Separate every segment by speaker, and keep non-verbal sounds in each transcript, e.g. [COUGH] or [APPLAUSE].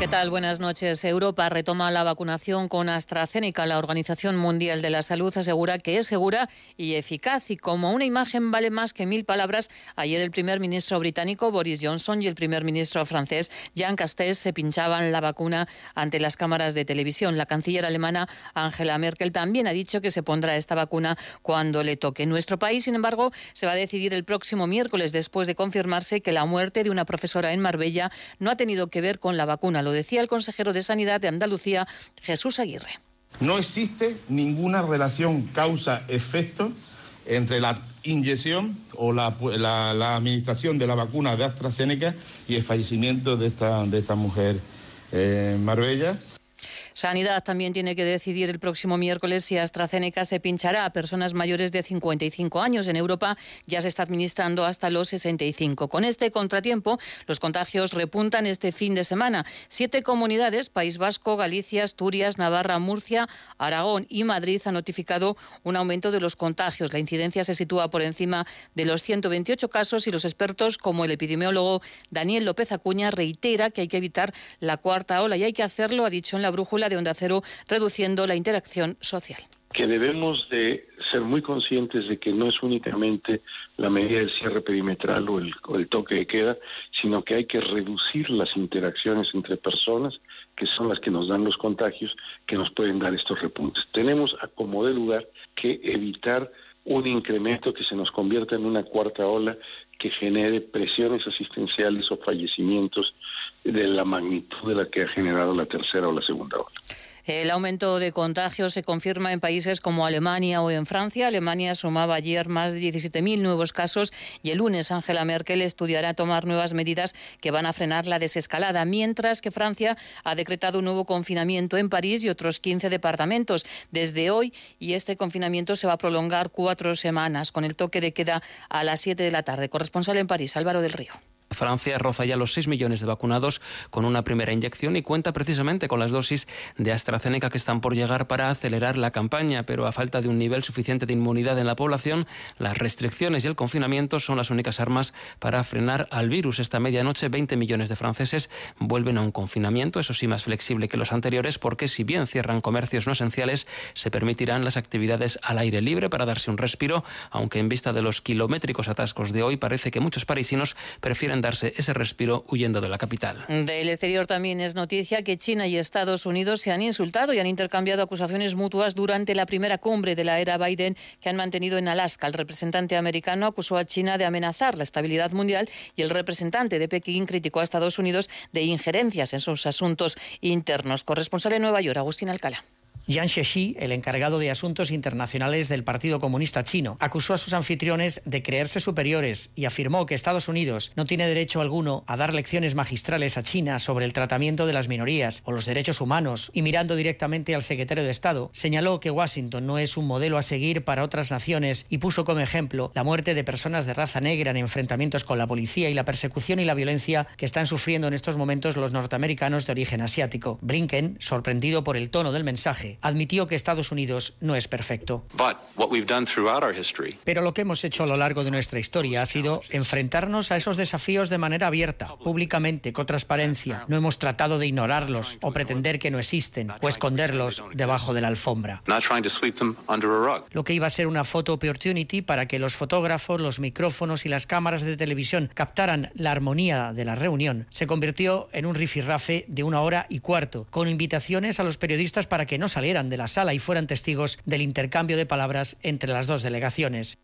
Speaker 1: ¿Qué tal? Buenas noches. Europa retoma la vacunación con AstraZeneca. La Organización Mundial de la Salud asegura que es segura y eficaz. Y como una imagen vale más que mil palabras, ayer el primer ministro británico Boris Johnson y el primer ministro francés Jean Castex se pinchaban la vacuna ante las cámaras de televisión. La canciller alemana Angela Merkel también ha dicho que se pondrá esta vacuna cuando le toque. Nuestro país, sin embargo, se va a decidir el próximo miércoles después de confirmarse que la muerte de una profesora en Marbella no ha tenido que ver con la vacuna decía el consejero de Sanidad de Andalucía, Jesús Aguirre.
Speaker 2: No existe ninguna relación causa-efecto entre la inyección o la, administración de la vacuna de AstraZeneca y el fallecimiento de esta, de esta mujer eh, Marbella.
Speaker 1: Sanidad también tiene que decidir el próximo miércoles si AstraZeneca se pinchará a personas mayores de 55 años. En Europa ya se está administrando hasta los 65. Con este contratiempo, los contagios repuntan este fin de semana. Siete comunidades, País Vasco, Galicia, Asturias, Navarra, Murcia, Aragón y Madrid, han notificado un aumento de los contagios. La incidencia se sitúa por encima de los 128 casos y los expertos, como el epidemiólogo Daniel López Acuña, reitera que hay que evitar la cuarta ola y hay que hacerlo, ha dicho en la brújula de Onda Cero, reduciendo la interacción social
Speaker 3: que debemos de ser muy conscientes de que no es únicamente la medida del cierre perimetral o el, o el, toque de queda, sino que hay que reducir las interacciones entre personas, que son las que nos dan los contagios, que nos pueden dar estos repuntes. Tenemos a como de lugar que evitar un incremento que se nos convierta en una cuarta ola que genere presiones asistenciales o fallecimientos de la magnitud de la que ha generado la tercera o la segunda ola.
Speaker 1: El aumento de contagios se confirma en países como Alemania o en Francia. Alemania sumaba ayer más de 17.000 nuevos casos y el lunes Angela Merkel estudiará tomar nuevas medidas que van a frenar la desescalada, mientras que Francia ha decretado un nuevo confinamiento en París y otros 15 departamentos desde hoy y este confinamiento se va a prolongar cuatro semanas con el toque de queda a las 7 de la tarde. Corresponsal en París, Álvaro del Río.
Speaker 4: Francia roza ya los 6 millones de vacunados con una primera inyección y cuenta precisamente con las dosis de AstraZeneca que están por llegar para acelerar la campaña, pero a falta de un nivel suficiente de inmunidad en la población, las restricciones y el confinamiento son las únicas armas para frenar al virus. Esta medianoche 20 millones de franceses vuelven a un confinamiento, eso sí más flexible que los anteriores, porque si bien cierran comercios no esenciales, se permitirán las actividades al aire libre para darse un respiro, aunque en vista de los kilométricos atascos de hoy parece que muchos parisinos prefieren darse ese respiro huyendo de la capital.
Speaker 1: Del exterior también es noticia que China y Estados Unidos se han insultado y han intercambiado acusaciones mutuas durante la primera cumbre de la era Biden que han mantenido en Alaska. El representante americano acusó a China de amenazar la estabilidad mundial y el representante de Pekín criticó a Estados Unidos de injerencias en sus asuntos internos. Corresponsal en Nueva York, Agustín Alcalá.
Speaker 5: Yang Xixi, el encargado de asuntos internacionales del Partido Comunista Chino, acusó a sus anfitriones de creerse superiores y afirmó que Estados Unidos no tiene derecho alguno a dar lecciones magistrales a China sobre el tratamiento de las minorías o los derechos humanos y mirando directamente al secretario de Estado, señaló que Washington no es un modelo a seguir para otras naciones y puso como ejemplo la muerte de personas de raza negra en enfrentamientos con la policía y la persecución y la violencia que están sufriendo en estos momentos los norteamericanos de origen asiático. Blinken, sorprendido por el tono del mensaje, admitió que Estados Unidos no es perfecto. Pero lo que hemos hecho a lo largo de nuestra historia ha sido enfrentarnos a esos desafíos de manera abierta, públicamente, con transparencia. No hemos tratado de ignorarlos o pretender que no existen o esconderlos debajo de la alfombra. Lo que iba a ser una photo opportunity para que los fotógrafos, los micrófonos y las cámaras de televisión captaran la armonía de la reunión se convirtió en un rifirrafe de una hora y cuarto, con invitaciones a los periodistas para que no salieran de la sala y fueran testigos del intercambio de palabras entre las dos delegaciones.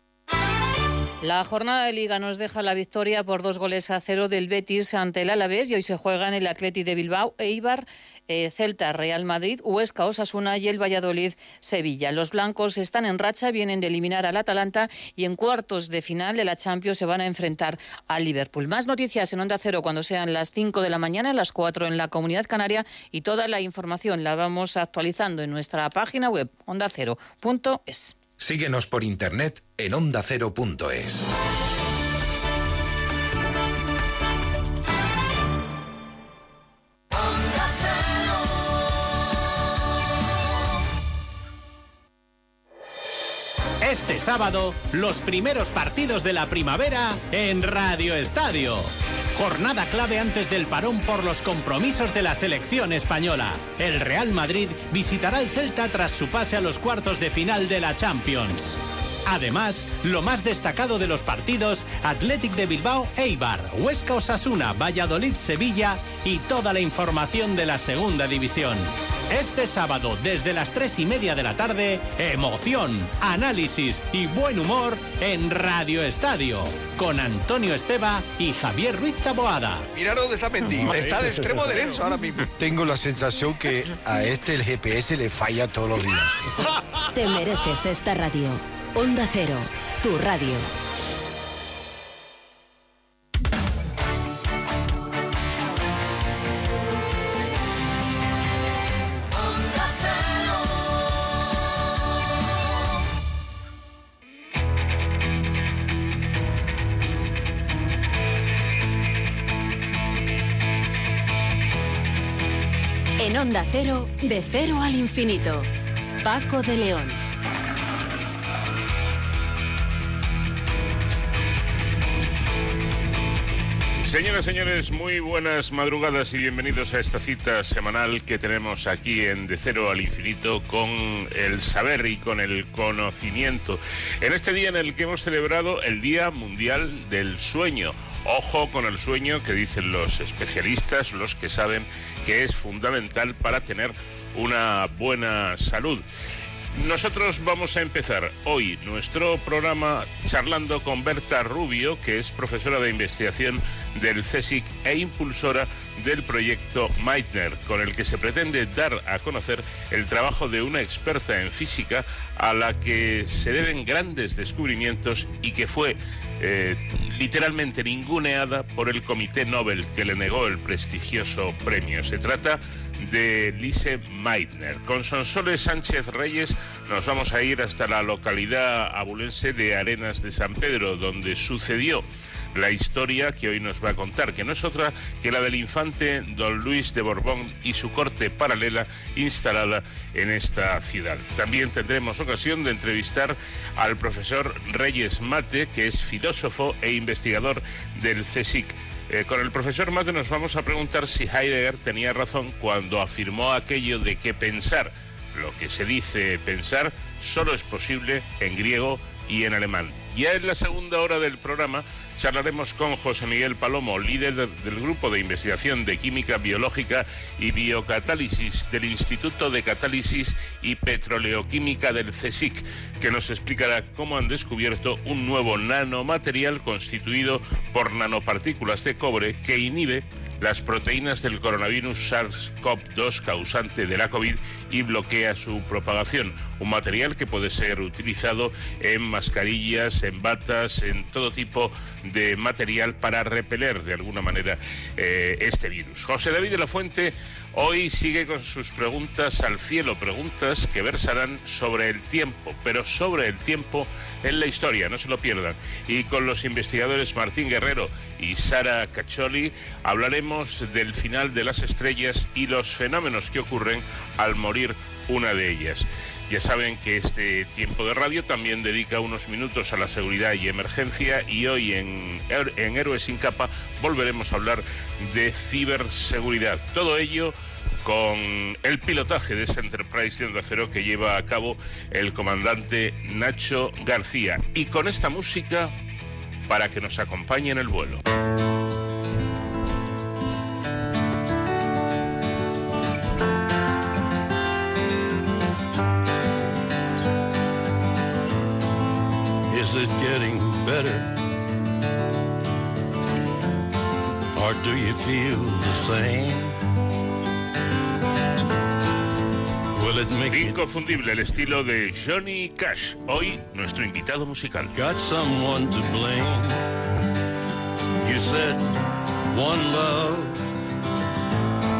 Speaker 1: La jornada de Liga nos deja la victoria por dos goles a cero del Betis ante el Alavés y hoy se juegan el Atleti de Bilbao, Eibar, eh, Celta, Real Madrid, Huesca, Osasuna y el Valladolid, Sevilla. Los blancos están en racha, vienen de eliminar al Atalanta y en cuartos de final de la Champions se van a enfrentar al Liverpool. Más noticias en Onda Cero cuando sean las 5 de la mañana, las 4 en la Comunidad Canaria y toda la información la vamos actualizando en nuestra página web ondacero.es.
Speaker 6: Síguenos por internet en ondacero.es.
Speaker 7: Este sábado, los primeros partidos de la primavera en Radio Estadio. Jornada clave antes del parón por los compromisos de la selección española. El Real Madrid visitará el Celta tras su pase a los cuartos de final de la Champions. Además, lo más destacado de los partidos, Athletic de Bilbao, Eibar, Huesca Osasuna, Valladolid Sevilla y toda la información de la segunda división. Este sábado, desde las tres y media de la tarde, emoción, análisis y buen humor en Radio Estadio, con Antonio Esteba y Javier Ruiz Taboada.
Speaker 8: Mira dónde está Mendy, está de extremo derecho ahora mismo.
Speaker 9: Tengo la sensación que a este el GPS le falla todos los días.
Speaker 10: Te mereces esta radio. Onda Cero, tu radio. En Onda Cero, de cero al infinito. Paco de León.
Speaker 11: Señoras, señores, muy buenas madrugadas y bienvenidos a esta cita semanal que tenemos aquí en De Cero al Infinito con el saber y con el conocimiento. En este día en el que hemos celebrado el Día Mundial del Sueño. Ojo con el sueño que dicen los especialistas, los que saben que es fundamental para tener una buena salud. Nosotros vamos a empezar hoy nuestro programa charlando con Berta Rubio, que es profesora de investigación del CSIC e impulsora del proyecto Meitner, con el que se pretende dar a conocer el trabajo de una experta en física a la que se deben grandes descubrimientos y que fue eh, literalmente ninguneada por el Comité Nobel que le negó el prestigioso premio. Se trata de Lise Meitner. Con Sonsoles Sánchez Reyes nos vamos a ir hasta la localidad abulense de Arenas de San Pedro, donde sucedió la historia que hoy nos va a contar, que no es otra que la del infante don Luis de Borbón y su corte paralela instalada en esta ciudad. También tendremos ocasión de entrevistar al profesor Reyes Mate, que es filósofo e investigador del CSIC eh, con el profesor Mate nos vamos a preguntar si Heidegger tenía razón cuando afirmó aquello de que pensar lo que se dice pensar solo es posible en griego y en alemán. Ya en la segunda hora del programa charlaremos con José Miguel Palomo, líder del Grupo de Investigación de Química Biológica y Biocatálisis del Instituto de Catálisis y Petroleoquímica del CSIC, que nos explicará cómo han descubierto un nuevo nanomaterial constituido por nanopartículas de cobre que inhibe las proteínas del coronavirus SARS-CoV-2 causante de la COVID y bloquea su propagación. Un material que puede ser utilizado en mascarillas, en batas, en todo tipo de material para repeler de alguna manera eh, este virus. José David de la Fuente hoy sigue con sus preguntas al cielo, preguntas que versarán sobre el tiempo, pero sobre el tiempo en la historia, no se lo pierdan. Y con los investigadores Martín Guerrero y Sara Cacholi hablaremos del final de las estrellas y los fenómenos que ocurren al morir una de ellas. Ya saben que este tiempo de radio también dedica unos minutos a la seguridad y emergencia y hoy en, en Héroes sin capa volveremos a hablar de ciberseguridad. Todo ello con el pilotaje de ese Enterprise de Onda Cero que lleva a cabo el comandante Nacho García. Y con esta música para que nos acompañe en el vuelo.
Speaker 12: It getting better? Or do you feel the same?
Speaker 11: Will it make Inconfundible el estilo de Johnny Cash, hoy nuestro invitado musical.
Speaker 12: Got someone to blame. You said one love,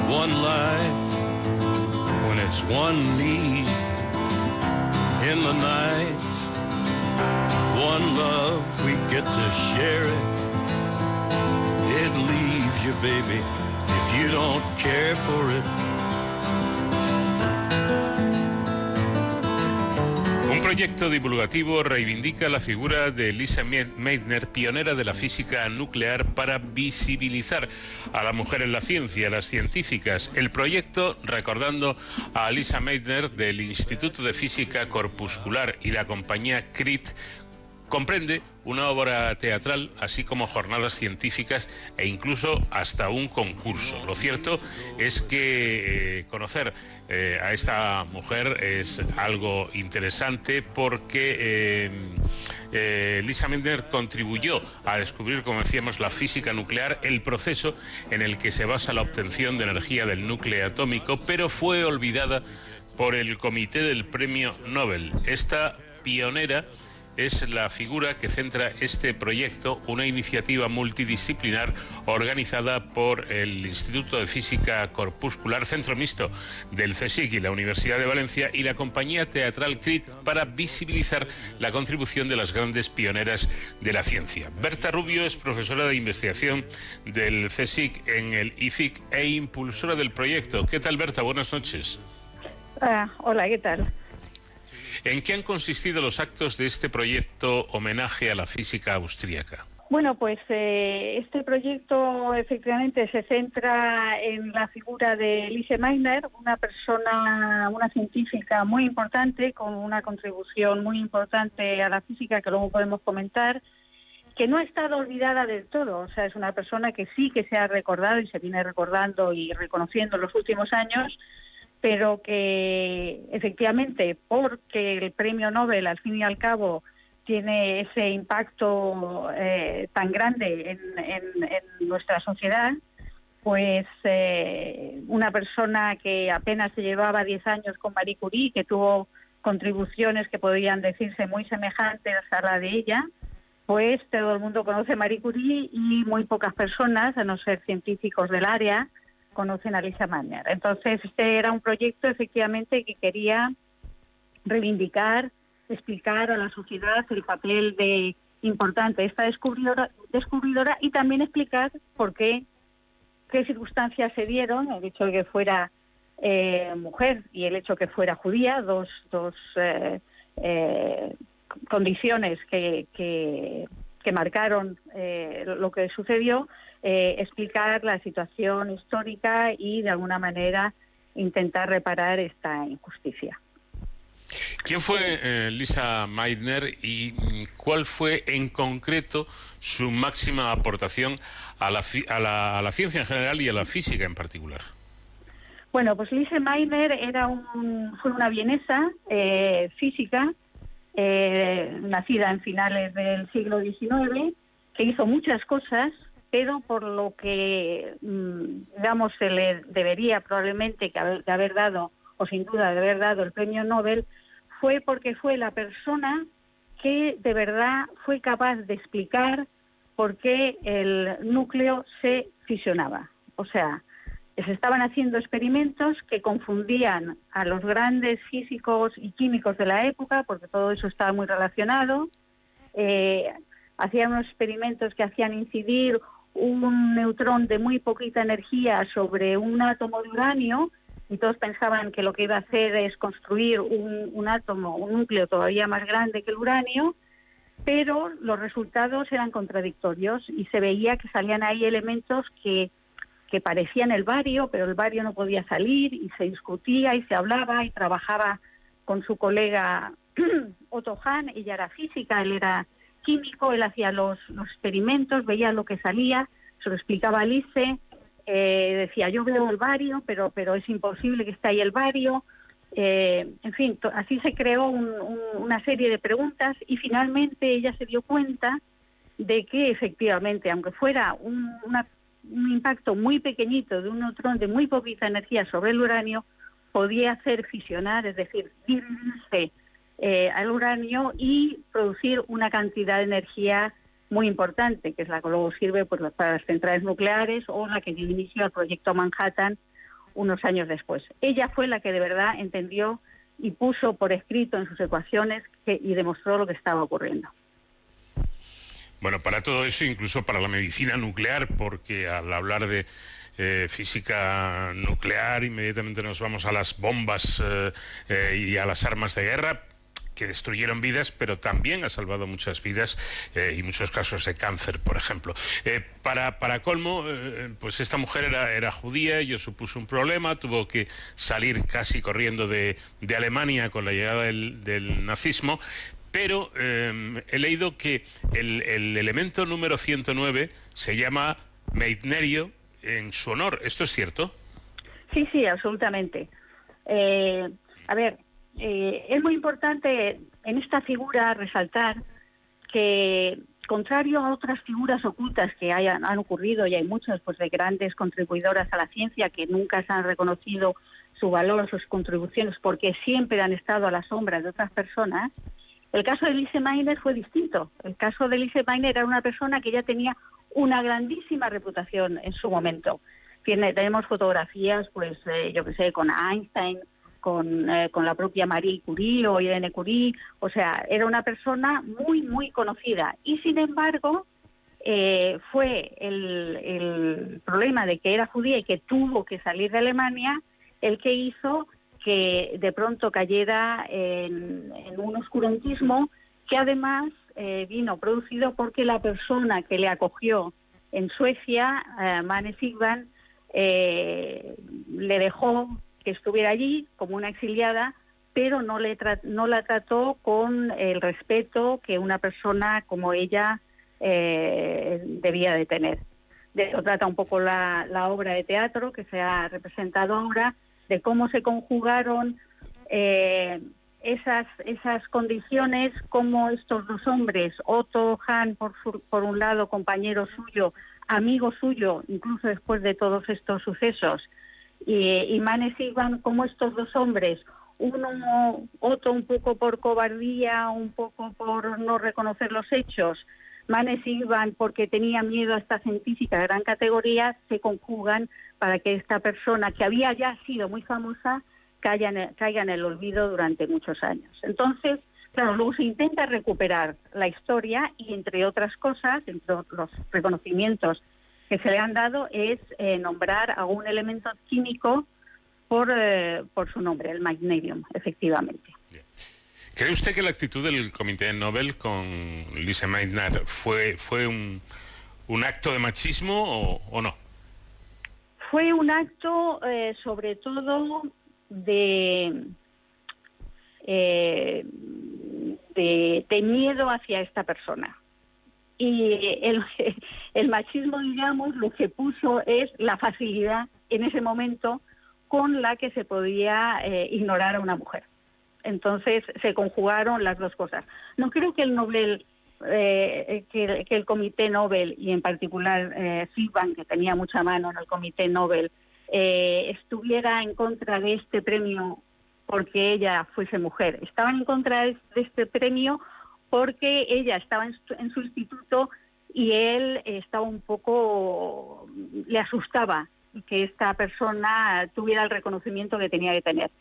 Speaker 12: one life, when it's one need in the night. One love, we get to share it. It leaves you, baby, if you don't care for it.
Speaker 11: Proyecto divulgativo reivindica la figura de Lisa Meitner, pionera de la física nuclear, para visibilizar a la mujer en la ciencia, las científicas. El proyecto, recordando a Lisa Meitner del Instituto de Física Corpuscular y la compañía CRIT, Comprende una obra teatral, así como jornadas científicas e incluso hasta un concurso. Lo cierto es que eh, conocer eh, a esta mujer es algo interesante porque eh, Lisa Mender contribuyó a descubrir, como decíamos, la física nuclear, el proceso en el que se basa la obtención de energía del núcleo atómico, pero fue olvidada por el Comité del Premio Nobel. Esta pionera es la figura que centra este proyecto, una iniciativa multidisciplinar organizada por el Instituto de Física Corpuscular Centro Mixto del CSIC y la Universidad de Valencia y la compañía teatral CRIT para visibilizar la contribución de las grandes pioneras de la ciencia. Berta Rubio es profesora de investigación del CSIC en el IFIC e impulsora del proyecto. ¿Qué tal, Berta? Buenas noches.
Speaker 13: Ah, hola, ¿qué tal?
Speaker 11: ¿En qué han consistido los actos de este proyecto homenaje a la física austríaca?
Speaker 13: Bueno, pues eh, este proyecto efectivamente se centra en la figura de Lise Meitner, una persona, una científica muy importante, con una contribución muy importante a la física que luego podemos comentar, que no ha estado olvidada del todo. O sea, es una persona que sí que se ha recordado y se viene recordando y reconociendo en los últimos años, pero que efectivamente, porque el premio Nobel al fin y al cabo tiene ese impacto eh, tan grande en, nuestra sociedad, pues eh, una persona que apenas se llevaba 10 años con Marie Curie, que tuvo contribuciones que podrían decirse muy semejantes a la de ella, pues todo el mundo conoce Marie Curie y muy pocas personas, a no ser científicos del área, conocen a Lisa Manner. Entonces, este era un proyecto efectivamente que quería reivindicar, explicar a la sociedad el papel de importante esta descubridora, descubridora y también explicar por qué, qué circunstancias se dieron, el hecho de que fuera eh, mujer y el hecho de que fuera judía, dos, dos eh, eh, condiciones que, que, que marcaron lo que sucedió, eh, explicar la situación histórica y de alguna manera intentar reparar esta injusticia.
Speaker 11: ¿Quién fue eh, Lisa Meitner y mm, cuál fue en concreto su máxima aportación a la, a la, ciencia en general y a la física en particular?
Speaker 13: Bueno, pues Lisa Meitner era un, fue una vienesa eh, física, nacida en finales del siglo XIX, que hizo muchas cosas, pero por lo que, mm, digamos, se le debería probablemente de haber dado, o sin duda de haber dado el premio Nobel, fue porque fue la persona que de verdad fue capaz de explicar por qué el núcleo se fisionaba. O sea, se estaban haciendo experimentos que confundían a los grandes físicos y químicos de la época, porque todo eso estaba muy relacionado. Eh, hacían unos experimentos que hacían incidir un neutrón de muy poquita energía sobre un átomo de uranio y todos pensaban que lo que iba a hacer es construir un, átomo, un núcleo todavía más grande que el uranio, pero los resultados eran contradictorios y se veía que salían ahí elementos que, que parecían el bario, pero el bario no podía salir y se discutía y se hablaba y trabajaba con su colega [CLEARS THROAT] Otto Hahn, ella era física, él era químico, él hacía los, experimentos, veía lo que salía, se lo explicaba a Alice, eh, decía, yo veo el bario, pero, pero es imposible que esté ahí el bario. Eh, en fin, así se creó una serie de preguntas y finalmente ella se dio cuenta de que efectivamente, aunque fuera un, un impacto muy pequeñito de un neutrón de muy poquita energía sobre el uranio, podía hacer fisionar, es decir, dividirse eh, al uranio y producir una cantidad de energía muy importante, que es la que luego sirve pues, para las centrales nucleares o la que dio inicio al proyecto Manhattan unos años después. Ella fue la que de verdad entendió y puso por escrito en sus ecuaciones que, y demostró lo que estaba ocurriendo.
Speaker 11: Bueno, para todo eso, incluso para la medicina nuclear, porque al hablar de eh, física nuclear, inmediatamente nos vamos a las bombas eh, y a las armas de guerra, que destruyeron vidas, pero también ha salvado muchas vidas eh, y muchos casos de cáncer, por ejemplo. Eh, para, para colmo, eh, pues esta mujer era, era judía, ello supuso un problema, tuvo que salir casi corriendo de, de Alemania con la llegada del, nazismo, pero he leído que el, el, elemento número 109 se llama Meitnerio en su honor. ¿Esto es cierto?
Speaker 13: Sí, sí, absolutamente. a ver, eh, es muy importante en esta figura resaltar que, contrario a otras figuras ocultas que hayan, han ocurrido, y hay muchas pues, de grandes contribuidoras a la ciencia que nunca se han reconocido su valor, sus contribuciones, porque siempre han estado a la sombra de otras personas, el caso de Lise Meiner fue distinto. El caso de Lise Meiner era una persona que ya tenía una grandísima reputación en su momento. Tiene, tenemos fotografías, pues, eh, yo que sé, con Einstein, eh, con, la propia Marie Curie o Irene Curie, o sea, era una persona muy, muy conocida. Y sin embargo, eh, fue el, problema de que era judía y que tuvo que salir de Alemania el que hizo que de pronto cayera en, un oscurantismo que además eh, vino producido porque la persona que le acogió en Suecia, Mane Sigvan, le dejó que estuviera allí como una exiliada, pero no, le no la trató con el respeto que una persona como ella eh, debía de tener. De eso trata un poco la, obra de teatro que se ha representado ahora, de cómo se conjugaron eh, esas, esas condiciones, cómo estos dos hombres, Otto Hahn por, por un lado, compañero suyo, amigo suyo, incluso después de todos estos sucesos, y, y Manes iban como estos dos hombres, uno, otro un poco por cobardía, un poco por no reconocer los hechos, Manes iban porque tenía miedo a esta científica de gran categoría, se conjugan para que esta persona que había ya sido muy famosa caiga en, caiga en el olvido durante muchos años. Entonces, claro, luego se intenta recuperar la historia y entre otras cosas, entre los reconocimientos que se le han dado es eh, nombrar a un elemento químico por, eh, por su nombre, el magnesium, efectivamente.
Speaker 11: ¿Cree usted que la actitud del Comité Nobel con Lise Meitner fue, fue un, un acto de machismo o, no?
Speaker 13: Fue un acto eh, sobre todo de, de, de miedo hacia esta persona y [LAUGHS] el, machismo, digamos, lo que puso es la facilidad en ese momento con la que se podía eh, ignorar a una mujer. Entonces se conjugaron las dos cosas. No creo que el Nobel, eh, que, el Comité Nobel y en particular eh, que tenía mucha mano en el Comité Nobel, eh, estuviera en contra de este premio porque ella fuese mujer. Estaban en contra de este premio porque ella estaba en su, instituto y él estaba un poco, le asustaba que esta persona tuviera el reconocimiento que tenía que tener.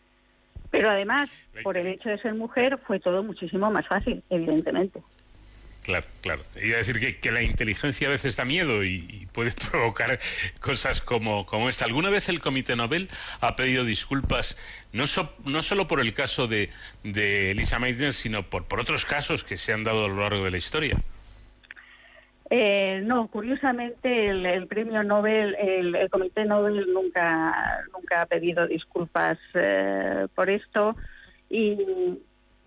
Speaker 13: Pero además, por el hecho de ser mujer, fue todo muchísimo más fácil, evidentemente.
Speaker 11: Claro, claro. Iba a decir que, la inteligencia a veces da miedo y, puede [LAUGHS] provocar cosas como, como, esta. ¿Alguna vez el Comité Nobel ha pedido disculpas no, no solo por el caso de, de Elisa Meitner, sino por, por otros casos que se han dado a lo largo de la historia?
Speaker 13: Eh, no, curiosamente el, premio Nobel, el, Comité Nobel nunca, nunca ha pedido disculpas eh, por esto y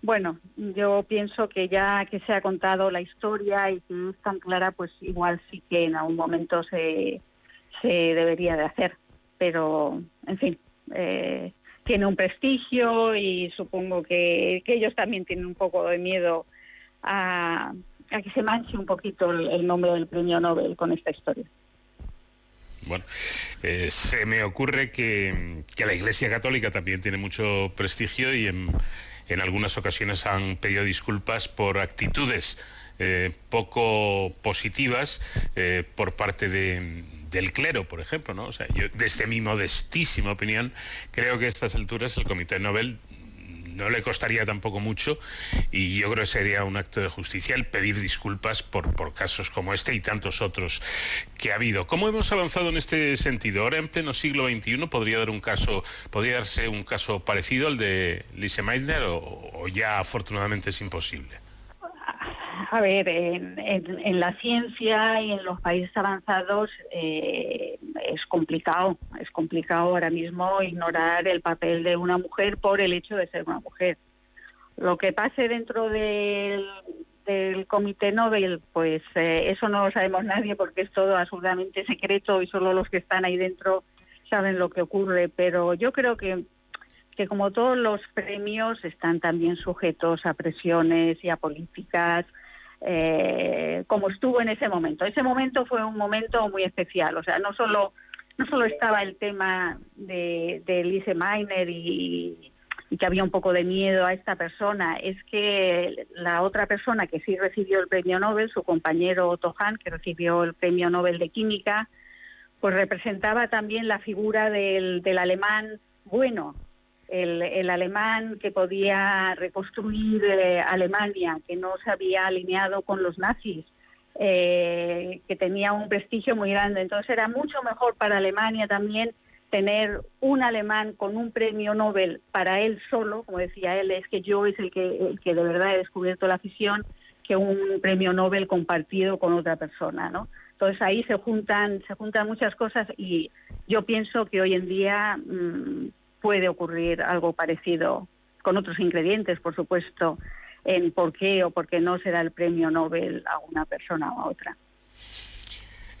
Speaker 13: bueno, yo pienso que ya que se ha contado la historia y que es tan clara, pues igual sí que en algún momento se, se debería de hacer. Pero, en fin, eh, tiene un prestigio y supongo que, ellos también tienen un poco de miedo a, que se manche un poquito el, nombre del premio Nobel con esta historia.
Speaker 11: Bueno, eh, se me ocurre que, que, la Iglesia Católica también tiene mucho prestigio y en, en algunas ocasiones han pedido disculpas por actitudes eh, poco positivas eh, por parte del clero, por ejemplo. yo, desde mi modestísima opinión, creo que a estas alturas el Comité Nobel no le costaría tampoco mucho y yo creo que sería un acto de justicia el pedir disculpas por, por casos como este y tantos otros que ha habido. ¿Cómo hemos avanzado en este sentido? Ahora en pleno siglo XXI podría dar un caso, podría darse un caso parecido al de Lise Meitner o ya afortunadamente es imposible.
Speaker 13: A ver, en, en, la ciencia y en los países avanzados eh, es complicado, es complicado ahora mismo ignorar el papel de una mujer por el hecho de ser una mujer. Lo que pase dentro del, del Comité Nobel, pues eh, eso no lo sabemos nadie porque es todo absolutamente secreto y solo los que están ahí dentro saben lo que ocurre. Pero yo creo que que como todos los premios están también sujetos a presiones y a políticas eh, como estuvo en ese momento. Ese momento fue un momento muy especial, o sea, no solo no solo estaba el tema de, de Lise Meiner y, que había un poco de miedo a esta persona, es que la otra persona que sí recibió el premio Nobel, su compañero Otto Hahn, que recibió el premio Nobel de Química, pues representaba también la figura del, del alemán bueno, el, alemán que podía reconstruir eh, Alemania, que no se había alineado con los nazis, eh, que tenía un prestigio muy grande. Entonces era mucho mejor para Alemania también tener un alemán con un premio Nobel para él solo, como decía él, es que yo es el que, el que de verdad he descubierto la afición, que un premio Nobel compartido con otra persona, ¿no? Entonces ahí se juntan, se juntan muchas cosas y yo pienso que hoy en día mm, puede ocurrir algo parecido con otros ingredientes, por supuesto, en por qué o por qué no se da el premio Nobel a una persona o a otra.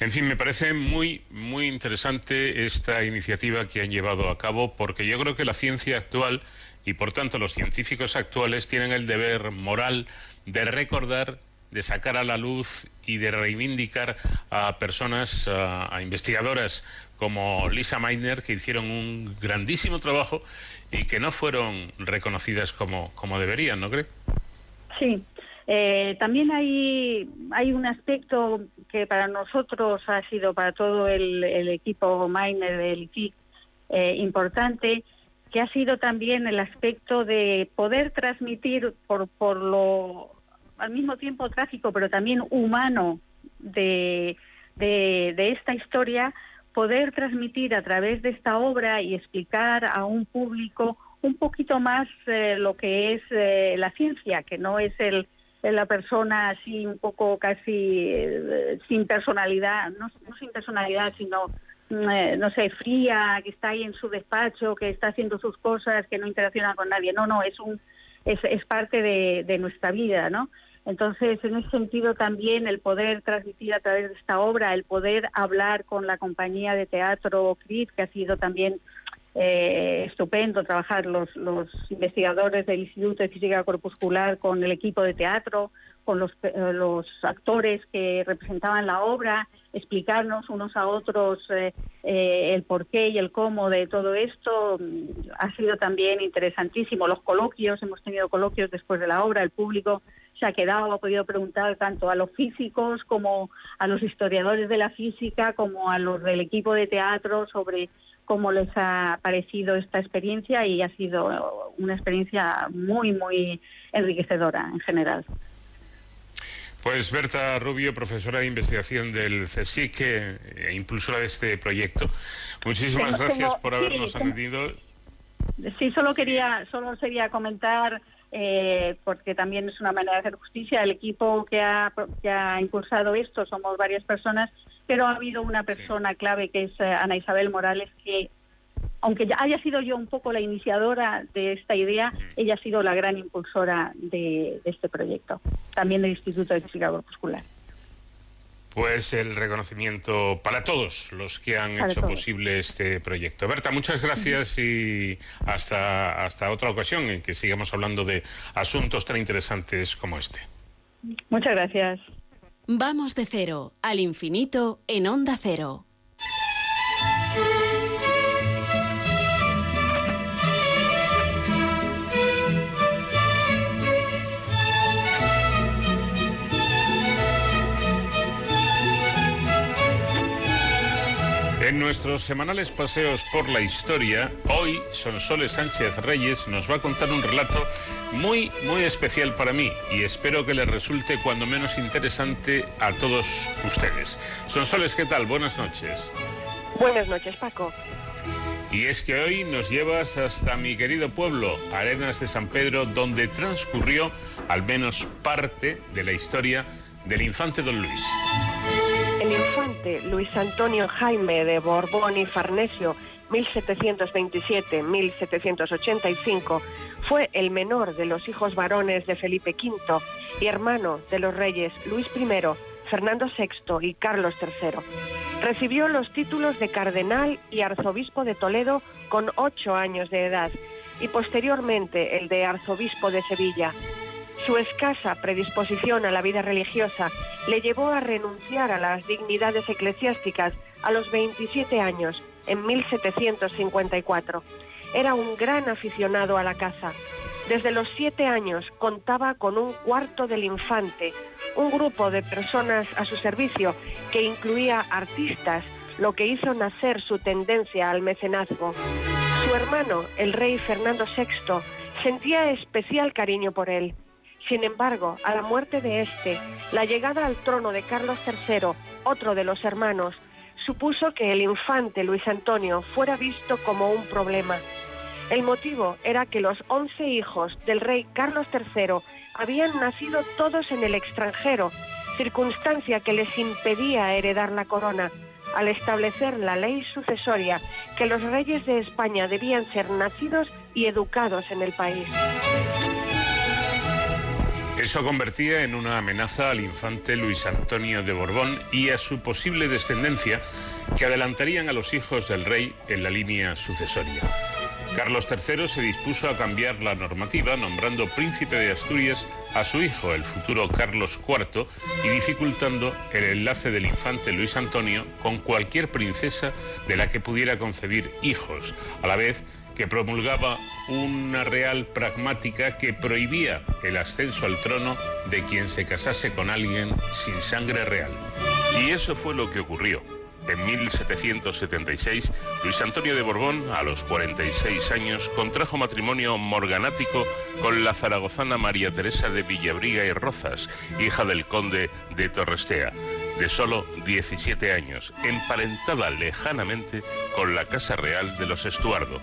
Speaker 11: En fin, me parece muy, muy interesante esta iniciativa que han llevado a cabo porque yo creo que la ciencia actual y por tanto los científicos actuales tienen el deber moral de recordar, de sacar a la luz y de reivindicar a personas, a, investigadoras como Lisa Meitner, que hicieron un grandísimo trabajo y que no fueron reconocidas como, como deberían, ¿no cree?
Speaker 13: Sí. Eh, también hay, hay un aspecto que para nosotros ha sido, para todo el, equipo Meitner del IFIC, eh, importante, que ha sido también el aspecto de poder transmitir por, por lo al mismo tiempo trágico, pero también humano de, de esta historia, poder transmitir a través de esta obra y explicar a un público un poquito más eh, lo que es eh, la ciencia, que no es el la persona así un poco casi eh, sin personalidad, no, sin personalidad, sino mm, no sé, fría, que está ahí en su despacho, que está haciendo sus cosas, que no interacciona con nadie. No, no, es un es, es parte de, de nuestra vida, ¿no? Entonces, en ese sentido también el poder transmitir a través de esta obra, el poder hablar con la compañía de teatro CRIT, que ha sido también eh, estupendo trabajar los, los investigadores del Instituto de Física Corpuscular con el equipo de teatro, con los, eh, los actores que representaban la obra, explicarnos unos a otros eh, el porqué y el cómo de todo esto mm, ha sido también interesantísimo. Los coloquios, hemos tenido coloquios después de la obra, el público se ha quedado, ha podido preguntar tanto a los físicos como a los historiadores de la física, como a los del equipo de teatro sobre cómo les ha parecido esta experiencia y ha sido una experiencia muy, muy enriquecedora en general.
Speaker 11: Pues Berta Rubio, profesora de investigación del CSIC e impulsora de este proyecto. Muchísimas gracias por habernos atendido.
Speaker 13: Sí, solo quería, solo sería comentar eh, porque también es una manera de hacer justicia. El equipo que ha, que ha impulsado esto somos varias personas, pero ha habido una persona clave que es eh, Ana Isabel Morales, que aunque ya haya sido yo un poco la iniciadora de esta idea, ella ha sido la gran impulsora de, de este proyecto, también del Instituto de Física Corpuscular
Speaker 11: pues el reconocimiento para todos los que han hecho posible este proyecto. Berta, muchas gracias y hasta, hasta otra ocasión en que sigamos hablando de asuntos tan interesantes como este.
Speaker 13: Muchas gracias.
Speaker 10: Vamos de cero al infinito en onda cero.
Speaker 11: En nuestros semanales paseos por la historia, hoy Sonsoles Sánchez Reyes nos va a contar un relato muy, muy especial para mí y espero que le resulte cuando menos interesante a todos ustedes. Sonsoles, ¿qué tal? Buenas noches.
Speaker 14: Buenas noches, Paco.
Speaker 11: Y es que hoy nos llevas hasta mi querido pueblo, Arenas de San Pedro, donde transcurrió al menos parte de la historia del infante don Luis.
Speaker 14: El infante Luis Antonio Jaime de Borbón y Farnesio, 1727-1785, fue el menor de los hijos varones de Felipe V y hermano de los reyes Luis I, Fernando VI y Carlos III. Recibió los títulos de cardenal y arzobispo de Toledo con ocho años de edad y posteriormente el de arzobispo de Sevilla. Su escasa predisposición a la vida religiosa le llevó a renunciar a las dignidades eclesiásticas a los 27 años, en 1754. Era un gran aficionado a la caza. Desde los siete años contaba con un cuarto del infante, un grupo de personas a su servicio que incluía artistas, lo que hizo nacer su tendencia al mecenazgo. Su hermano, el rey Fernando VI, sentía especial cariño por él. Sin embargo, a la muerte de este, la llegada al trono de Carlos III, otro de los hermanos, supuso que el infante Luis Antonio fuera visto como un problema. El motivo era que los once hijos del rey Carlos III habían nacido todos en el extranjero, circunstancia que les impedía heredar la corona, al establecer la ley sucesoria que los reyes de España debían ser nacidos y educados en el país.
Speaker 11: Eso convertía en una amenaza al infante Luis Antonio de Borbón y a su posible descendencia que adelantarían a los hijos del rey en la línea sucesoria. Carlos III se dispuso a cambiar la normativa nombrando príncipe de Asturias a su hijo, el futuro Carlos IV, y dificultando el enlace del infante Luis Antonio con cualquier princesa de la que pudiera concebir hijos, a la vez que promulgaba una real pragmática que prohibía el ascenso al trono de quien se casase con alguien sin sangre real. Y eso fue lo que ocurrió. En 1776, Luis Antonio de Borbón, a los 46 años, contrajo matrimonio morganático con la zaragozana María Teresa de Villabriga y Rozas, hija del conde de Torrestea, de solo 17 años, emparentada lejanamente con la Casa Real de los Estuardo.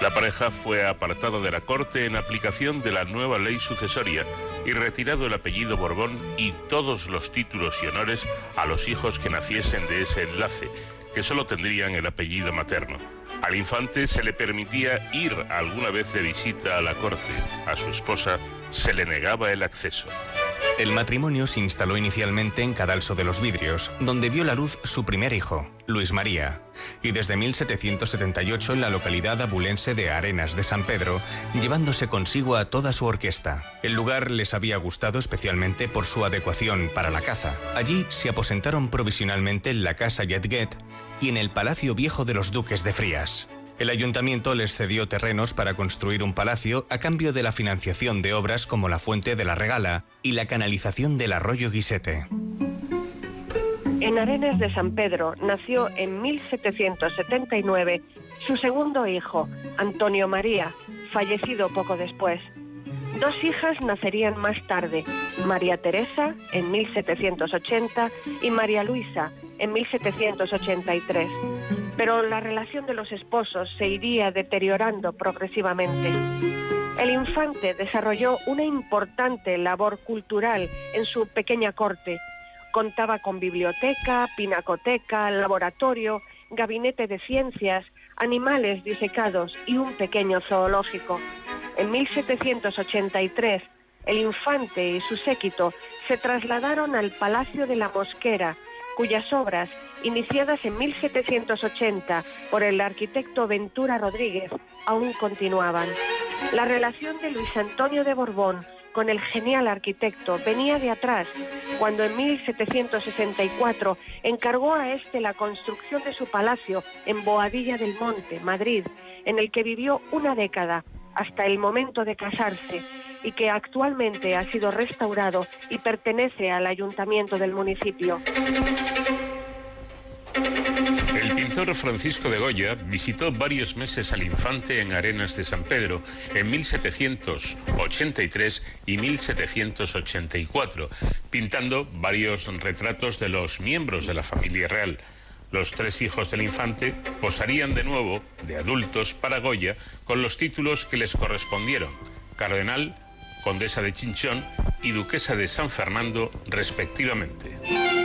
Speaker 11: La pareja fue apartada de la corte en aplicación de la nueva ley sucesoria y retirado el apellido Borbón y todos los títulos y honores a los hijos que naciesen de ese enlace, que solo tendrían el apellido materno. Al infante se le permitía ir alguna vez de visita a la corte. A su esposa se le negaba el acceso.
Speaker 15: El matrimonio se instaló inicialmente en Cadalso de los Vidrios, donde vio la luz su primer hijo, Luis María, y desde 1778 en la localidad abulense de Arenas de San Pedro, llevándose consigo a toda su orquesta. El lugar les había gustado especialmente por su adecuación para la caza. Allí se aposentaron provisionalmente en la casa Yetguet y en el Palacio Viejo de los Duques de Frías. El ayuntamiento les cedió terrenos para construir un palacio a cambio de la financiación de obras como la Fuente de la Regala y la canalización del arroyo Guisete.
Speaker 14: En Arenas de San Pedro nació en 1779 su segundo hijo, Antonio María, fallecido poco después. Dos hijas nacerían más tarde, María Teresa en 1780 y María Luisa en 1783. Pero la relación de los esposos se iría deteriorando progresivamente. El infante desarrolló una importante labor cultural en su pequeña corte. Contaba con biblioteca, pinacoteca, laboratorio, gabinete de ciencias, animales disecados y un pequeño zoológico. En 1783, el infante y su séquito se trasladaron al Palacio de la Mosquera, cuyas obras, iniciadas en 1780 por el arquitecto Ventura Rodríguez, aún continuaban. La relación de Luis Antonio de Borbón con el genial arquitecto venía de atrás, cuando en 1764 encargó a este la construcción de su palacio en Boadilla del Monte, Madrid, en el que vivió una década hasta el momento de casarse y que actualmente ha sido restaurado y pertenece al ayuntamiento del municipio.
Speaker 11: El pintor Francisco de Goya visitó varios meses al infante en Arenas de San Pedro en 1783 y 1784, pintando varios retratos de los miembros de la familia real. Los tres hijos del infante posarían de nuevo, de adultos, para Goya con los títulos que les correspondieron, cardenal, condesa de Chinchón y duquesa de San Fernando, respectivamente.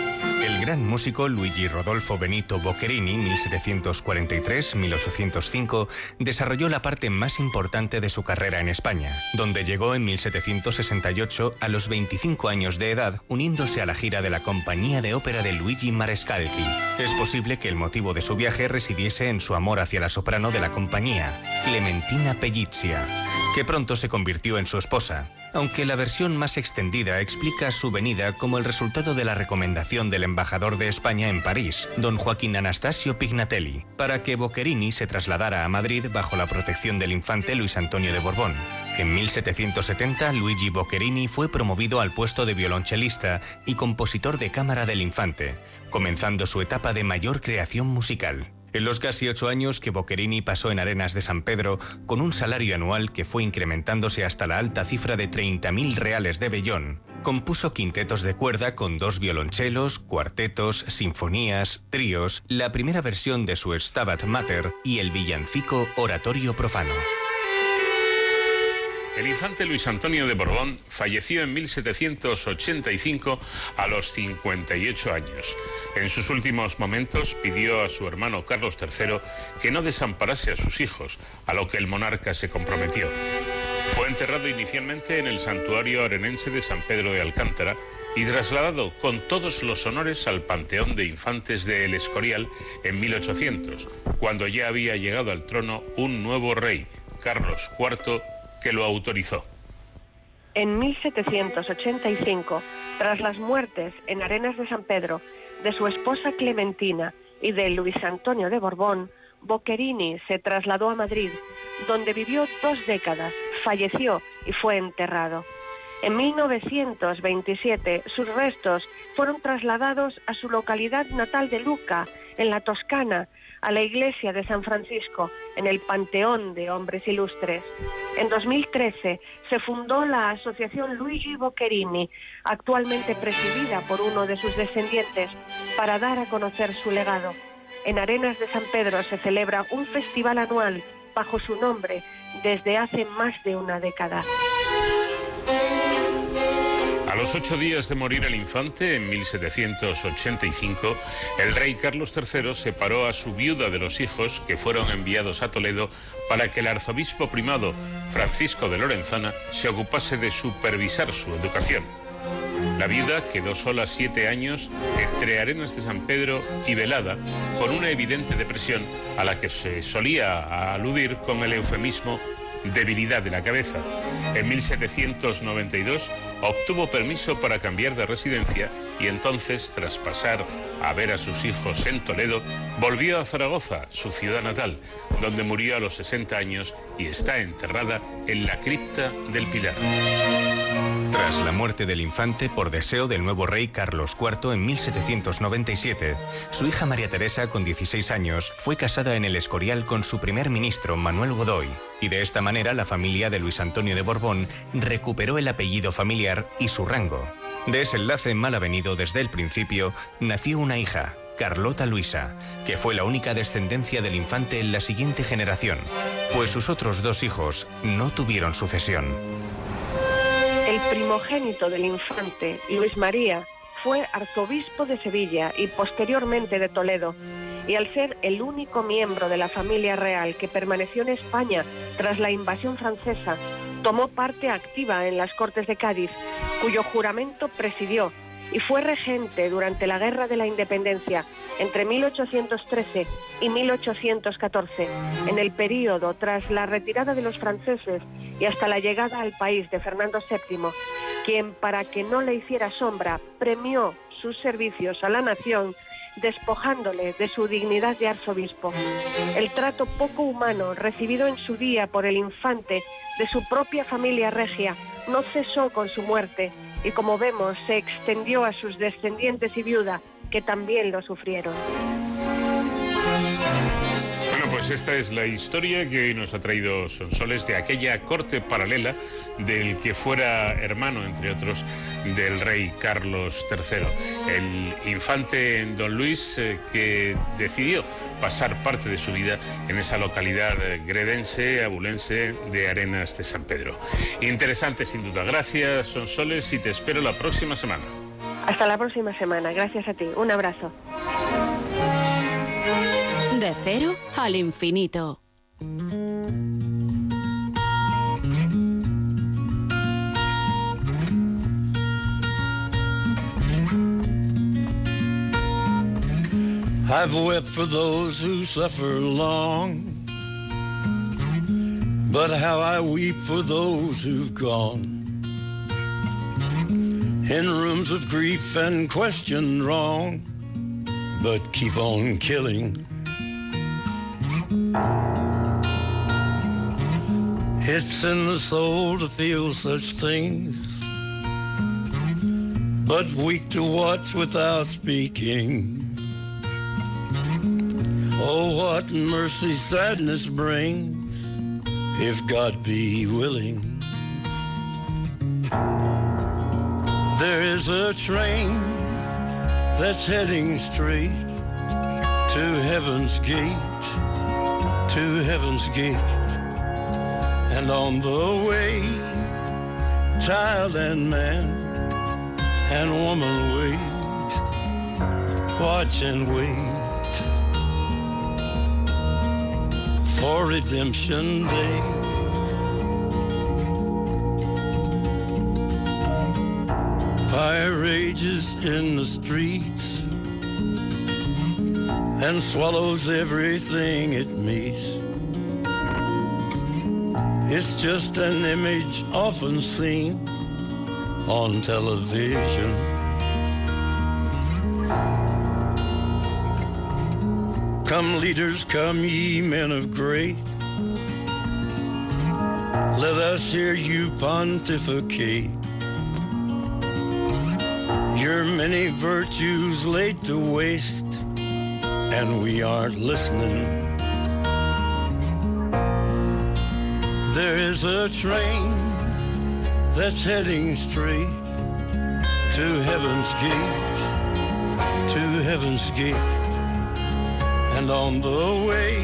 Speaker 15: El gran músico Luigi Rodolfo Benito Boccherini, 1743-1805, desarrolló la parte más importante de su carrera en España, donde llegó en 1768 a los 25 años de edad, uniéndose a la gira de la compañía de ópera de Luigi Marescalchi. Es posible que el motivo de su viaje residiese en su amor hacia la soprano de la compañía, Clementina Pellizia, pronto se convirtió en su esposa aunque la versión más extendida explica su venida como el resultado de la recomendación del embajador de España en París, don Joaquín Anastasio Pignatelli, para que Boccherini se trasladara a Madrid bajo la protección del infante Luis Antonio de Borbón. En 1770, Luigi Boccherini fue promovido al puesto de violonchelista y compositor de cámara del infante, comenzando su etapa de mayor creación musical. En los casi ocho años que Boccherini pasó en Arenas de San Pedro, con un salario anual que fue incrementándose hasta la alta cifra de 30.000 reales de Bellón, compuso quintetos de cuerda con dos violonchelos, cuartetos, sinfonías, tríos, la primera versión de su Stabat Mater y el villancico Oratorio Profano.
Speaker 11: El infante Luis Antonio de Borbón falleció en 1785 a los 58 años. En sus últimos momentos pidió a su hermano Carlos III que no desamparase a sus hijos, a lo que el monarca se comprometió. Fue enterrado inicialmente en el santuario arenense de San Pedro de Alcántara y trasladado con todos los honores al Panteón de Infantes de El Escorial en 1800, cuando ya había llegado al trono un nuevo rey, Carlos IV que lo autorizó.
Speaker 14: En 1785, tras las muertes en Arenas de San Pedro de su esposa Clementina y de Luis Antonio de Borbón, Boccherini se trasladó a Madrid, donde vivió dos décadas, falleció y fue enterrado. En 1927 sus restos fueron trasladados a su localidad natal de Luca, en la Toscana, a la iglesia de San Francisco, en el Panteón de Hombres Ilustres. En 2013 se fundó la Asociación Luigi Boccherini, actualmente presidida por uno de sus descendientes, para dar a conocer su legado. En Arenas de San Pedro se celebra un festival anual bajo su nombre desde hace más de una década.
Speaker 11: A los ocho días de morir el infante, en 1785, el rey Carlos III separó a su viuda de los hijos que fueron enviados a Toledo para que el arzobispo primado, Francisco de Lorenzana, se ocupase de supervisar su educación. La viuda quedó sola siete años entre Arenas de San Pedro y Velada, con una evidente depresión a la que se solía aludir con el eufemismo debilidad de la cabeza. En 1792 obtuvo permiso para cambiar de residencia y entonces, tras pasar a ver a sus hijos en Toledo, volvió a Zaragoza, su ciudad natal, donde murió a los 60 años y está enterrada en la cripta del Pilar.
Speaker 15: Tras la muerte del infante por deseo del nuevo rey Carlos IV en 1797, su hija María Teresa, con 16 años, fue casada en el Escorial con su primer ministro Manuel Godoy, y de esta manera la familia de Luis Antonio de Borbón recuperó el apellido familiar y su rango. De ese enlace mal avenido desde el principio, nació una hija, Carlota Luisa, que fue la única descendencia del infante en la siguiente generación, pues sus otros dos hijos no tuvieron sucesión.
Speaker 14: El primogénito del infante, Luis María, fue arzobispo de Sevilla y posteriormente de Toledo, y al ser el único miembro de la familia real que permaneció en España tras la invasión francesa, tomó parte activa en las Cortes de Cádiz, cuyo juramento presidió y fue regente durante la Guerra de la Independencia entre 1813 y 1814, en el período tras la retirada de los franceses y hasta la llegada al país de Fernando VII, quien, para que no le hiciera sombra, premió sus servicios a la nación despojándole de su dignidad de arzobispo. El trato poco humano recibido en su día por el infante de su propia familia regia no cesó con su muerte y como vemos se extendió a sus descendientes y viuda que también lo sufrieron.
Speaker 11: Pues esta es la historia que hoy nos ha traído Sonsoles de aquella corte paralela del que fuera hermano, entre otros, del rey Carlos III, el infante don Luis eh, que decidió pasar parte de su vida en esa localidad gredense, abulense de Arenas de San Pedro. Interesante sin duda. Gracias Sonsoles y te espero la próxima semana.
Speaker 14: Hasta la próxima semana. Gracias a ti. Un abrazo.
Speaker 10: De cero al infinito.
Speaker 12: I've wept for those who suffer long, but how I weep for those who've gone. In rooms of grief and questioned wrong, but keep on killing. It's in the soul to feel such things, but weak to watch without speaking. Oh, what mercy sadness brings, if God be willing. There is a train that's heading straight to heaven's gate, to heaven's gate. And on the way, child and man and woman wait, watch and wait for redemption day. Fire rages in the streets and swallows everything it meets. It's just an image often seen on television. Come leaders, come ye men of great. Let us hear you pontificate. Your many virtues laid to waste, and we aren't listening. There is a train that's heading straight to heaven's gate, to heaven's gate. And on the way,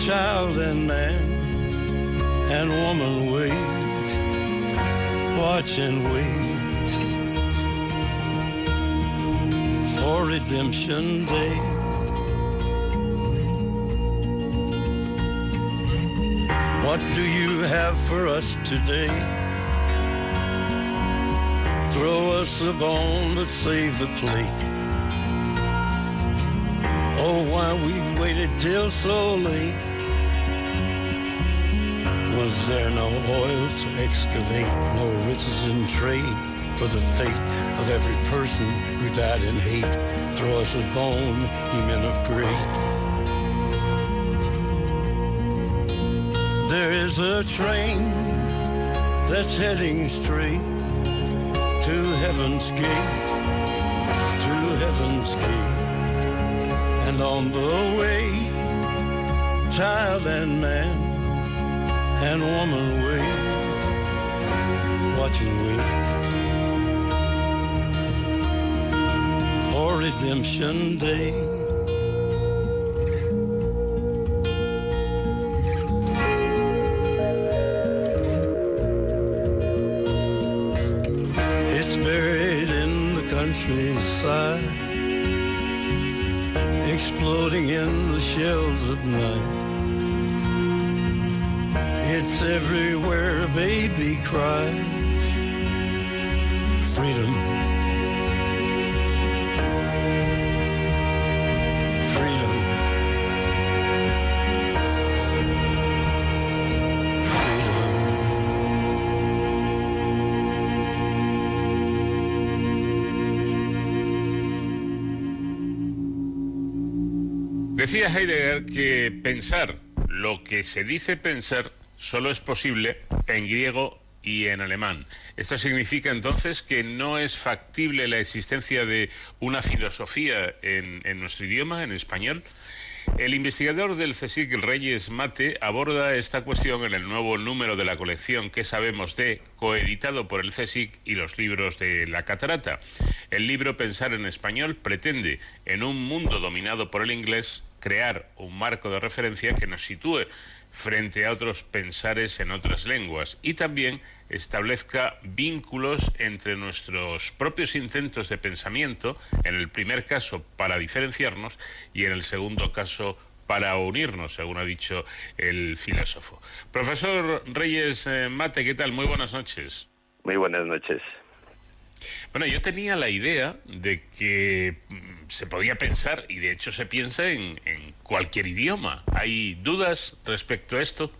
Speaker 12: child and man and woman wait, watch and wait for redemption day. What do you have for us today? Throw us a bone, but save the plate. Oh, why we waited till so late? Was there no oil to excavate, no riches in trade for the fate of every person who died in hate? Throw us a bone, ye men of great. There is a train that's heading straight to heaven's gate, to heaven's gate. And on the way, child and man and woman wait, watching wait for redemption day. It's buried in the countryside exploding in the shells of night. It's everywhere a baby cries. Freedom. Freedom.
Speaker 11: Decía Heidegger que pensar lo que se dice pensar solo es posible en griego y en alemán. Esto significa entonces que no es factible la existencia de una filosofía en, en nuestro idioma, en español. El investigador del CSIC, Reyes Mate, aborda esta cuestión en el nuevo número de la colección que sabemos de, coeditado por el CSIC y los libros de La Catarata. El libro Pensar en Español pretende, en un mundo dominado por el inglés, crear un marco de referencia que nos sitúe frente a otros pensares en otras lenguas y también establezca vínculos entre nuestros propios intentos de pensamiento, en el primer caso para diferenciarnos y en el segundo caso para unirnos, según ha dicho el filósofo. Profesor Reyes eh, Mate, ¿qué tal? Muy buenas noches.
Speaker 16: Muy buenas noches.
Speaker 11: Bueno, yo tenía la idea de que mm, se podía pensar, y de hecho se piensa en, cualquier idioma. ¿Hay dudas respecto a esto?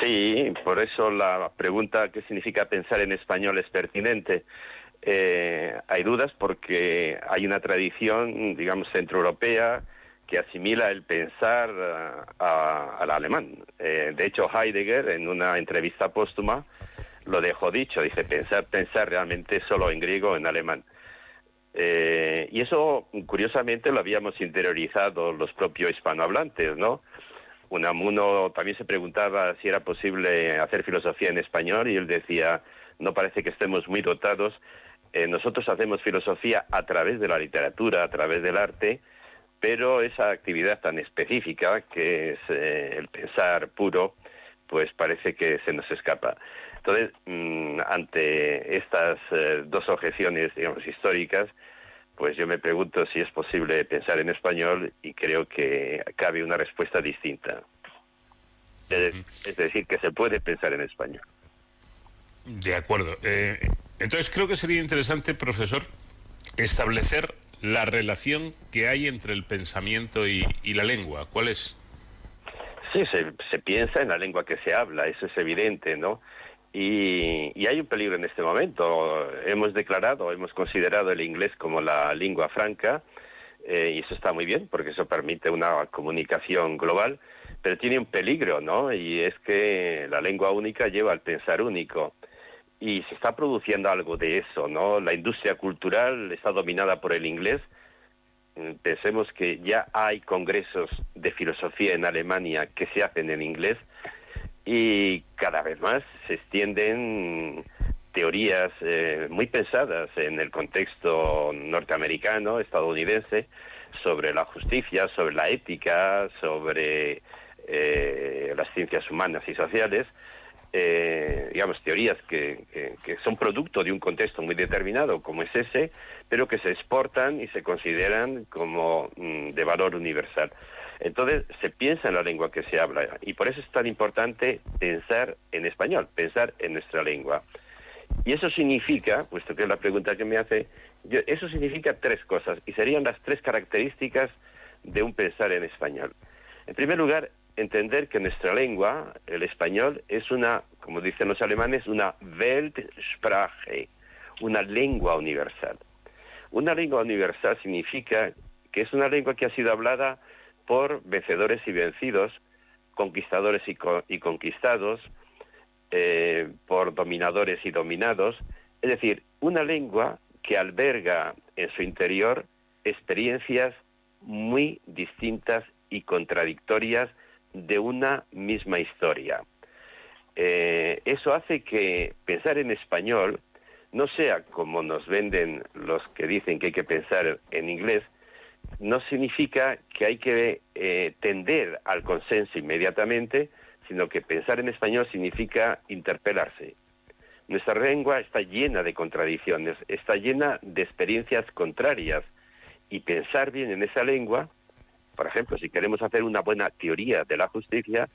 Speaker 16: Sí, por eso la pregunta qué significa pensar en español es pertinente. Eh, hay dudas porque hay una tradición, digamos, centroeuropea que asimila el pensar al alemán. Eh, de hecho, Heidegger, en una entrevista póstuma, lo dejó dicho, dice pensar, pensar realmente solo en griego en alemán. Eh, y eso, curiosamente, lo habíamos interiorizado los propios hispanohablantes, ¿no? Unamuno también se preguntaba si era posible hacer filosofía en español y él decía, no parece que estemos muy dotados. Eh, nosotros hacemos filosofía a través de la literatura, a través del arte, pero esa actividad tan específica que es eh, el pensar puro, pues parece que se nos escapa. Entonces, mm, ante estas eh, dos objeciones, digamos, históricas, pues yo me pregunto si es posible pensar en español y creo que cabe una respuesta distinta. Es, decir, que se puede pensar en español.
Speaker 11: De acuerdo. Eh, entonces creo que sería interesante, profesor, establecer la relación que hay entre el pensamiento y, la lengua. ¿Cuál es?
Speaker 16: Sí, se, se, piensa en la lengua que se habla, eso es evidente, ¿no? Y, hay un peligro en este momento. Hemos declarado, hemos considerado el inglés como la lengua franca, eh, y eso está muy bien, porque eso permite una comunicación global, pero tiene un peligro, ¿no? Y es que la lengua única lleva al pensar único. Y se está produciendo algo de eso, ¿no? La industria cultural está dominada por el inglés. Mm, pensemos que ya hay congresos de filosofía en Alemania que se hacen en inglés y cada vez más se extienden teorías eh, muy pensadas en el contexto norteamericano, estadounidense, sobre la justicia, sobre la ética, sobre eh, las ciencias humanas y sociales, eh, digamos, teorías que, que, son producto de un contexto muy determinado como es ese, pero que se exportan y se consideran como mm, de valor universal. Entonces se piensa en la lengua que se habla y por eso es tan importante pensar en español, pensar en nuestra lengua. Y eso significa, puesto que es la pregunta que me hace, eso significa tres cosas y serían las tres características de un pensar en español. En primer lugar, entender que nuestra lengua, el español, es una, como dicen los alemanes, una Weltsprache, una lengua universal. Una lengua universal significa que es una lengua que ha sido hablada por vencedores y vencidos, conquistadores y, conquistados, eh, por dominadores y dominados, es decir, una lengua que alberga en su interior experiencias muy distintas y contradictorias de una misma historia. Eh, eso hace que pensar en español no sea como nos venden los que dicen que hay que pensar en inglés, no significa que hay que eh, tender al consenso inmediatamente, sino que pensar en español significa interpelarse. Nuestra lengua está llena de contradicciones, está llena de experiencias contrarias y pensar bien en esa lengua, por ejemplo, si queremos hacer una buena teoría de la justicia,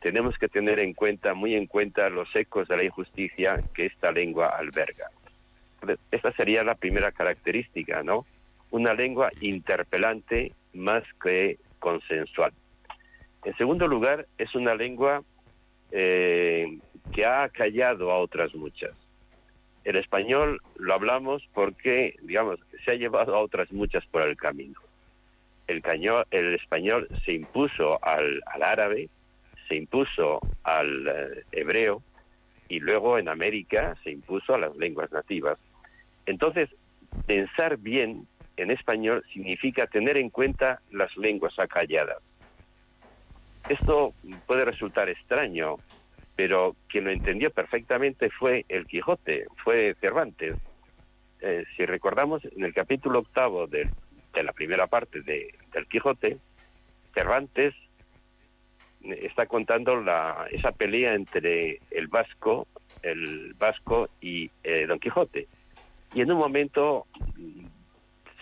Speaker 16: tenemos que tener en cuenta, muy en cuenta, los ecos de la injusticia que esta lengua alberga. Esta sería la primera característica, ¿no? Una lengua interpelante más que consensual. En segundo lugar, es una lengua eh, que ha callado a otras muchas. El español lo hablamos porque, digamos, se ha llevado a otras muchas por el camino. El, español se impuso al, árabe, se impuso al eh, hebreo y luego en América se impuso a las lenguas nativas. Entonces, pensar bien en español significa tener en cuenta las lenguas acalladas. Esto puede resultar extraño, pero quien lo entendió perfectamente fue el Quijote, fue Cervantes. Eh, si recordamos, en el capítulo octavo de, la primera parte de, del Quijote, Cervantes está contando esa pelea entre el vasco, el vasco y eh, Don Quijote. Y en un momento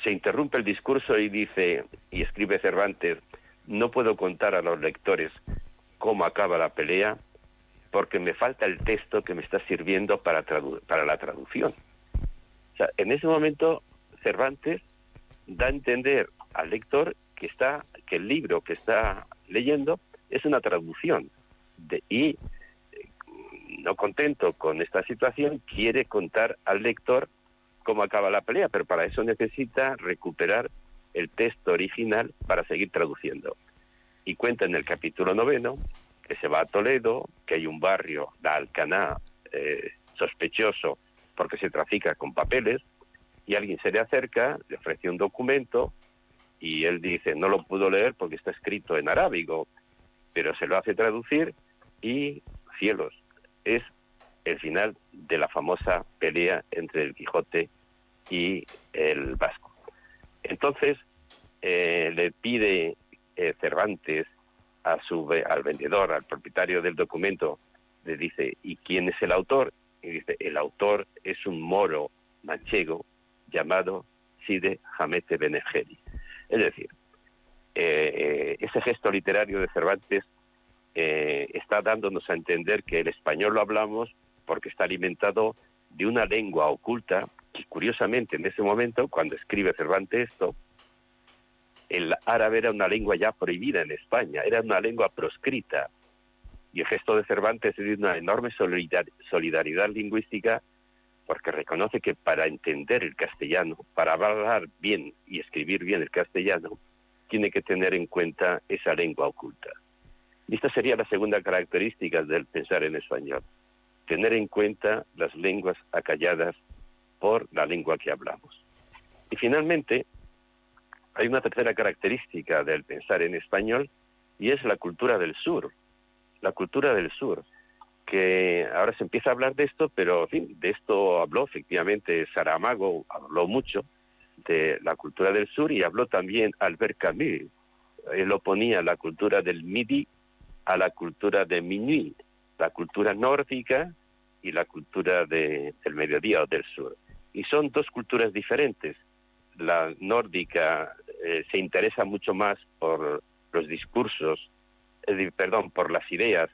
Speaker 16: se interrumpe el discurso y dice, y escribe Cervantes, no puedo contar a los lectores cómo acaba la pelea porque me falta el texto que me está sirviendo para, para la traducción. O sea, en ese momento Cervantes da a entender al lector que está que el libro que está leyendo es una traducción de, y eh, no contento con esta situación quiere contar al lector cómo acaba la pelea, pero para eso necesita recuperar el texto original para seguir traduciendo. Y cuenta en el capítulo noveno que se va a Toledo, que hay un barrio, la Alcaná, eh, sospechoso porque se trafica con papeles, y alguien se le acerca, le ofrece un documento, y él dice, no lo pudo leer porque está escrito en arábigo, pero se lo hace traducir y cielos, es el final de la famosa pelea entre el Quijote y el Vasco. Entonces, eh, le pide eh, Cervantes a su, al vendedor, al propietario del documento, le dice, ¿y quién es el autor? Y dice, el autor es un moro manchego llamado Side Jamete Benegeli. Es decir, eh, ese gesto literario de Cervantes está dándonos a entender que el español lo hablamos porque está alimentado de una lengua oculta y curiosamente en ese momento, cuando escribe Cervantes esto, el árabe era una lengua ya prohibida en España, era una lengua proscrita. Y el gesto de Cervantes es de una enorme solidaridad lingüística porque reconoce que para entender el castellano, para hablar bien y escribir bien el castellano, tiene que tener en cuenta esa lengua oculta. Y esta sería la segunda característica del pensar en español, tener en cuenta las lenguas acalladas por la lengua que hablamos. Y finalmente, hay una tercera característica del pensar en español y es la cultura del sur. La cultura del sur, que ahora se empieza a hablar de esto, pero en fin, de esto habló efectivamente Saramago, habló mucho de la cultura del sur y habló también Albert Camus. Él oponía la cultura del midi a la cultura de minuit, la cultura nórdica y la cultura del mediodía o del sur. Y son dos culturas diferentes. La nórdica eh, se interesa mucho más por los discursos, perdón, por las ideas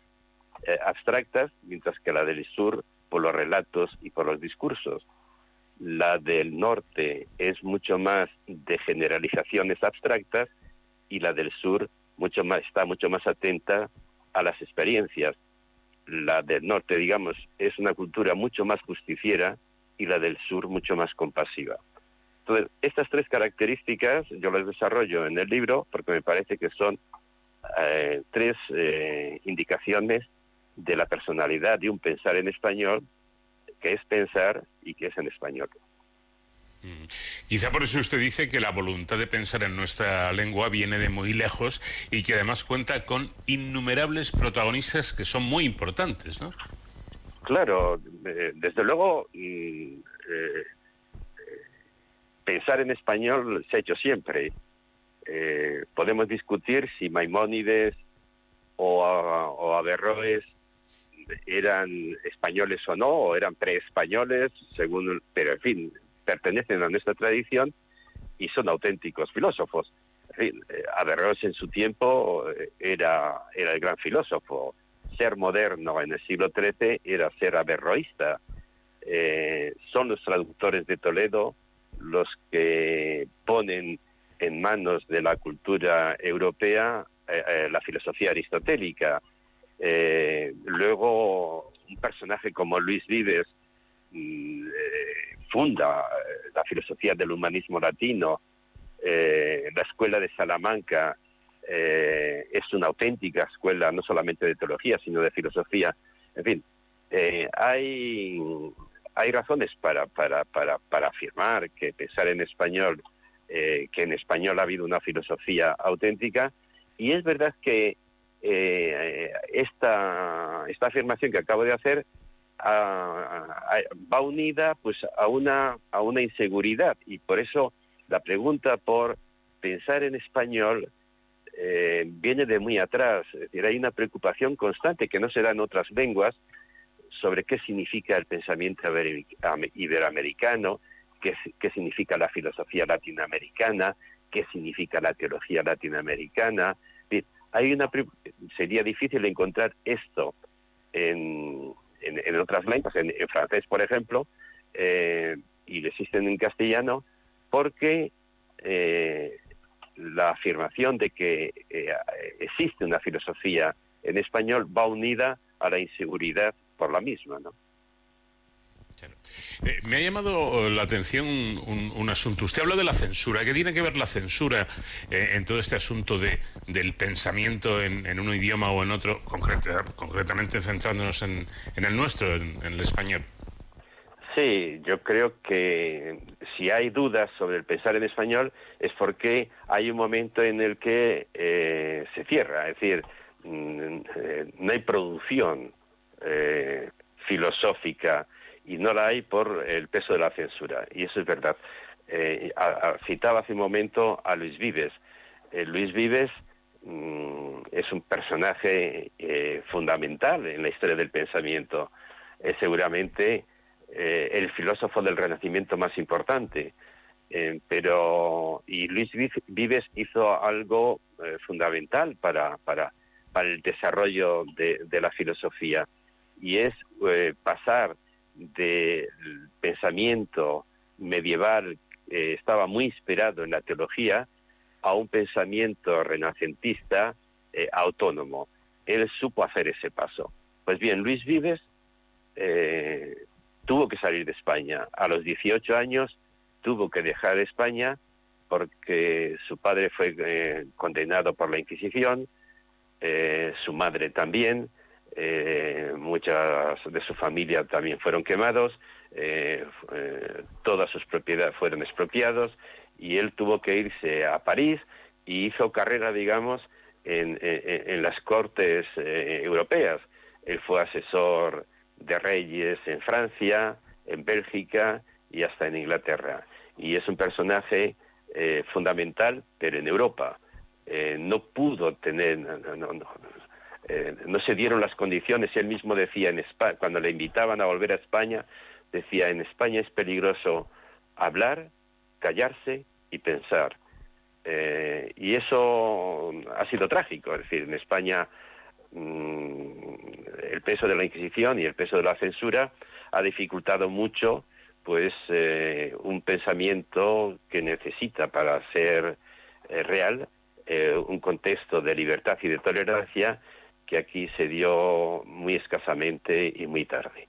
Speaker 16: eh, abstractas, mientras que la del sur por los relatos y por los discursos. La del norte es mucho más de generalizaciones abstractas y la del sur mucho más, está mucho más atenta a las experiencias. La del norte, digamos, es una cultura mucho más justiciera y la del sur mucho más compasiva. Entonces, estas tres características yo las desarrollo en el libro porque me parece que son eh, tres eh, indicaciones de la personalidad de un pensar en español, que es pensar y que es en español.
Speaker 11: Mm. Quizá por eso usted dice que la voluntad de pensar en nuestra lengua viene de muy lejos y que además cuenta con innumerables protagonistas que son muy importantes, ¿no?
Speaker 16: Claro, eh, desde luego mm, pensar en español se ha hecho siempre. Eh, podemos discutir si Maimónides o, o Averroes eran españoles o no, o eran preespañoles, según, pero en fin, pertenecen a nuestra tradición y son auténticos filósofos. En fin, eh, Averroes en su tiempo eh, era, era el gran filósofo. Ser moderno en el siglo XIII era ser averroísta. son los traductores de Toledo los que ponen en manos de la cultura europea eh, eh, la filosofía aristotélica. Eh, luego, un personaje como Luis Vives mm, funda la filosofía del humanismo latino. la escuela de Salamanca es una auténtica escuela no solamente de teología, sino de filosofía. En fin, hay hay razones para, para, para, para afirmar que pensar en español eh, que en español ha habido una filosofía auténtica. Y es verdad que eh, esta, esta afirmación que acabo de hacer va unida pues a una, a una inseguridad y por eso la pregunta por pensar en español eh, viene de muy atrás. Es hay una preocupación constante que no se da en otras lenguas sobre qué significa el pensamiento iberoamericano, qué, qué significa la filosofía latinoamericana, qué significa la teología latinoamericana. Hay una, sería difícil encontrar esto en, en, otras lenguas, en, francés, por ejemplo, eh, y existen en castellano, porque eh, la afirmación de que eh, existe una filosofía en español va unida a la inseguridad por la misma, ¿no?
Speaker 11: Eh, me ha llamado la atención un, asunto. Usted habla de la censura. ¿Qué tiene que ver la censura eh, en todo este asunto de, del pensamiento en, un idioma o en otro, concretamente centrándonos en, el nuestro, en, el español?
Speaker 16: Sí, yo creo que si hay dudas sobre el pensar en español es porque hay un momento en el que eh, se cierra, es decir, mm, no hay producción filosófica y no la hay por el peso de la censura. Y eso es verdad. Eh, citaba hace un momento a Luis Vives. Eh, Luis Vives mm, es un personaje eh, fundamental en la historia del pensamiento. Es seguramente el filósofo del Renacimiento más importante. pero y Luis Vives hizo algo fundamental para, para, para el desarrollo de, de la filosofía y es pasar del pensamiento medieval eh, estaba muy inspirado en la teología a un pensamiento renacentista eh, autónomo. Él supo hacer ese paso. Pues bien, Luis Vives eh, tuvo que salir de España. A los 18 años tuvo que dejar España porque su padre fue condenado por la Inquisición, su madre también, eh, muchas de su familia también fueron quemados, eh, eh, todas sus propiedades fueron expropiados y él tuvo que irse a París y hizo carrera, digamos, en, en, las cortes europeas. Él fue asesor de reyes en Francia, en Bélgica y hasta en Inglaterra. Y es un personaje fundamental, pero en Europa. no pudo tener, eh, no se dieron las condiciones. Él mismo decía, en España, cuando le invitaban a volver a España, decía, en España es peligroso hablar, callarse y pensar. Eh, y eso ha sido trágico. Es decir, en España mm, el peso de la Inquisición y el peso de la censura ha dificultado mucho pues eh, un pensamiento que necesita para ser real un contexto de libertad y de tolerancia que aquí se dio muy escasamente y muy tarde.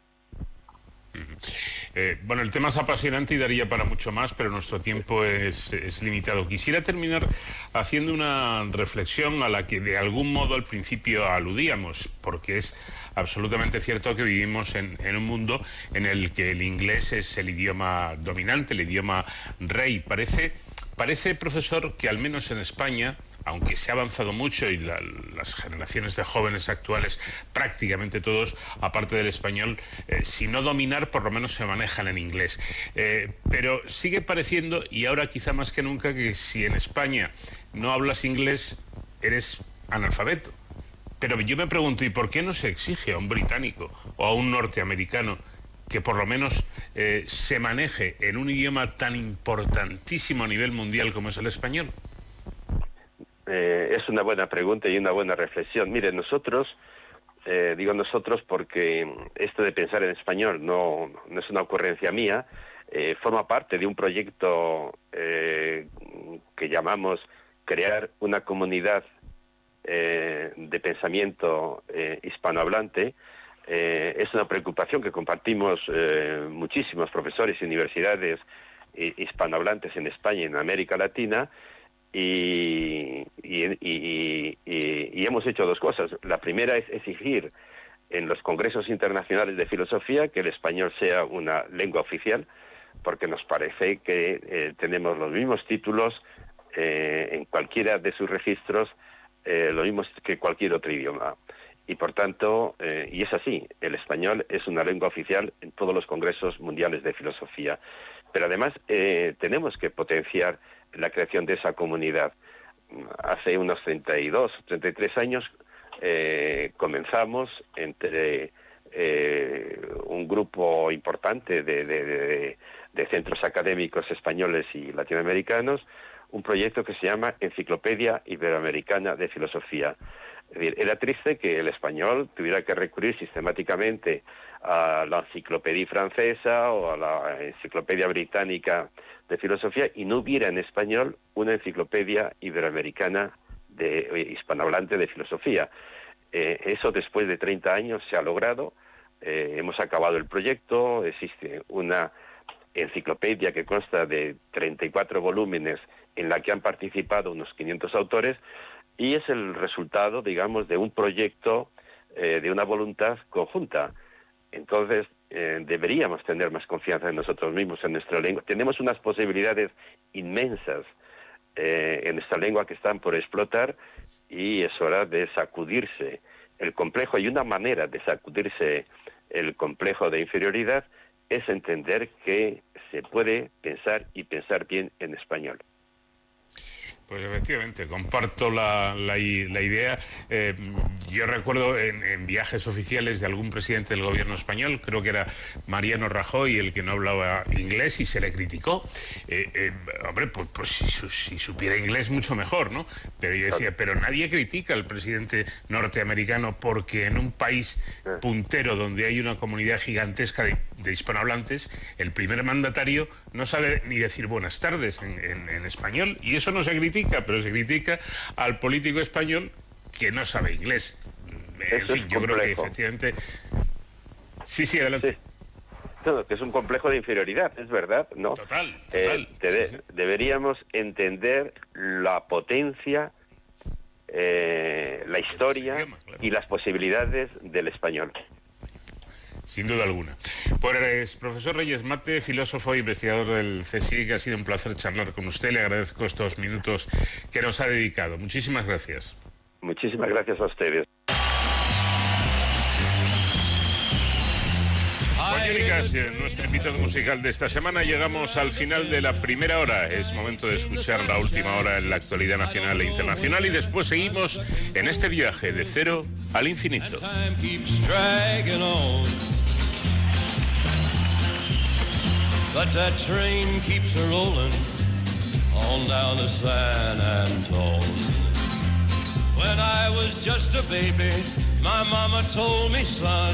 Speaker 11: Eh, bueno, el tema es apasionante y daría para mucho más, pero nuestro tiempo es, limitado. Quisiera terminar haciendo una reflexión a la que de algún modo al principio aludíamos, porque es absolutamente cierto que vivimos en, un mundo en el que el inglés es el idioma dominante, el idioma rey. Parece, parece profesor, que al menos en España aunque se ha avanzado mucho y las generaciones de jóvenes actuales, prácticamente todos, aparte del español, eh, si no dominar, por lo menos se manejan en inglés. Eh, pero sigue pareciendo, y ahora quizá más que nunca, que si en España no hablas inglés, eres analfabeto. Pero yo me pregunto, ¿y por qué no se exige a un británico o a un norteamericano que por lo menos eh, se maneje en un idioma tan importantísimo a nivel mundial como es el español?
Speaker 16: Eh, es una buena pregunta y una buena reflexión. Mire, nosotros, eh, digo nosotros porque esto de pensar en español no, no es una ocurrencia mía, eh, forma parte de un proyecto que llamamos crear una comunidad de pensamiento hispanohablante. es una preocupación que compartimos muchísimos profesores y universidades hispanohablantes en España y en América Latina y, y, hemos hecho dos cosas. La primera es exigir en los congresos internacionales de filosofía que el español sea una lengua oficial, porque nos parece que eh, tenemos los mismos títulos eh, en cualquiera de sus registros, eh, lo mismo que cualquier otro idioma. Y por tanto, y es así, el español es una lengua oficial en todos los congresos mundiales de filosofía. Pero además tenemos que potenciar la creación de esa comunidad. Hace unos 32, 33 años comenzamos entre un grupo importante de, de centros académicos españoles y latinoamericanos, un proyecto que se llama Enciclopedia Iberoamericana de Filosofía. Era triste que el español tuviera que recurrir sistemáticamente a la enciclopedia francesa o a la enciclopedia británica de filosofía y no hubiera en español una enciclopedia iberoamericana de eh, hispanohablante de filosofía. Eh, eso después de 30 años se ha logrado. Eh, hemos acabado el proyecto, existe una enciclopedia que consta de 34 volúmenes en la que han participado unos 500 autores y es el resultado, digamos, de un proyecto, eh, de una voluntad conjunta. Entonces, eh, deberíamos tener más confianza en nosotros mismos, en nuestra lengua. Tenemos unas posibilidades inmensas eh, en nuestra lengua que están por explotar y es hora de sacudirse el complejo. Y una manera de sacudirse el complejo de inferioridad es entender que se puede pensar y pensar bien en español.
Speaker 11: Pues efectivamente, comparto la, la, idea. Eh, yo recuerdo en, viajes oficiales de algún presidente del gobierno español, creo que era Mariano Rajoy, el que no hablaba inglés y se le criticó. Eh, eh, hombre, pues, pues si, supiera inglés mucho mejor, ¿no? Pero yo decía, pero nadie critica al presidente norteamericano porque en un país puntero donde hay una comunidad gigantesca de, hispanohablantes, el primer mandatario no sabe ni decir buenas tardes en, en español y eso no se critica pero se critica al político español que no sabe inglés. En fin, yo creo que efectivamente. Sí, sí, adelante.
Speaker 16: que es un complejo de inferioridad, es verdad, ¿no?
Speaker 11: Total,
Speaker 16: eh,
Speaker 11: total.
Speaker 16: Deberíamos entender la potencia, eh, la historia y las posibilidades del español
Speaker 11: sin duda alguna. Pues profesor Reyes Mate, filósofo e investigador del CSIC, ha sido un placer charlar con usted. Le agradezco estos minutos que nos ha dedicado. Muchísimas gracias.
Speaker 16: Muchísimas gracias a ustedes.
Speaker 11: Pues en nuestro invitado musical de esta semana llegamos al final de la primera hora. Es momento de escuchar la última hora en la actualidad nacional e internacional y después seguimos en este viaje de cero al infinito. But that train keeps a rolling on down to San Antone. When I was just a baby, my mama told me, son,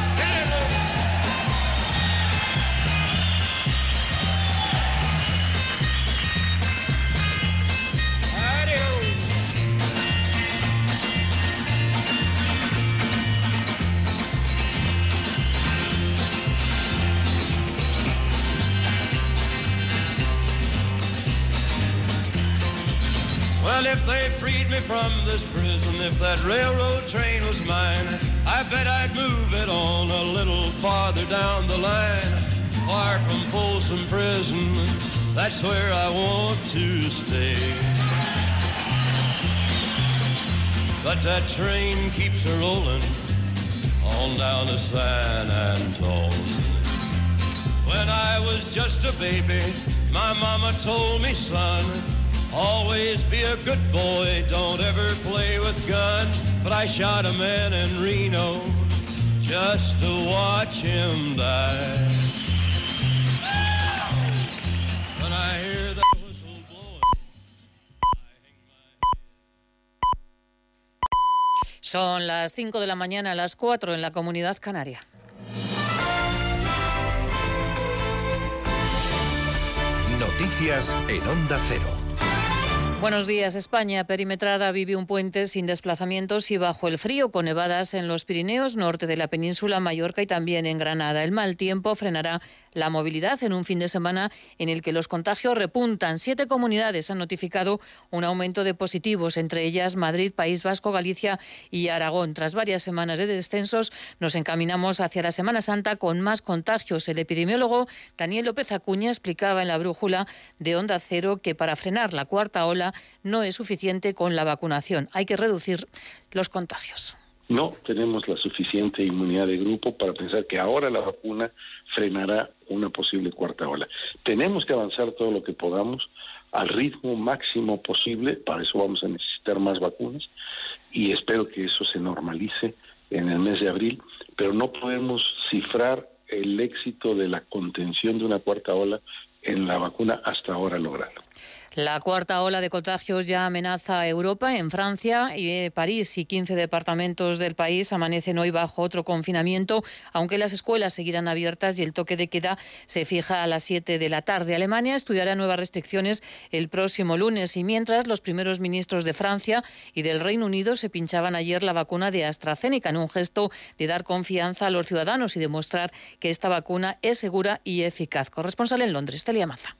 Speaker 11: If they freed me from this prison, if that railroad train was mine, I bet I'd move it on a little farther down the line. Far from Folsom Prison, that's where I want to stay.
Speaker 12: but that train keeps a rolling on down to San Antone. When I was just a baby, my mama told me, son, always be a good boy, don't ever play with guns. But I shot a man in Reno just to watch him die. When I hear that whistle blowing.
Speaker 1: Son las 5 de la mañana, las 4 en la comunidad canaria.
Speaker 6: Noticias en Onda Cero.
Speaker 1: Buenos días. España perimetrada vive un puente sin desplazamientos y bajo el frío, con nevadas en los Pirineos, norte de la península, Mallorca y también en Granada. El mal tiempo frenará la movilidad en un fin de semana en el que los contagios repuntan. Siete comunidades han notificado un aumento de positivos, entre ellas Madrid, País Vasco, Galicia y Aragón. Tras varias semanas de descensos, nos encaminamos hacia la Semana Santa con más contagios. El epidemiólogo Daniel López Acuña explicaba en la brújula de Onda Cero que para frenar la cuarta ola no es suficiente con la vacunación. Hay que reducir los contagios.
Speaker 3: No tenemos la suficiente inmunidad de grupo para pensar que ahora la vacuna frenará una posible cuarta ola. Tenemos que avanzar todo lo que podamos al ritmo máximo posible, para eso vamos a necesitar más vacunas y espero que eso se normalice en el mes de abril, pero no podemos cifrar el éxito de la contención de una cuarta ola en la vacuna hasta ahora logrado.
Speaker 1: La cuarta ola de contagios ya amenaza a Europa. En Francia y eh, París y 15 departamentos del país amanecen hoy bajo otro confinamiento, aunque las escuelas seguirán abiertas y el toque de queda se fija a las 7 de la tarde. Alemania estudiará nuevas restricciones el próximo lunes y mientras los primeros ministros de Francia y del Reino Unido se pinchaban ayer la vacuna de AstraZeneca en un gesto de dar confianza a los ciudadanos y demostrar que esta vacuna es segura y eficaz. Corresponsal en Londres, Maza.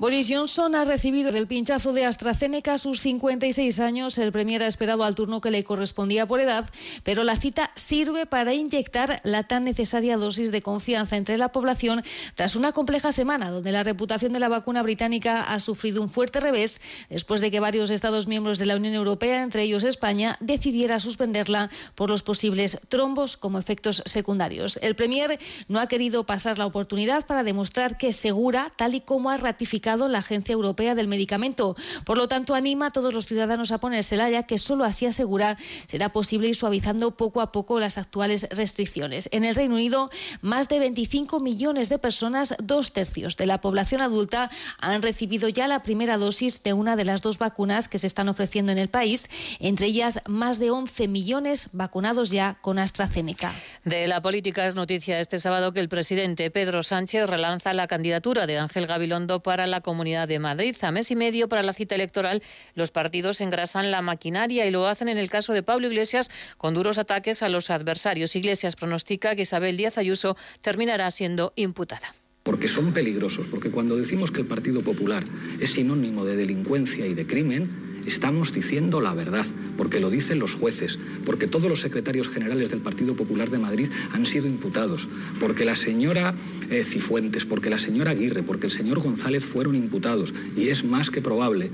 Speaker 17: Boris Johnson ha recibido el pinchazo de AstraZeneca a sus 56 años. El premier ha esperado al turno que le correspondía por edad, pero la cita sirve para inyectar la tan necesaria dosis de confianza entre la población tras una compleja semana donde la reputación de la vacuna británica ha sufrido un fuerte revés después de que varios Estados miembros de la Unión Europea, entre ellos España, decidiera suspenderla por los posibles trombos como efectos secundarios. El premier no ha querido pasar la oportunidad para demostrar que es segura, tal y como ha ratificado la Agencia Europea del Medicamento. Por lo tanto, anima a todos los ciudadanos a ponérsela, ya que solo así asegura será posible ir suavizando poco a poco las actuales restricciones. En el Reino Unido, más de 25 millones de personas, dos tercios de la población adulta, han recibido ya la primera dosis de una de las dos vacunas que se están ofreciendo en el país, entre ellas más de 11 millones vacunados ya con AstraZeneca.
Speaker 1: De la política es noticia este sábado que el presidente Pedro Sánchez relanza la candidatura de Ángel Gabilondo para la Comunidad de Madrid. A mes y medio para la cita electoral, los partidos engrasan la maquinaria y lo hacen en el caso de Pablo Iglesias con duros ataques a los adversarios. Iglesias pronostica que Isabel Díaz Ayuso terminará siendo imputada
Speaker 18: porque son peligrosos, porque cuando decimos que el Partido Popular es sinónimo de delincuencia y de crimen, Estamos diciendo la verdad, porque lo dicen los jueces, porque todos los secretarios generales del Partido Popular de Madrid han sido imputados, porque la señora eh, Cifuentes, porque la señora Aguirre, porque el señor González fueron imputados. Y es más que probable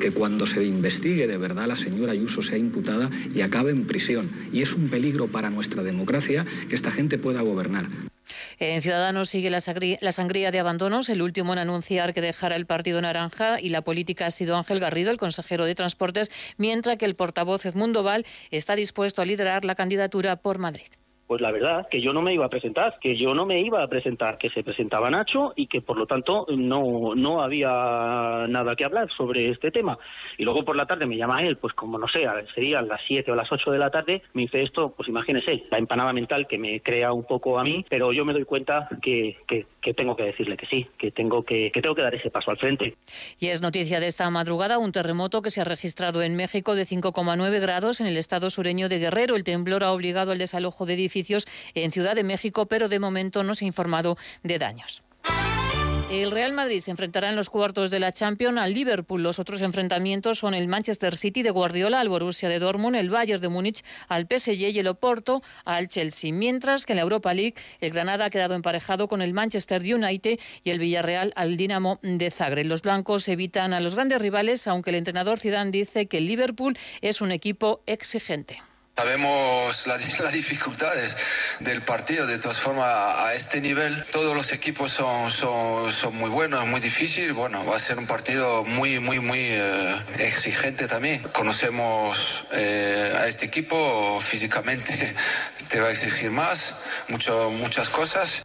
Speaker 18: que cuando se investigue de verdad la señora Ayuso sea imputada y acabe en prisión. Y es un peligro para nuestra democracia que esta gente pueda gobernar.
Speaker 1: En Ciudadanos sigue la, sangría de abandonos, el último en anunciar que dejará el Partido Naranja y la política ha sido Ángel Garrido, el consejero de Transportes, mientras que el portavoz Edmundo Val está dispuesto a liderar la candidatura por Madrid.
Speaker 19: Pues la verdad, que yo no me iba a presentar, que yo no me iba a presentar, que se presentaba Nacho y que por lo tanto no, no había nada que hablar sobre este tema. Y luego por la tarde me llama él, pues como no sé, serían las 7 o las 8 de la tarde, me dice esto, pues imagínese, la empanada mental que me crea un poco a mí, pero yo me doy cuenta que, que, tengo que decirle que sí, que tengo que, que tengo que dar ese paso al frente.
Speaker 1: Y es noticia de esta madrugada un terremoto que se ha registrado en México de 5,9 grados en el estado sureño de Guerrero. El temblor ha obligado al desalojo de edificios en Ciudad de México, pero de momento no se ha informado de daños. El Real Madrid se enfrentará en los cuartos de la Champions al Liverpool. Los otros enfrentamientos son el Manchester City de Guardiola al Borussia de Dortmund, el Bayern de Múnich al PSG y el Oporto al Chelsea. Mientras que en la Europa League el Granada ha quedado emparejado con el Manchester United y el Villarreal al Dinamo de Zagreb. Los blancos evitan a los grandes rivales, aunque el entrenador Zidane dice que el Liverpool es un equipo exigente.
Speaker 20: Sabemos [LAUGHS] las dificultades del partido, de todas formas, a este nivel todos los equipos son, son, son muy buenos, muy difícil. Bueno, va a ser un partido muy, muy, muy eh, exigente también. Conocemos eh, a este equipo físicamente, [LAUGHS] te va a exigir más, mucho, muchas cosas.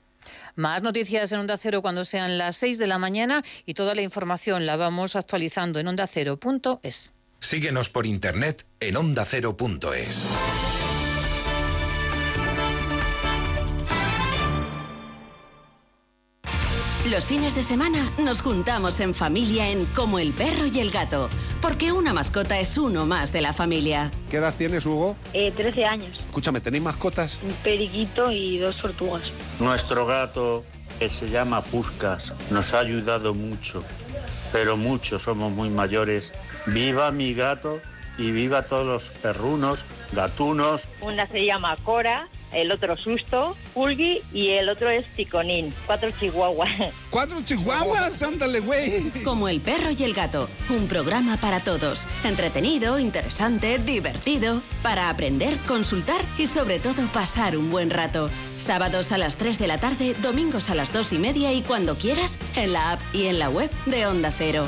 Speaker 1: Más noticias en Onda Cero cuando sean las 6 de la mañana y toda la información la vamos actualizando en ondacero.es.
Speaker 6: Síguenos por internet en ondacero.es.
Speaker 10: Los fines de semana nos juntamos en familia en Como el perro y el gato, porque una mascota es uno más de la familia.
Speaker 9: ¿Qué edad tienes, Hugo?
Speaker 21: Eh, 13 años.
Speaker 9: Escúchame, ¿tenéis mascotas?
Speaker 21: Un periquito y dos tortugas.
Speaker 22: Nuestro gato, que se llama Puscas, nos ha ayudado mucho, pero mucho, somos muy mayores. Viva mi gato y viva todos los perrunos, gatunos.
Speaker 21: Una se llama Cora, el otro Susto, Pulgui y el otro es Ticonín. Cuatro chihuahuas. [LAUGHS]
Speaker 9: ¿Cuatro chihuahuas? Ándale, güey.
Speaker 10: Como el perro y el gato, un programa para todos. Entretenido, interesante, divertido, para aprender, consultar y sobre todo pasar un buen rato. Sábados a las 3 de la tarde, domingos a las 2 y media y cuando quieras, en la app y en la web de Onda Cero.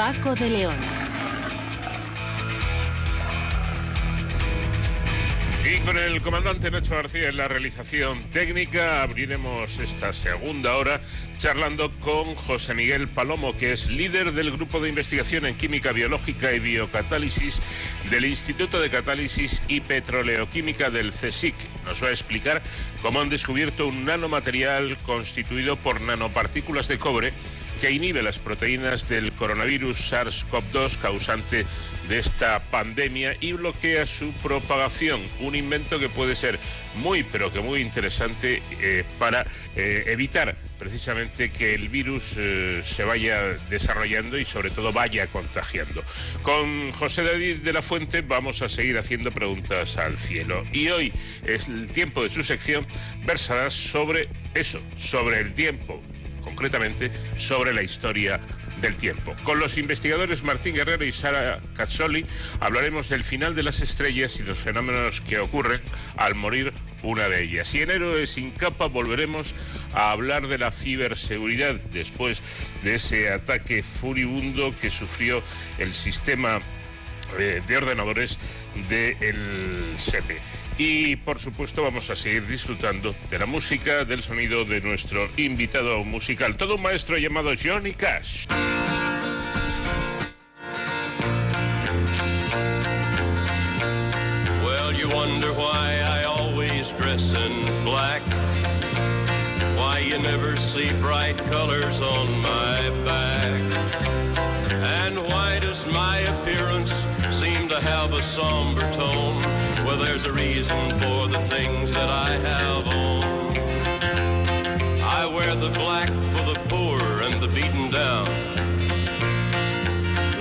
Speaker 10: Paco de León.
Speaker 11: Y con el comandante Nacho García en la realización técnica abriremos esta segunda hora charlando con José Miguel Palomo, que es líder del Grupo de Investigación en Química Biológica y Biocatálisis del Instituto de Catálisis y Petroleoquímica del CSIC. Nos va a explicar cómo han descubierto un nanomaterial constituido por nanopartículas de cobre que inhibe las proteínas del coronavirus SARS-CoV-2 causante de esta pandemia y bloquea su propagación. Un invento que puede ser muy, pero que muy interesante eh, para eh, evitar precisamente que el virus eh, se vaya desarrollando y sobre todo vaya contagiando. Con José David de la Fuente vamos a seguir haciendo preguntas al cielo. Y hoy es el tiempo de su sección, versará sobre eso, sobre el tiempo, concretamente sobre la historia del tiempo. Con los investigadores Martín Guerrero y Sara Cazzoli hablaremos del final de las estrellas y los fenómenos que ocurren al morir una de ellas. Y en Héroes sin capa volveremos a hablar de la ciberseguridad después de ese ataque furibundo que sufrió el sistema eh, de ordenadores del SEPE. Y por supuesto vamos a seguir disfrutando de la música, del sonido de nuestro invitado musical, todo un maestro llamado Johnny Cash.
Speaker 12: Well, you wonder why I always dress in black. Why you never see bright colors on my back. And why does my appearance seem to have a somber tone? Well, there's a reason for the things that I have on. I wear the black for the poor and the beaten down.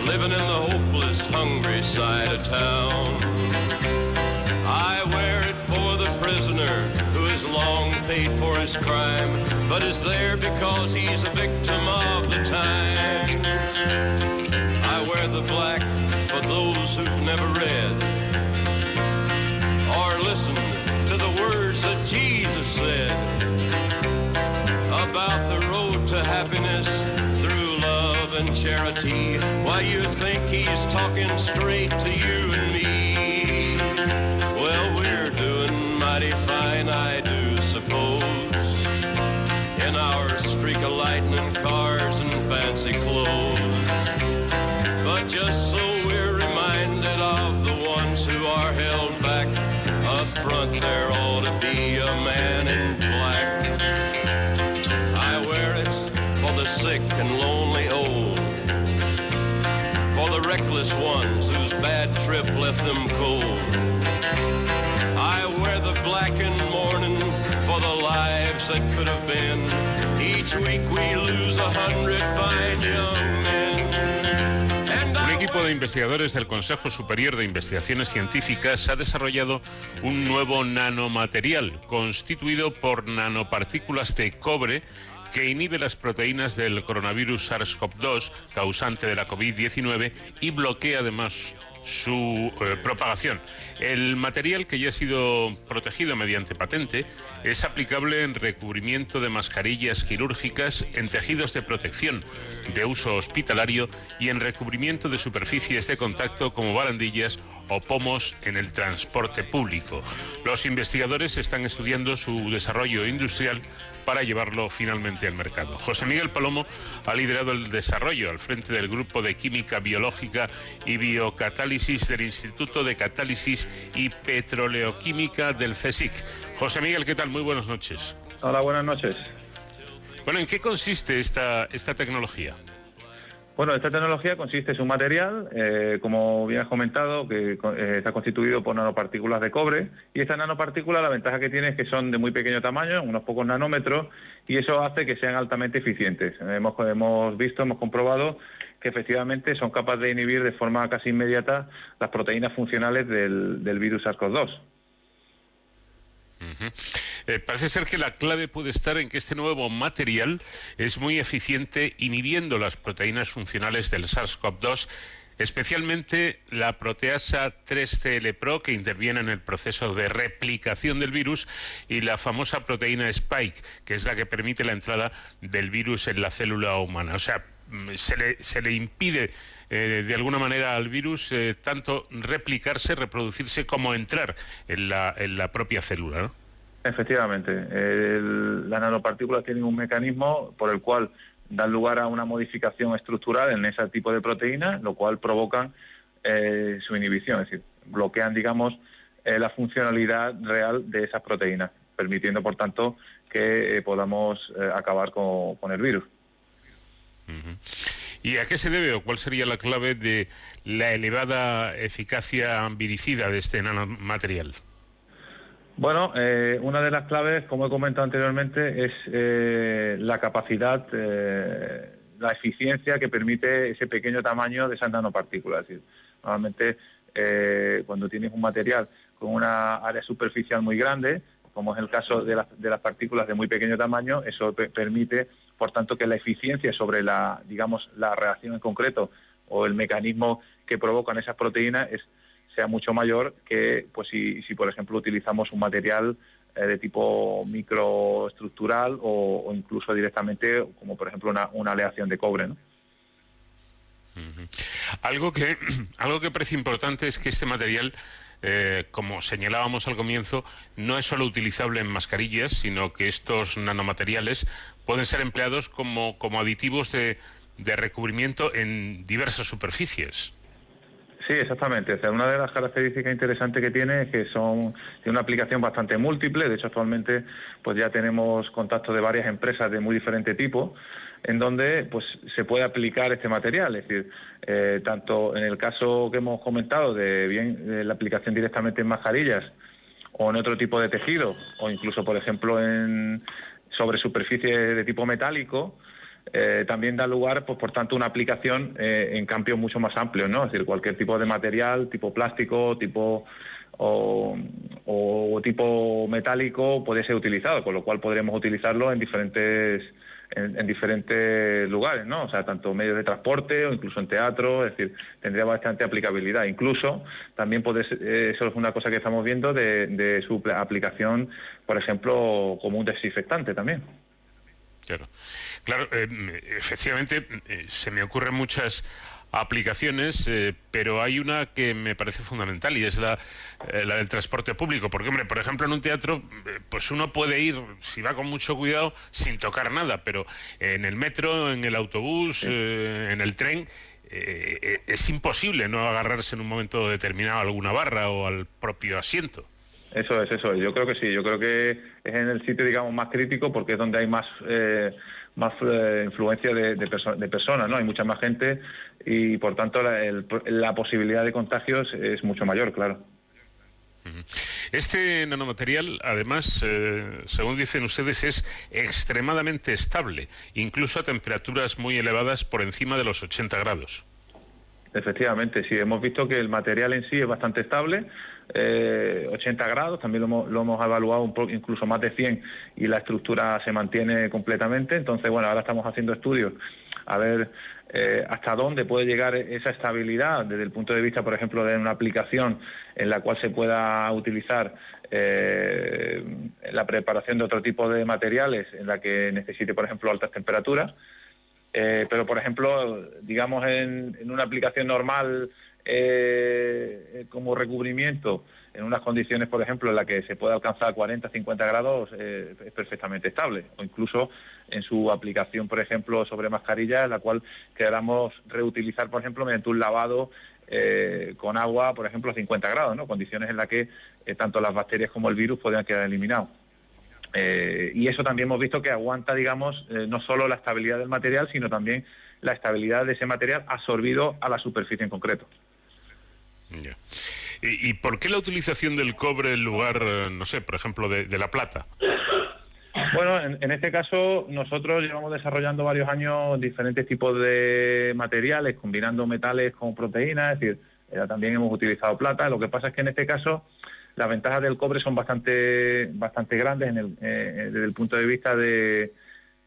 Speaker 12: Living in the hopeless, hungry side of town. I wear it for the prisoner who has long paid for his crime, but is there because he's a victim of the time. I wear the black for those who've never read or listened to the words that Jesus said about the road to happiness through love and charity. Why you think he's talking straight to you and me? Well, we're doing mighty fine,
Speaker 23: left them cold. I wear the blackened mourning for the lives that could have been. Each week we lose a hundred fine young men.
Speaker 11: Un equipo de investigadores del Consejo Superior de Investigaciones Científicas ha desarrollado un nuevo nanomaterial constituido por nanopartículas de cobre que inhibe las proteínas del coronavirus SARS-CoV-2 causante de la COVID-19 y bloquea además su eh, propagación. El material que ya ha sido protegido mediante patente es aplicable en recubrimiento de mascarillas quirúrgicas, en tejidos de protección de uso hospitalario y en recubrimiento de superficies de contacto como barandillas o pomos en el transporte público. Los investigadores están estudiando su desarrollo industrial para llevarlo finalmente al mercado. José Miguel Palomo ha liderado el desarrollo al frente del Grupo de Química Biológica y Biocatálisis del Instituto de Catálisis y Petroleoquímica del CSIC. José Miguel, ¿qué tal? Muy buenas noches.
Speaker 24: Hola, buenas noches.
Speaker 11: Bueno, ¿en qué consiste esta, esta tecnología?
Speaker 24: Bueno, esta tecnología consiste en un material, eh, como bien has comentado, que eh, está constituido por nanopartículas de cobre. Y estas nanopartículas, la ventaja que tiene es que son de muy pequeño tamaño, unos pocos nanómetros, y eso hace que sean altamente eficientes. Hemos, hemos visto, hemos comprobado que efectivamente son capaces de inhibir de forma casi inmediata las proteínas funcionales del, del virus SARS-CoV-2.
Speaker 11: Eh, parece ser que la clave puede estar en que este nuevo material es muy eficiente inhibiendo las proteínas funcionales del SARS-CoV-2, especialmente la proteasa 3CL-Pro que interviene en el proceso de replicación del virus y la famosa proteína Spike, que es la que permite la entrada del virus en la célula humana. Se le, se le impide eh, de alguna manera al virus eh, tanto replicarse, reproducirse, como entrar en la, en la propia célula. ¿no?
Speaker 24: Efectivamente, las nanopartículas tienen un mecanismo por el cual dan lugar a una modificación estructural en ese tipo de proteínas, lo cual provocan eh, su inhibición, es decir, bloquean, digamos, eh, la funcionalidad real de esas proteínas, permitiendo, por tanto, que eh, podamos eh, acabar con el virus.
Speaker 11: ¿Y a qué se debe o cuál sería la clave de la elevada eficacia viricida de este nanomaterial?
Speaker 24: Bueno, eh, una de las claves, como he comentado anteriormente, es eh, la capacidad, eh, la eficiencia que permite ese pequeño tamaño de esas nanopartículas. Es decir, normalmente eh, cuando tienes un material con una área superficial muy grande, como es el caso de, las- de las partículas de muy pequeño tamaño, eso pe- permite, por tanto, que la eficiencia sobre la, digamos, la reacción en concreto o el mecanismo que provocan esas proteínas es sea mucho mayor que pues si, por ejemplo utilizamos un material eh, de tipo microestructural o, incluso directamente como por ejemplo una, aleación de cobre.
Speaker 11: Algo que, [CLEARS THROAT] algo que parece importante es que este material, eh, como señalábamos al comienzo, no es solo utilizable en mascarillas, sino que estos nanomateriales pueden ser empleados como, como aditivos de, de recubrimiento en diversas superficies.
Speaker 24: Sí, exactamente. O sea, una de las características interesantes que tiene es que son tiene una aplicación bastante múltiple. De hecho, actualmente pues ya tenemos contacto de varias empresas de muy diferente tipo en donde pues se puede aplicar este material. Es decir, eh, tanto en el caso que hemos comentado de bien la aplicación directamente en mascarillas o en otro tipo de tejido o incluso, por ejemplo, en sobre superficie de tipo metálico, eh, también da lugar, pues por tanto, una aplicación eh, en cambios mucho más amplios, ¿no? Es decir, cualquier tipo de material, tipo plástico, tipo o, o tipo metálico puede ser utilizado, con lo cual podremos utilizarlo en diferentes en, en diferentes lugares, ¿no? O sea, tanto medios de transporte o incluso en teatro, es decir, tendría bastante aplicabilidad. Incluso también puede ser, eh, eso es una cosa que estamos viendo de, de su pl- aplicación, por ejemplo, como un desinfectante también.
Speaker 11: Claro, claro eh, efectivamente eh, se me ocurren muchas aplicaciones, eh, pero hay una que me parece fundamental y es la, eh, la del transporte público. Porque, hombre, por ejemplo, en un teatro, eh, pues uno puede ir, si va con mucho cuidado, sin tocar nada, pero en el metro, en el autobús, eh, en el tren, es imposible no agarrarse en un momento determinado a alguna barra o al propio asiento.
Speaker 24: Eso es, eso es. Yo creo que sí. Yo creo que es en el sitio, digamos, más crítico porque es donde hay más eh, más eh, influencia de, de, perso- de personas, ¿no? Hay mucha más gente y, por tanto, la, el- la posibilidad de contagios es mucho mayor, claro.
Speaker 11: Este nanomaterial, además, eh, según dicen ustedes, es extremadamente estable, incluso a temperaturas muy elevadas por encima de los 80 grados.
Speaker 24: Efectivamente, sí, hemos visto que el material en sí es bastante estable, eh, 80 grados, también lo hemos, lo hemos evaluado un poco, incluso más de 100 y la estructura se mantiene completamente. Entonces, bueno, ahora estamos haciendo estudios a ver eh, hasta dónde puede llegar esa estabilidad desde el punto de vista, por ejemplo, de una aplicación en la cual se pueda utilizar eh, la preparación de otro tipo de materiales en la que necesite, por ejemplo, altas temperaturas. Eh, pero, por ejemplo, digamos en, una aplicación normal como recubrimiento, en unas condiciones, por ejemplo, en las que se puede alcanzar 40, 50 grados, eh, es perfectamente estable. O incluso en su aplicación, por ejemplo, sobre mascarillas, la cual queramos reutilizar, por ejemplo, mediante un lavado eh, con agua, por ejemplo, a 50 grados, ¿no? Condiciones en las que eh, tanto las bacterias como el virus podrían quedar eliminados. Y eso también hemos visto que aguanta, digamos, no solo la estabilidad del material, sino también la estabilidad de ese material absorbido a la superficie en concreto.
Speaker 11: ¿Y, y por qué la utilización del cobre en lugar, eh, no sé, por ejemplo, de, la plata?
Speaker 24: Bueno, en, en este caso nosotros llevamos desarrollando varios años diferentes tipos de materiales, combinando metales con proteínas, es decir, eh, también hemos utilizado plata. Lo que pasa es que en este caso las ventajas del cobre son bastante, bastante grandes en el, eh, desde el punto de vista de,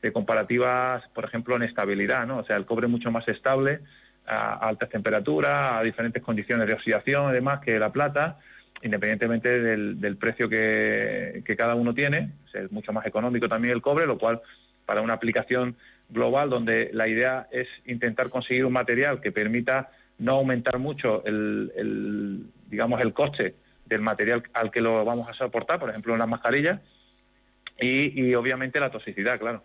Speaker 24: de comparativas, por ejemplo, en estabilidad, ¿no? O sea, el cobre es mucho más estable a, a altas temperaturas, a diferentes condiciones de oxidación y demás que la plata, independientemente del, del precio que, que cada uno tiene. Es mucho más económico también el cobre, lo cual para una aplicación global donde la idea es intentar conseguir un material que permita no aumentar mucho el, el, digamos el coste del material al que lo vamos a soportar, por ejemplo en las mascarillas, y, y obviamente la toxicidad, claro.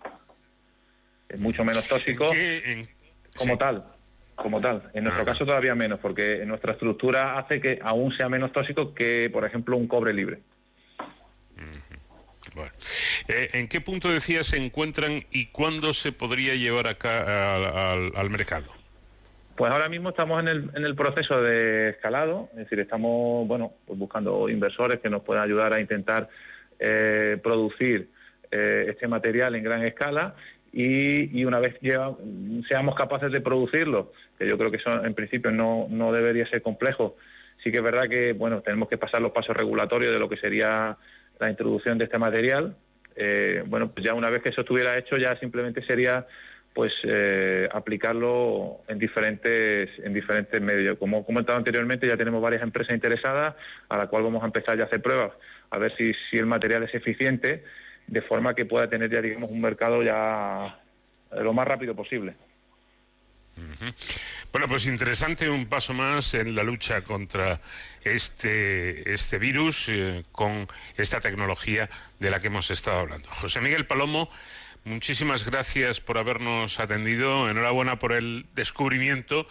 Speaker 24: Es mucho menos tóxico como tal, como tal. En nuestro caso todavía menos, porque nuestra estructura hace que aún sea menos tóxico que, por ejemplo, un cobre libre.
Speaker 11: Bueno. Eh, ¿En qué punto decía se encuentran y cuándo se podría llevar acá al, al- al mercado?
Speaker 24: Pues ahora mismo estamos en el, en el proceso de escalado, es decir, estamos bueno pues buscando inversores que nos puedan ayudar a intentar eh, producir eh, este material en gran escala y, y una vez lleva- seamos capaces de producirlo, que yo creo que eso en principio no, no debería ser complejo, sí que es verdad que bueno tenemos que pasar los pasos regulatorios de lo que sería la introducción de este material. Eh, bueno, pues ya una vez que eso estuviera hecho, ya simplemente sería pues eh, aplicarlo en diferentes en diferentes medios. Como he comentado anteriormente, ya tenemos varias empresas interesadas a la cual vamos a empezar ya a hacer pruebas a ver si, si el material es eficiente de forma que pueda tener ya digamos un mercado ya lo más rápido posible.
Speaker 11: Bueno, pues interesante un paso más en la lucha contra este, este virus eh, con esta tecnología de la que hemos estado hablando. José Miguel Palomo, muchísimas gracias por habernos atendido. Enhorabuena por el descubrimiento,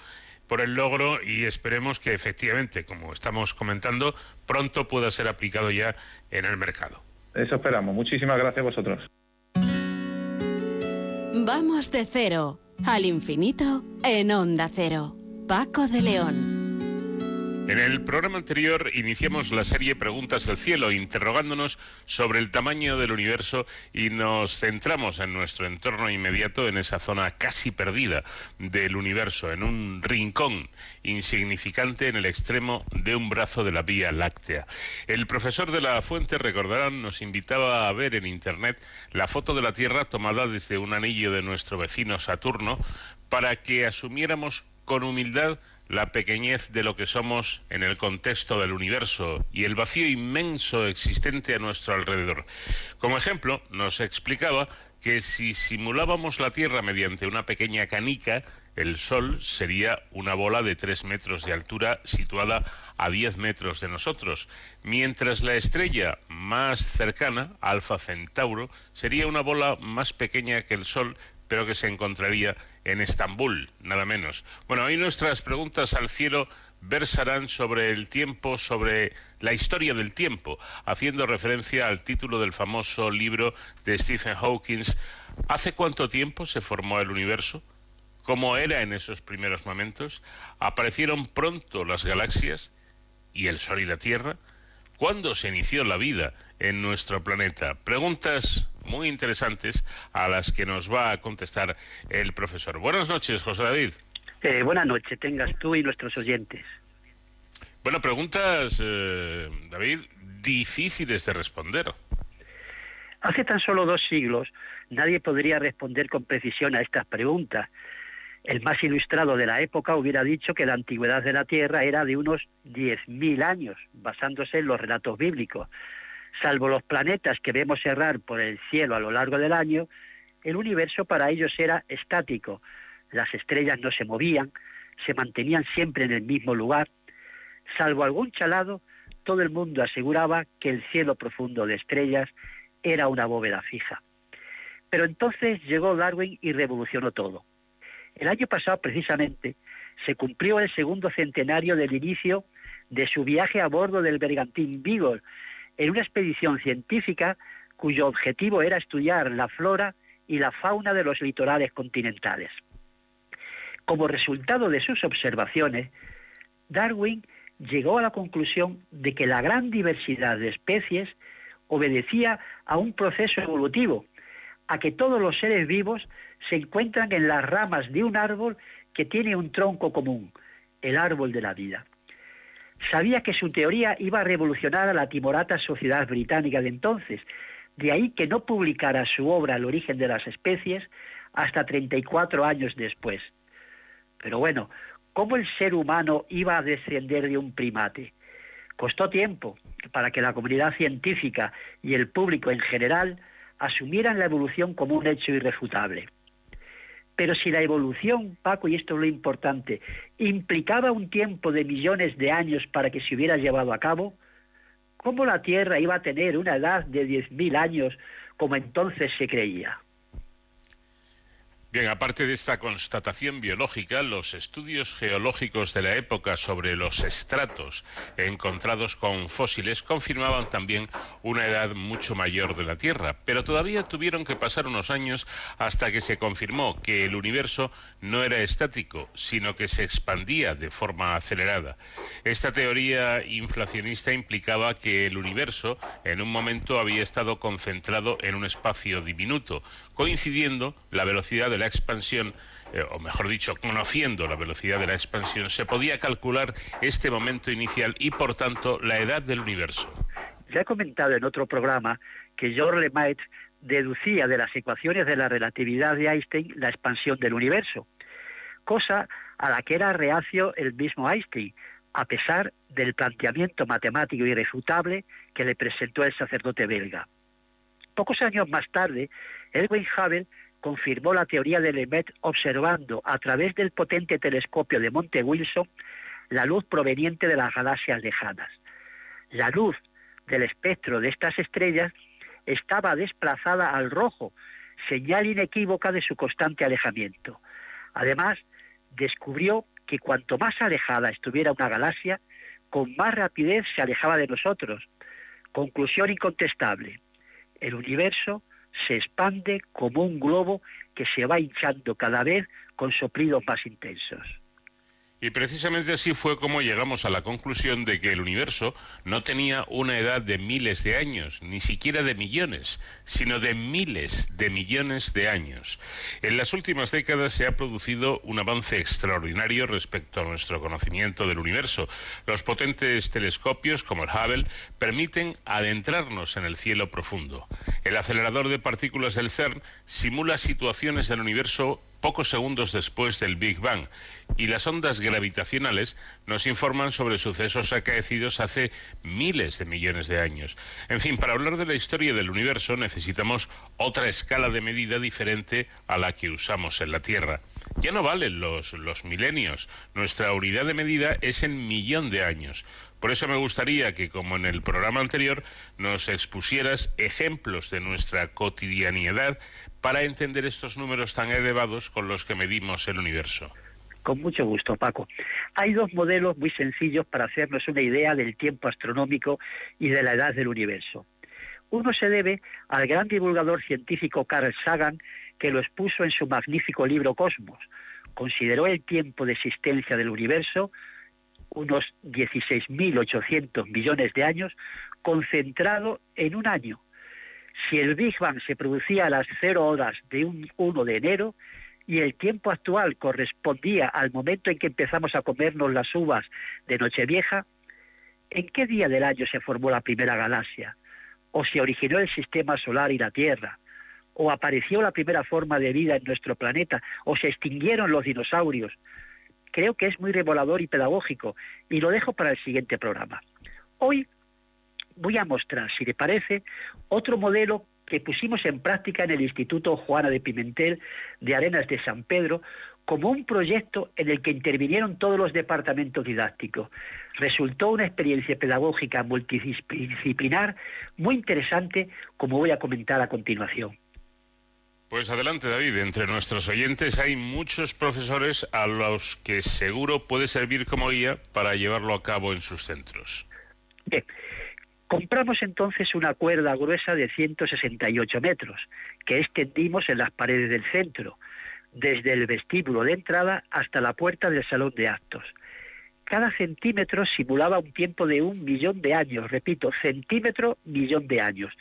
Speaker 11: por el logro y esperemos que efectivamente, como estamos comentando, pronto pueda ser aplicado ya en el mercado.
Speaker 24: Eso esperamos. Muchísimas gracias a vosotros.
Speaker 10: Vamos de cero al infinito en Onda Cero. Paco de León.
Speaker 11: En el programa anterior iniciamos la serie Preguntas al Cielo, interrogándonos sobre el tamaño del universo y nos centramos en nuestro entorno inmediato, en esa zona casi perdida del universo, en un rincón insignificante en el extremo de un brazo de la Vía Láctea. El profesor de la Fuente, recordarán, nos invitaba a ver en Internet la foto de la Tierra tomada desde un anillo de nuestro vecino Saturno para que asumiéramos con humildad la pequeñez de lo que somos en el contexto del universo y el vacío inmenso existente a nuestro alrededor. Como ejemplo, nos explicaba que si simulábamos la Tierra mediante una pequeña canica, el Sol sería una bola de 3 metros de altura situada a 10 metros de nosotros, mientras la estrella más cercana, Alfa Centauro, sería una bola más pequeña que el Sol, pero que se encontraría en Estambul, nada menos. Bueno, hoy nuestras preguntas al cielo versarán sobre el tiempo, sobre la historia del tiempo, haciendo referencia al título del famoso libro de Stephen Hawking, ¿Hace cuánto tiempo se formó el universo? ¿Cómo era en esos primeros momentos? ¿Aparecieron pronto las galaxias y el Sol y la Tierra? ¿Cuándo se inició la vida en nuestro planeta? Preguntas muy interesantes a las que nos va a contestar el profesor. Buenas noches, José David.
Speaker 25: Eh, buenas noches, tengas tú y nuestros oyentes.
Speaker 11: Bueno, preguntas, eh, David, difíciles de responder.
Speaker 25: Hace tan solo dos siglos nadie podría responder con precisión a estas preguntas. El más ilustrado de la época hubiera dicho que la antigüedad de la Tierra era de unos 10.000 años, basándose en los relatos bíblicos. Salvo los planetas que vemos errar por el cielo a lo largo del año, el universo para ellos era estático. Las estrellas no se movían, se mantenían siempre en el mismo lugar. Salvo algún chalado, todo el mundo aseguraba que el cielo profundo de estrellas era una bóveda fija. Pero entonces llegó Darwin y revolucionó todo. El año pasado, precisamente, se cumplió el segundo centenario del inicio de su viaje a bordo del bergantín Beagle, en una expedición científica cuyo objetivo era estudiar la flora y la fauna de los litorales continentales. Como resultado de sus observaciones, Darwin llegó a la conclusión de que la gran diversidad de especies obedecía a un proceso evolutivo, a que todos los seres vivos se encuentran en las ramas de un árbol que tiene un tronco común, el árbol de la vida. Sabía que su teoría iba a revolucionar a la timorata sociedad británica de entonces, de ahí que no publicara su obra El origen de las especies hasta 34 años después. Pero bueno, ¿cómo el ser humano iba a descender de un primate? Costó tiempo para que la comunidad científica y el público en general asumieran la evolución como un hecho irrefutable. Pero si la evolución, Paco, y esto es lo importante, implicaba un tiempo de millones de años para que se hubiera llevado a cabo, ¿cómo la Tierra iba a tener una edad de 10.000 años como entonces se creía?
Speaker 11: Bien, aparte de esta constatación biológica, los estudios geológicos de la época sobre los estratos encontrados con fósiles confirmaban también una edad mucho mayor de la Tierra, pero todavía tuvieron que pasar unos años hasta que se confirmó que el universo no era estático, sino que se expandía de forma acelerada. Esta teoría inflacionista implicaba que el universo en un momento había estado concentrado en un espacio diminuto, coincidiendo la velocidad de la expansión, eh, o mejor dicho, conociendo la velocidad de la expansión, se podía calcular este momento inicial y, por tanto, la edad del universo.
Speaker 25: Ya he comentado en otro programa que George Lemaitre deducía de las ecuaciones de la relatividad de Einstein la expansión del universo, cosa a la que era reacio el mismo Einstein, a pesar del planteamiento matemático irrefutable que le presentó el sacerdote belga. Pocos años más tarde, Edwin Hubble confirmó la teoría de Lemaitre observando a través del potente telescopio de Monte Wilson la luz proveniente de las galaxias lejanas. La luz del espectro de estas estrellas estaba desplazada al rojo, señal inequívoca de su constante alejamiento. Además, descubrió que cuanto más alejada estuviera una galaxia, con más rapidez se alejaba de nosotros. Conclusión incontestable. El universo se expande como un globo que se va hinchando cada vez con soplidos más intensos.
Speaker 11: Y precisamente así fue como llegamos a la conclusión de que el universo no tenía una edad de miles de años, ni siquiera de millones, sino de miles de millones de años. En las últimas décadas se ha producido un avance extraordinario respecto a nuestro conocimiento del universo. Los potentes telescopios como el Hubble permiten adentrarnos en el cielo profundo. El acelerador de partículas del CERN simula situaciones del universo pocos segundos después del Big Bang y las ondas gravitacionales nos informan sobre sucesos acaecidos hace miles de millones de años. En fin, para hablar de la historia del universo necesitamos otra escala de medida diferente a la que usamos en la Tierra. Ya no valen los, los milenios, nuestra unidad de medida es el millón de años. Por eso me gustaría que, como en el programa anterior, nos expusieras ejemplos de nuestra cotidianidad para entender estos números tan elevados con los que medimos el universo.
Speaker 25: Con mucho gusto, Paco. Hay dos modelos muy sencillos para hacernos una idea del tiempo astronómico y de la edad del universo. Uno se debe al gran divulgador científico Carl Sagan, que lo expuso en su magnífico libro Cosmos. Consideró el tiempo de existencia del universo, unos 16.800 millones de años, concentrado en un año. Si el Big Bang se producía a las cero horas de un 1 de enero y el tiempo actual correspondía al momento en que empezamos a comernos las uvas de Nochevieja, ¿en qué día del año se formó la primera galaxia? ¿O se originó el sistema solar y la Tierra? ¿O apareció la primera forma de vida en nuestro planeta? ¿O se extinguieron los dinosaurios? Creo que es muy revelador y pedagógico y lo dejo para el siguiente programa. Hoy voy a mostrar, si le parece, otro modelo que pusimos en práctica en el Instituto Juana de Pimentel de Arenas de San Pedro como un proyecto en el que intervinieron todos los departamentos didácticos. Resultó una experiencia pedagógica multidisciplinar muy interesante, como voy a comentar a continuación.
Speaker 11: Pues adelante, David. Entre nuestros oyentes hay muchos profesores a los que seguro puede servir como guía para llevarlo a cabo en sus centros.
Speaker 25: Bien. Compramos entonces una cuerda gruesa de 168 metros, que extendimos en las paredes del centro, desde el vestíbulo de entrada hasta la puerta del salón de actos. Cada centímetro simulaba un tiempo de un millón de años, repito, centímetro, millón de años.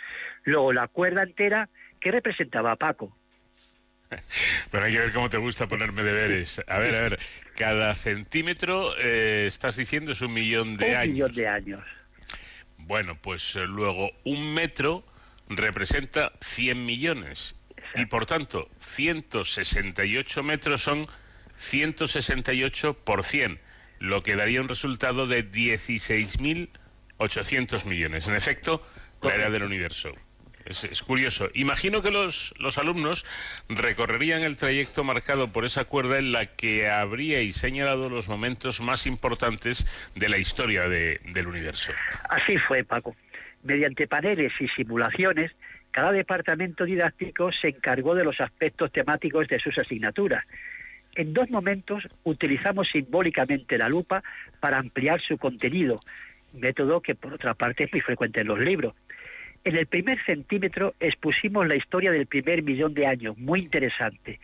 Speaker 25: Luego la cuerda entera, ¿qué representaba a Paco? [LAUGHS]
Speaker 11: Pero hay que ver cómo te gusta ponerme deberes. A ver, a ver, cada centímetro, eh, estás diciendo, es un millón de años.
Speaker 25: Un millón de años.
Speaker 11: Bueno, pues eh, luego un metro representa 100 millones y por tanto 168 metros son 168 por 100, lo que daría un resultado de 16.800 millones. En efecto, la era del universo. Es, curioso. Imagino que los, los, alumnos recorrerían el trayecto marcado por esa cuerda en la que habríais señalado los momentos más importantes de la historia del universo.
Speaker 25: Así fue, Paco. Mediante paneles y simulaciones, cada departamento didáctico se encargó de los aspectos temáticos de sus asignaturas. En dos momentos utilizamos simbólicamente la lupa para ampliar su contenido, método que por otra parte es muy frecuente en los libros. En el primer centímetro expusimos la historia del primer millón de años, muy interesante.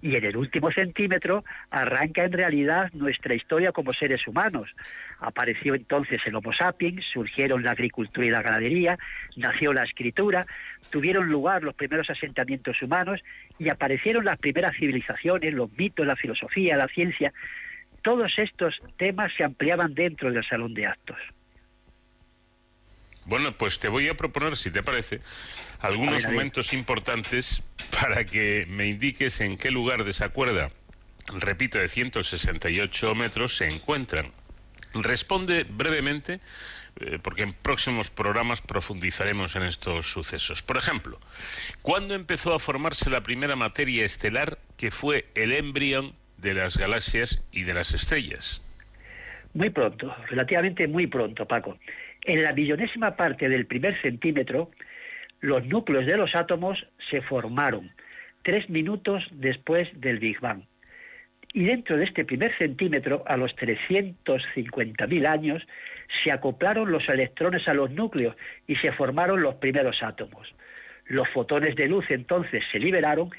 Speaker 25: Y en el último centímetro arranca en realidad nuestra historia como seres humanos. Apareció entonces el Homo sapiens, surgieron la agricultura y la ganadería, nació la escritura, tuvieron lugar los primeros asentamientos humanos y aparecieron las primeras civilizaciones, los mitos, la filosofía, la ciencia. Todos estos temas se ampliaban dentro del salón de actos.
Speaker 11: Bueno, pues te voy a proponer, si te parece, algunos momentos importantes para que me indiques en qué lugar de esa cuerda, repito, de 168 metros, se encuentran. Responde brevemente, eh, porque en próximos programas profundizaremos en estos sucesos. Por ejemplo, ¿cuándo empezó a formarse la primera materia estelar que fue el embrión de las galaxias y de las estrellas?
Speaker 25: Muy pronto, relativamente muy pronto, Paco. En la millonésima parte del primer centímetro, los núcleos de los átomos se formaron tres minutos después del Big Bang. Y dentro de este primer centímetro, a los 350.000 años, se acoplaron los electrones a los núcleos y se formaron los primeros átomos. Los fotones de luz entonces se liberaron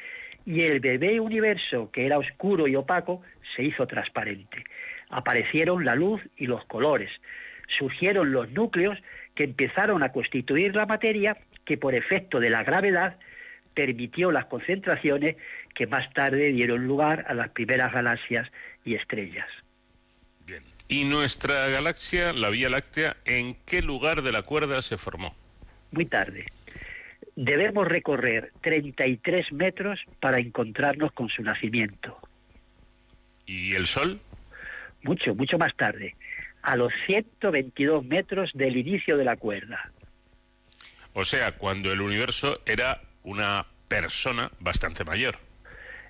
Speaker 25: y el bebé universo, que era oscuro y opaco, se hizo transparente. Aparecieron la luz y los colores, surgieron los núcleos que empezaron a constituir la materia que por efecto de la gravedad permitió las concentraciones que más tarde dieron lugar a las primeras galaxias y estrellas.
Speaker 11: Bien. ¿Y nuestra galaxia, la Vía Láctea, en qué lugar de la cuerda se formó?
Speaker 25: Muy tarde. Debemos recorrer 33 metros para encontrarnos con su nacimiento.
Speaker 11: ¿Y el Sol?
Speaker 25: Mucho, mucho más tarde a los 122 metros del inicio de la cuerda.
Speaker 11: O sea, cuando el universo era una persona bastante mayor.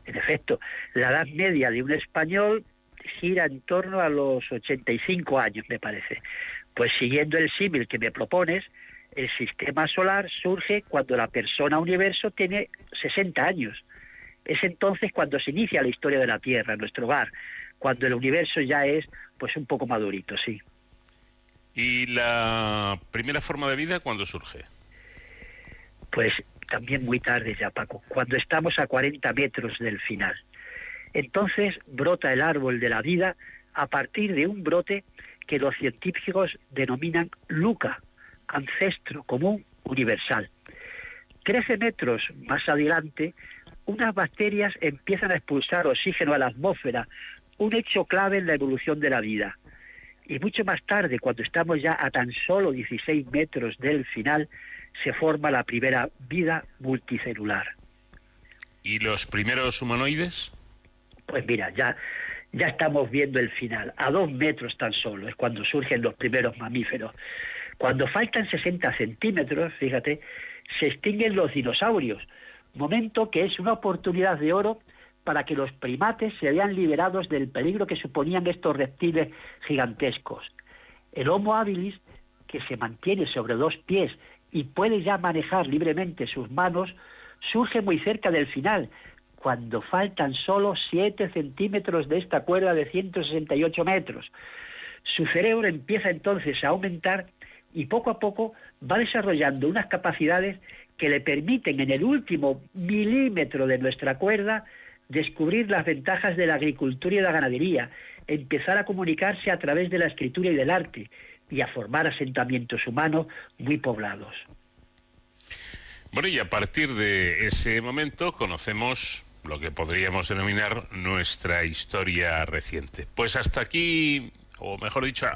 Speaker 25: En efecto, la edad media de un español gira en torno a los 85 años, me parece. Pues siguiendo el símil que me propones, el sistema solar surge cuando la persona universo tiene 60 años. Es entonces cuando se inicia la historia de la Tierra, nuestro hogar, cuando el universo ya es pues un poco madurito, sí.
Speaker 11: ¿Y la primera forma de vida cuándo surge?
Speaker 25: Pues también muy tarde ya, Paco, cuando estamos a 40 metros del final. Entonces brota el árbol de la vida a partir de un brote que los científicos denominan Luca, ancestro común universal. Trece metros más adelante, unas bacterias empiezan a expulsar oxígeno a la atmósfera, un hecho clave en la evolución de la vida. Y mucho más tarde, cuando estamos ya a tan solo 16 metros del final, se forma la primera vida multicelular.
Speaker 11: ¿Y los primeros humanoides?
Speaker 25: Pues mira, ya, ya estamos viendo el final. A dos metros tan solo es cuando surgen los primeros mamíferos. Cuando faltan 60 centímetros, fíjate, se extinguen los dinosaurios, momento que es una oportunidad de oro para que los primates se vean liberados del peligro que suponían estos reptiles gigantescos. El Homo habilis, que se mantiene sobre dos pies y puede ya manejar libremente sus manos, surge muy cerca del final, cuando faltan solo 7 centímetros de esta cuerda de 168 metros. Su cerebro empieza entonces a aumentar y poco a poco va desarrollando unas capacidades que le permiten en el último milímetro de nuestra cuerda descubrir las ventajas de la agricultura y la ganadería, empezar a comunicarse a través de la escritura y del arte y a formar asentamientos humanos muy poblados.
Speaker 11: Bueno, y a partir de ese momento conocemos lo que podríamos denominar nuestra historia reciente. Pues hasta aquí o mejor dicho,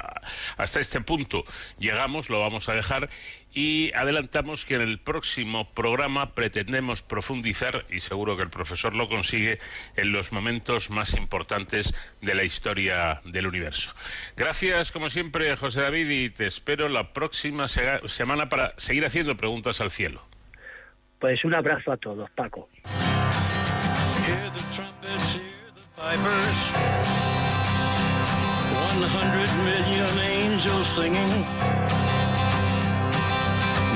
Speaker 11: hasta este punto llegamos, lo vamos a dejar y adelantamos que en el próximo programa pretendemos profundizar, y seguro que el profesor lo consigue, en los momentos más importantes de la historia del universo. Gracias, como siempre, José David, y te espero la próxima semana para seguir haciendo preguntas al cielo.
Speaker 25: Pues un abrazo a todos, Paco.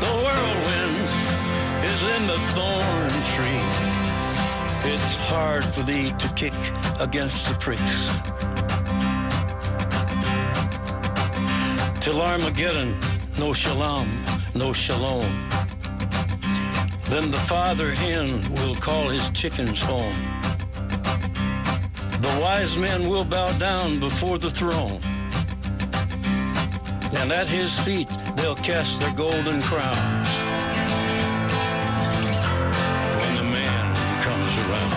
Speaker 12: The whirlwind is in the thorn tree. It's hard for thee to kick against the pricks. Till Armageddon, no shalom, no shalom. Then the father hen will call his chickens home. The wise men will bow down before the throne and at his feet they'll cast their golden crowns. When the man comes around,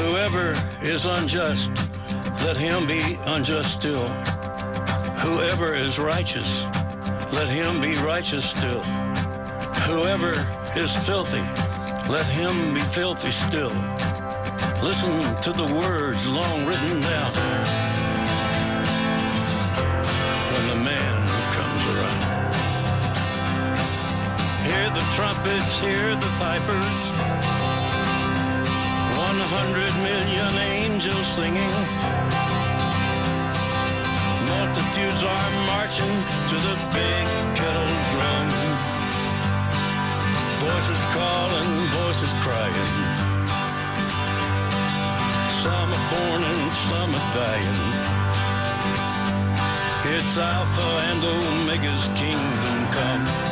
Speaker 12: whoever is unjust, let him be unjust still. Whoever is righteous, let him be righteous still. Whoever is filthy, let him be filthy still. Listen to the words long written down. The trumpets, hear the pipers. One hundred million angels singing. Multitudes are marching to the big kettle drum. Voices calling, voices crying. Some are born and some are dying. It's Alpha and Omega's kingdom come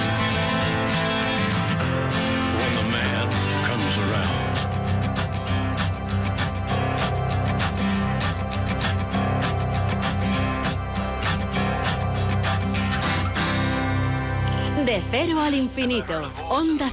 Speaker 10: Al infinito.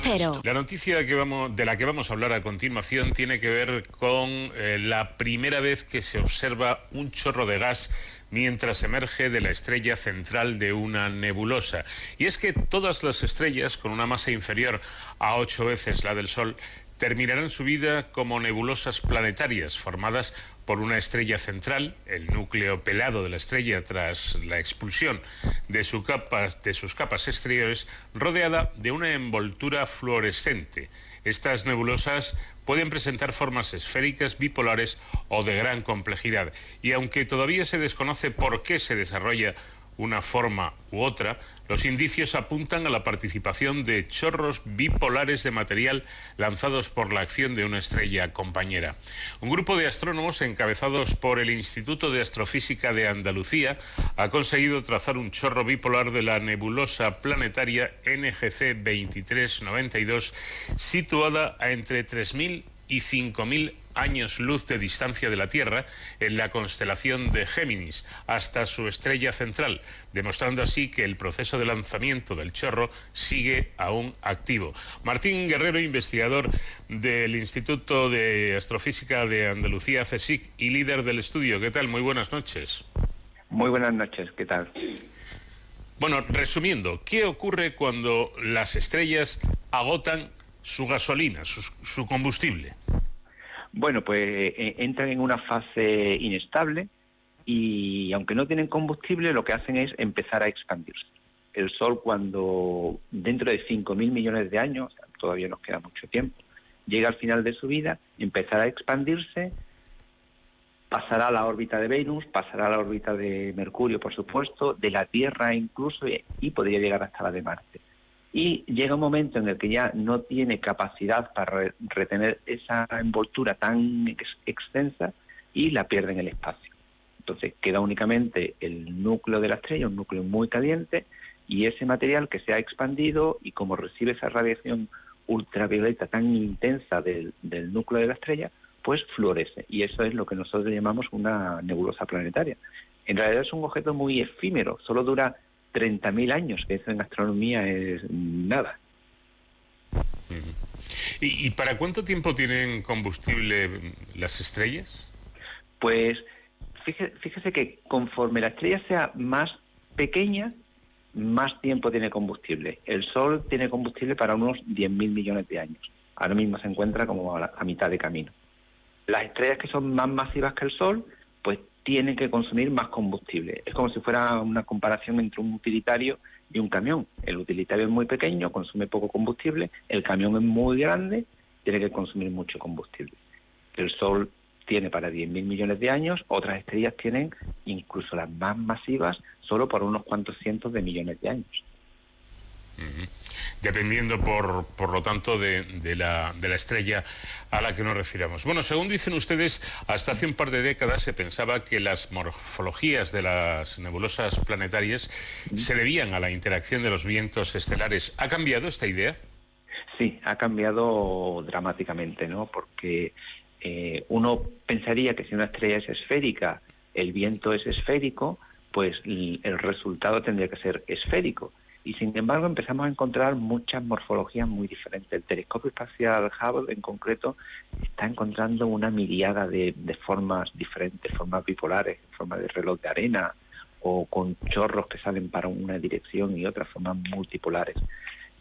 Speaker 10: Cero.
Speaker 11: La noticia que vamos, de la que vamos a hablar a continuación tiene que ver con eh, la primera vez que se observa un chorro de gas mientras emerge de la estrella central de una nebulosa. Y es que todas las estrellas con una masa inferior a ocho veces la del Sol terminarán su vida como nebulosas planetarias formadas por una estrella central, el núcleo pelado de la estrella tras la expulsión de, de sus capas exteriores, rodeada de una envoltura fluorescente. Estas nebulosas pueden presentar formas esféricas, bipolares o de gran complejidad. Y aunque todavía se desconoce por qué se desarrolla una forma u otra, los indicios apuntan a la participación de chorros bipolares de material lanzados por la acción de una estrella compañera. Un grupo de astrónomos encabezados por el Instituto de Astrofísica de Andalucía ha conseguido trazar un chorro bipolar de la nebulosa planetaria NGC 2392 situada a entre 3.000 y 5.000 años luz de distancia de la Tierra en la constelación de Géminis hasta su estrella central, demostrando así que el proceso de lanzamiento del chorro sigue aún activo. Martín Guerrero, investigador del Instituto de Astrofísica de Andalucía, CSIC, y líder del estudio. ¿Qué tal? Muy buenas noches.
Speaker 26: Muy buenas noches, ¿qué tal?
Speaker 11: Bueno, resumiendo, ¿qué ocurre cuando las estrellas agotan su gasolina, su, combustible?
Speaker 26: Bueno, pues eh, entran en una fase inestable y aunque no tienen combustible, lo que hacen es empezar a expandirse. El Sol cuando dentro de 5.000 millones de años, todavía nos queda mucho tiempo, llega al final de su vida, empezará a expandirse, pasará a la órbita de Venus, pasará a la órbita de Mercurio, por supuesto, de la Tierra incluso, y podría llegar hasta la de Marte y llega un momento en el que ya no tiene capacidad para retener esa envoltura tan extensa y la pierde en el espacio. Entonces queda únicamente el núcleo de la estrella, un núcleo muy caliente, y ese material que se ha expandido y como recibe esa radiación ultravioleta tan intensa del, del núcleo de la estrella, pues florece. Y eso es lo que nosotros llamamos una nebulosa planetaria. En realidad es un objeto muy efímero, solo dura 30.000 años, que eso en astronomía es nada.
Speaker 11: ¿Y, para cuánto tiempo tienen combustible las estrellas?
Speaker 26: Pues fíjese, que conforme la estrella sea más pequeña, más tiempo tiene combustible. El Sol tiene combustible para unos 10.000 millones de años. Ahora mismo se encuentra como a, a mitad de camino. Las estrellas que son más masivas que el Sol, pues tienen que consumir más combustible. Es como si fuera una comparación entre un utilitario y un camión. El utilitario es muy pequeño, consume poco combustible, el camión es muy grande, tiene que consumir mucho combustible. El Sol tiene para 10.000 millones de años, otras estrellas tienen, incluso las más masivas, solo por unos cuantos cientos de millones de años
Speaker 11: dependiendo por, por lo tanto de, la, de la estrella a la que nos refiramos. Bueno, según dicen ustedes, hasta hace un par de décadas se pensaba que las morfologías de las nebulosas planetarias se debían a la interacción de los vientos estelares. ¿Ha cambiado esta idea?
Speaker 26: Sí, ha cambiado dramáticamente, ¿no? Porque eh, uno pensaría que si una estrella es esférica, el viento es esférico, pues el resultado tendría que ser esférico y sin embargo empezamos a encontrar muchas morfologías muy diferentes. El telescopio espacial Hubble en concreto está encontrando una miriada de, formas diferentes, formas bipolares, formas de reloj de arena o con chorros que salen para una dirección y otras formas multipolares.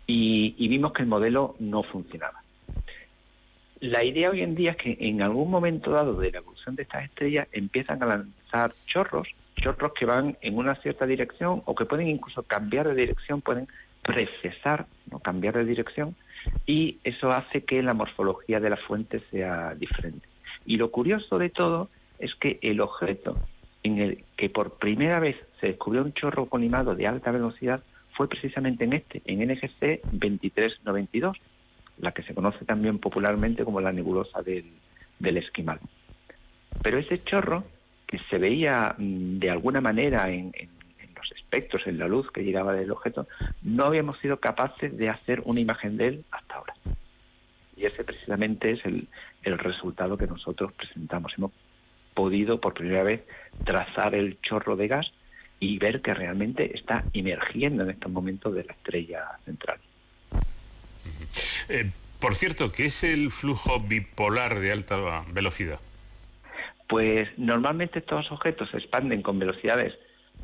Speaker 26: Y, y vimos que el modelo no funcionaba. La idea hoy en día es que en algún momento dado de la evolución de estas estrellas empiezan a lanzar chorros chorros que van en una cierta dirección o que pueden incluso cambiar de dirección, pueden precesar, ¿no? cambiar de dirección, y eso hace que la morfología de la fuente sea diferente. Y lo curioso de todo es que el objeto en el que por primera vez se descubrió un chorro colimado de alta velocidad fue precisamente en este, en NGC 2392, la que se conoce también popularmente como la nebulosa del, del esquimal. Pero ese chorro que se veía mm, de alguna manera en, los espectros, en la luz que llegaba del objeto, no habíamos sido capaces de hacer una imagen de él hasta ahora. Y ese precisamente es el, el resultado que nosotros presentamos. Hemos podido por primera vez trazar el chorro de gas y ver que realmente está emergiendo en estos momentos de la estrella central.
Speaker 11: Eh, por cierto, ¿qué es el flujo bipolar de alta velocidad?
Speaker 26: Pues normalmente estos objetos se expanden con velocidades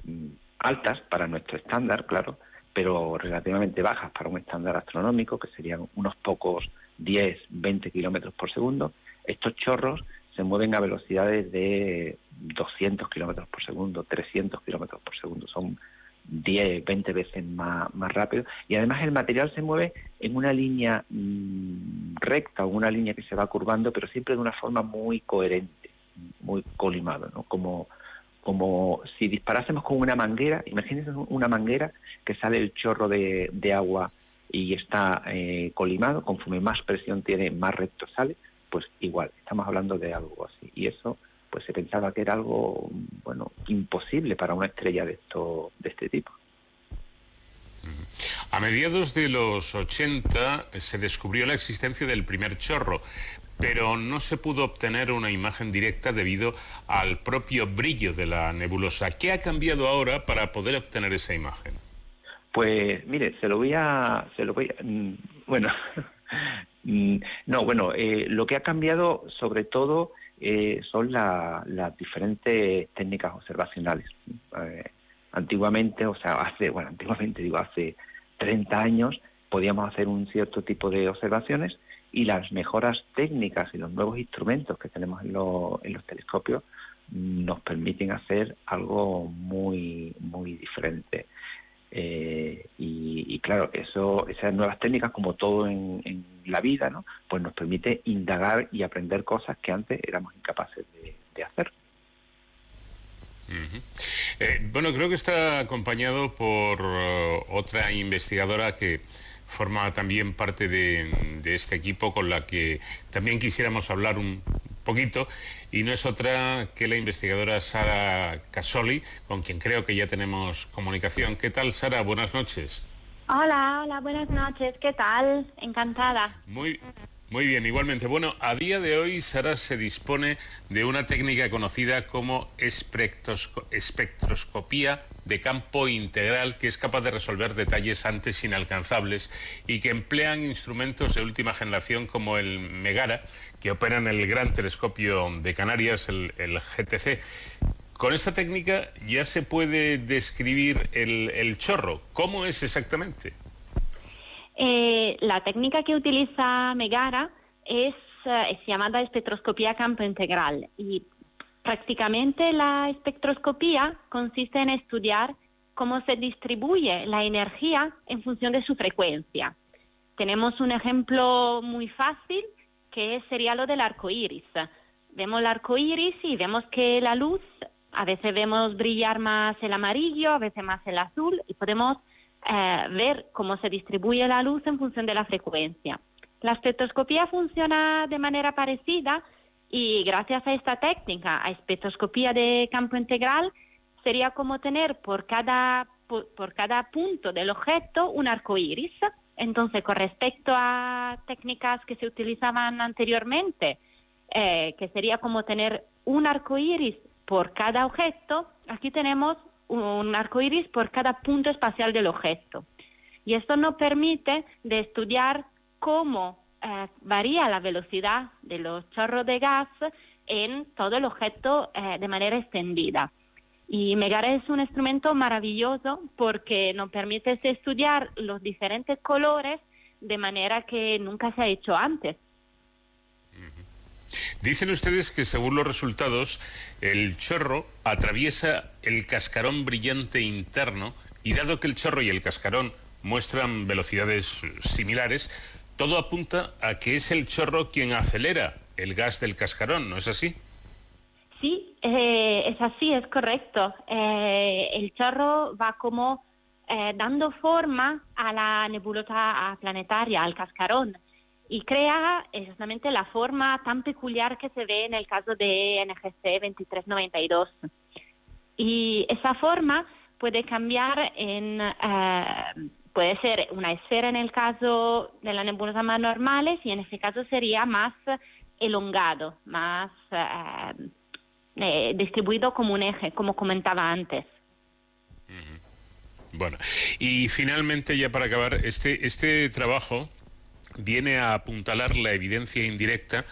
Speaker 26: mm, altas para nuestro estándar, claro, pero relativamente bajas para un estándar astronómico, que serían unos pocos 10, 20 kilómetros por segundo. Estos chorros se mueven a velocidades de 200 kilómetros por segundo, 300 kilómetros por segundo. Son 10, 20 veces más, más rápido. Y además el material se mueve en una línea mm, recta una línea que se va curvando, pero siempre de una forma muy coherente, muy colimado, ¿no? Como, como si disparásemos con una manguera, imagínense una manguera que sale el chorro de, de agua y está eh, colimado, conforme más presión tiene, más recto sale, pues igual, estamos hablando de algo así. Y eso pues se pensaba que era algo bueno imposible para una estrella de esto de este tipo.
Speaker 11: A mediados de los 80 se descubrió la existencia del primer chorro, pero no se pudo obtener una imagen directa debido al propio brillo de la nebulosa. ¿Qué ha cambiado ahora para poder obtener esa imagen?
Speaker 26: Pues mire, se lo voy a, se lo voy a, mm, bueno, [LAUGHS] mm, no, bueno, eh, lo que ha cambiado sobre todo eh, son las diferentes técnicas observacionales. Eh, antiguamente, o sea, hace, bueno, antiguamente digo, hace 30 años podíamos hacer un cierto tipo de observaciones y las mejoras técnicas y los nuevos instrumentos que tenemos en, en los telescopios nos permiten hacer algo muy, muy diferente. Eh, y, claro, eso, esas nuevas técnicas, como todo en, la vida, ¿no? pues nos permite indagar y aprender cosas que antes éramos incapaces de, hacer.
Speaker 11: Eh, bueno, creo que está acompañado por uh, otra investigadora que forma también parte de, de, este equipo con la que también quisiéramos hablar un poquito y no es otra que la investigadora Sara Casoli, con quien creo que ya tenemos comunicación. ¿Qué tal, Sara? Buenas noches.
Speaker 27: Hola, hola, buenas noches. ¿Qué tal? Encantada.
Speaker 11: Muy, muy bien, igualmente. Bueno, a día de hoy Sara se dispone de una técnica conocida como espectroscopía de campo integral que es capaz de resolver detalles antes inalcanzables y que emplean instrumentos de última generación como el Megara, que opera en el Gran Telescopio de Canarias, el, GTC. Con esta técnica ya se puede describir el chorro. ¿Cómo es exactamente?
Speaker 27: Eh, la técnica que utiliza Megara es, eh, llamada espectroscopía campo integral y prácticamente la espectroscopía consiste en estudiar cómo se distribuye la energía en función de su frecuencia. Tenemos un ejemplo muy fácil que sería lo del arco iris. Vemos el arco iris y vemos que la luz, a veces vemos brillar más el amarillo, a veces más el azul, y podemos eh, ver cómo se distribuye la luz en función de la frecuencia. La espectroscopía funciona de manera parecida y gracias a esta técnica, a espectroscopía de campo integral, sería como tener por cada, por, cada punto del objeto un arco iris. Entonces, con respecto a técnicas que se utilizaban anteriormente, eh, que sería como tener un arco iris por cada objeto, aquí tenemos un arco iris por cada punto espacial del objeto. Y esto nos permite de estudiar cómo eh, varía la velocidad de los chorros de gas en todo el objeto eh, de manera extendida. Y Megara es un instrumento maravilloso porque nos permite estudiar los diferentes colores de manera que nunca se ha hecho antes.
Speaker 11: Dicen ustedes que según los resultados, el chorro atraviesa el cascarón brillante interno y dado que el chorro y el cascarón muestran velocidades similares, todo apunta a que es el chorro quien acelera el gas del cascarón, ¿no es así?
Speaker 27: Sí, eh, es así, es correcto. Eh, el chorro va como eh, dando forma a la nebulosa planetaria, al cascarón y crea exactamente la forma tan peculiar que se ve en el caso de NGC 2392. Y esa forma puede cambiar en, eh, puede ser una esfera en el caso de las nebulosas más normales y en este caso sería más elongado, más eh, eh, distribuido como un eje, como comentaba antes.
Speaker 11: Bueno, y finalmente, ya para acabar, este, este trabajo viene a apuntalar la evidencia indirecta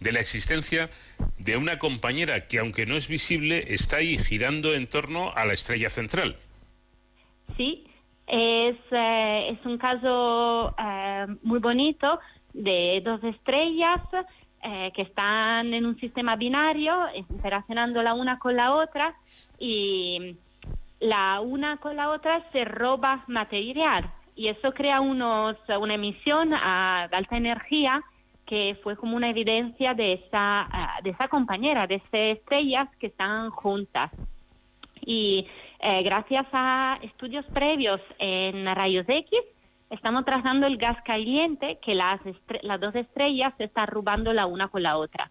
Speaker 11: de la existencia de una compañera que, aunque no es visible, está ahí girando en torno a la estrella central.
Speaker 27: Sí, es, eh, un caso eh, muy bonito de dos estrellas eh, que están en un sistema binario, interaccionando la una con la otra y la una con la otra se roba material y eso crea unos, una emisión a, alta energía que fue como una evidencia de esa, de esa compañera, de esas estrellas que están juntas. Y eh, gracias a estudios previos en rayos X, estamos trazando el gas caliente que las, las dos estrellas se están robando la una con la otra.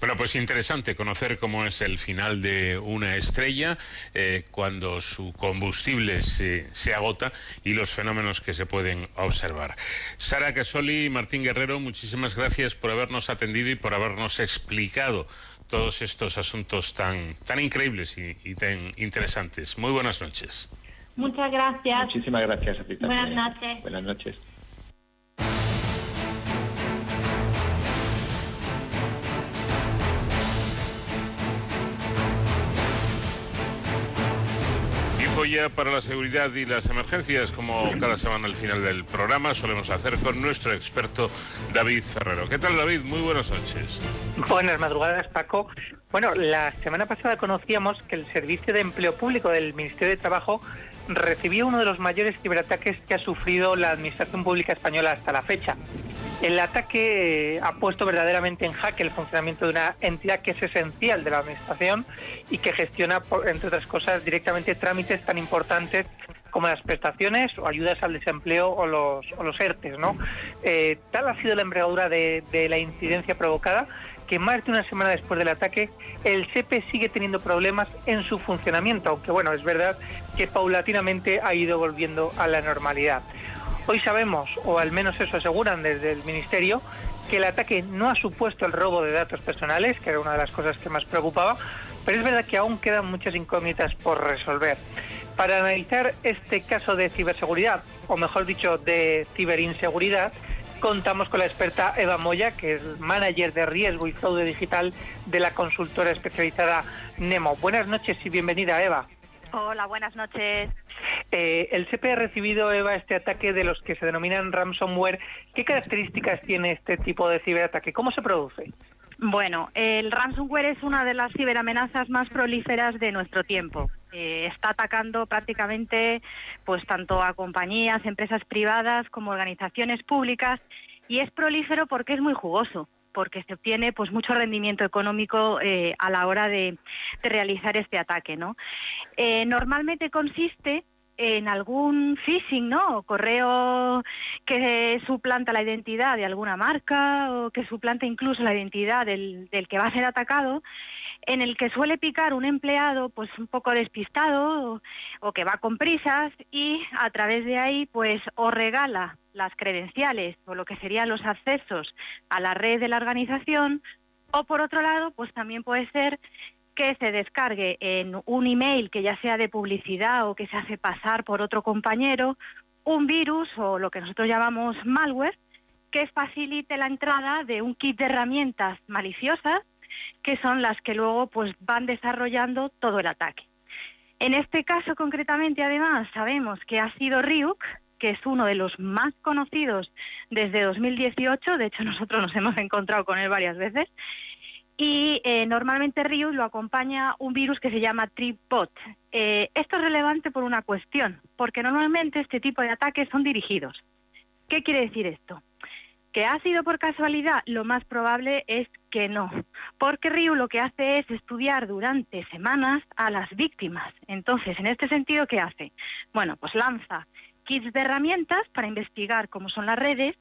Speaker 11: Bueno, pues interesante conocer cómo es el final de una estrella eh, cuando su combustible se, se, agota y los fenómenos que se pueden observar. Sara Casoli y Martín Guerrero, muchísimas gracias por habernos atendido y por habernos explicado todos estos asuntos tan, tan increíbles y, y tan interesantes. Muy buenas noches.
Speaker 27: Muchas gracias.
Speaker 26: Muchísimas gracias a ti
Speaker 27: Buenas noches.
Speaker 26: Buenas noches.
Speaker 11: Para la seguridad y las emergencias, como cada semana al final del programa solemos hacer con nuestro experto David Ferrero. ¿Qué tal David? Muy buenas noches.
Speaker 28: Buenas madrugadas Paco. Bueno, la semana pasada conocíamos que el Servicio de Empleo Público del Ministerio de Trabajo recibió uno de los mayores ciberataques que ha sufrido la Administración Pública Española hasta la fecha. El ataque eh, ha puesto verdaderamente en jaque el funcionamiento de una entidad que es esencial de la Administración y que gestiona, entre otras cosas, directamente trámites tan importantes como las prestaciones o ayudas al desempleo o los, o los ERTES. ¿no? Eh, tal ha sido la envergadura de, de la incidencia provocada que más de una semana después del ataque el SEPE sigue teniendo problemas en su funcionamiento, aunque bueno, es verdad que paulatinamente ha ido volviendo a la normalidad. Hoy sabemos, o al menos eso aseguran desde el Ministerio, que el ataque no ha supuesto el robo de datos personales, que era una de las cosas que más preocupaba, pero es verdad que aún quedan muchas incógnitas por resolver. Para analizar este caso de ciberseguridad, o mejor dicho, de ciberinseguridad, contamos con la experta Eva Moya, que es manager de riesgo y fraude digital de la consultora especializada Nemo. Buenas noches y bienvenida, Eva.
Speaker 29: Hola, buenas noches.
Speaker 28: Eh, el CP ha recibido, Eva, este ataque de los que se denominan ransomware. ¿Qué características tiene este tipo de ciberataque? ¿Cómo se produce?
Speaker 29: Bueno, el ransomware es una de las ciberamenazas más prolíferas de nuestro tiempo. Eh, está atacando prácticamente pues tanto a compañías, empresas privadas como organizaciones públicas y es prolífero porque es muy jugoso porque se obtiene pues mucho rendimiento económico eh, a la hora de, de, realizar este ataque, ¿no? Eh, normalmente consiste en algún phishing, ¿no? O correo que suplanta la identidad de alguna marca o que suplanta incluso la identidad del, del que va a ser atacado en el que suele picar un empleado pues un poco despistado o, que va con prisas y a través de ahí pues o regala las credenciales o lo que serían los accesos a la red de la organización o por otro lado pues también puede ser que se descargue en un email que ya sea de publicidad o que se hace pasar por otro compañero un virus o lo que nosotros llamamos malware que facilite la entrada de un kit de herramientas maliciosas que son las que luego pues van desarrollando todo el ataque. En este caso concretamente además sabemos que ha sido Ryuk, que es uno de los más conocidos desde 2018, de hecho [LAUGHS] nosotros nos hemos encontrado con él varias veces, y eh, normalmente Ryuk lo acompaña un virus que se llama Tripbot. Eh, esto es relevante por una cuestión, porque normalmente este tipo de ataques son dirigidos. ¿Qué quiere decir esto? ¿Que ha sido por casualidad? Lo más probable es que no, porque Ryu lo que hace es estudiar durante semanas a las víctimas. Entonces, en este sentido, ¿qué hace? Bueno, pues lanza kits de herramientas para investigar cómo son las redes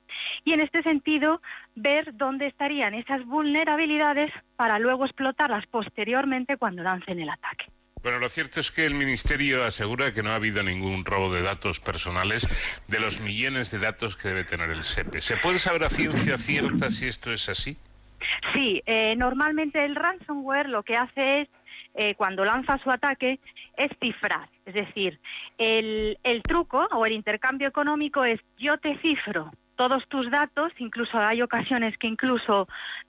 Speaker 29: y en este sentido ver dónde estarían esas vulnerabilidades para luego explotarlas posteriormente cuando lancen el ataque.
Speaker 11: Bueno, lo cierto es que el Ministerio asegura que no ha habido ningún robo de datos personales de los millones de datos que debe tener el SEPE. ¿Se puede saber a ciencia cierta si esto es así?
Speaker 29: Sí, eh, normalmente el ransomware lo que hace es, eh, cuando lanza su ataque, es cifrar. Es decir, el, el truco o el intercambio económico es yo te cifro todos tus datos, incluso hay ocasiones que incluso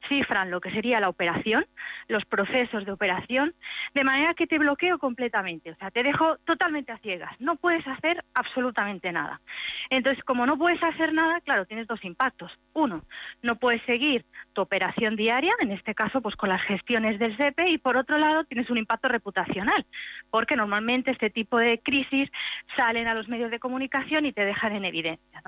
Speaker 29: cifran lo que sería la operación, los procesos de operación, de manera que te bloqueo completamente, o sea, te dejo totalmente a ciegas, no puedes hacer absolutamente nada. Entonces, como no puedes hacer nada, claro, tienes dos impactos. Uno, no puedes seguir tu operación diaria, en este caso, pues con las gestiones del SEPE, y por otro lado, tienes un impacto reputacional, porque normalmente este tipo de crisis salen a los medios de comunicación y te dejan en evidencia.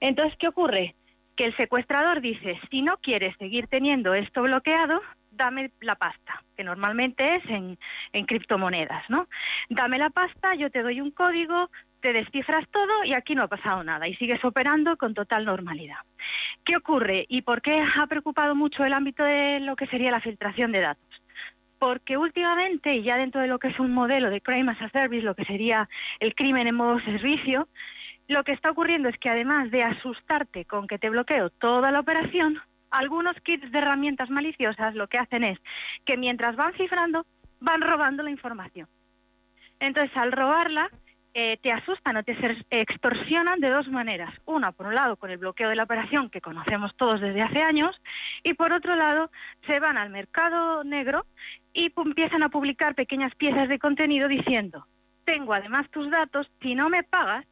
Speaker 29: Entonces, ¿qué ocurre? Que el secuestrador dice, si no quieres seguir teniendo esto bloqueado, dame la pasta, que normalmente es en, en criptomonedas, ¿no? Dame la pasta, yo te doy un código, te descifras todo y aquí no ha pasado nada y sigues operando con total normalidad. ¿Qué ocurre y por qué ha preocupado mucho el ámbito de lo que sería la filtración de datos? Porque últimamente, y ya dentro de lo que es un modelo de crime as a service, lo que sería el crimen en modo servicio, lo que está ocurriendo es que además de asustarte con que te bloqueo toda la operación, algunos kits de herramientas maliciosas lo que hacen es que mientras van cifrando, van robando la información. Entonces, al robarla, eh, te asustan o te extorsionan de dos maneras. Una, por un lado, con el bloqueo de la operación que conocemos todos desde hace años, y por otro lado, se van al mercado negro y empiezan a publicar pequeñas piezas de contenido diciendo, tengo además tus datos, si no me pagas,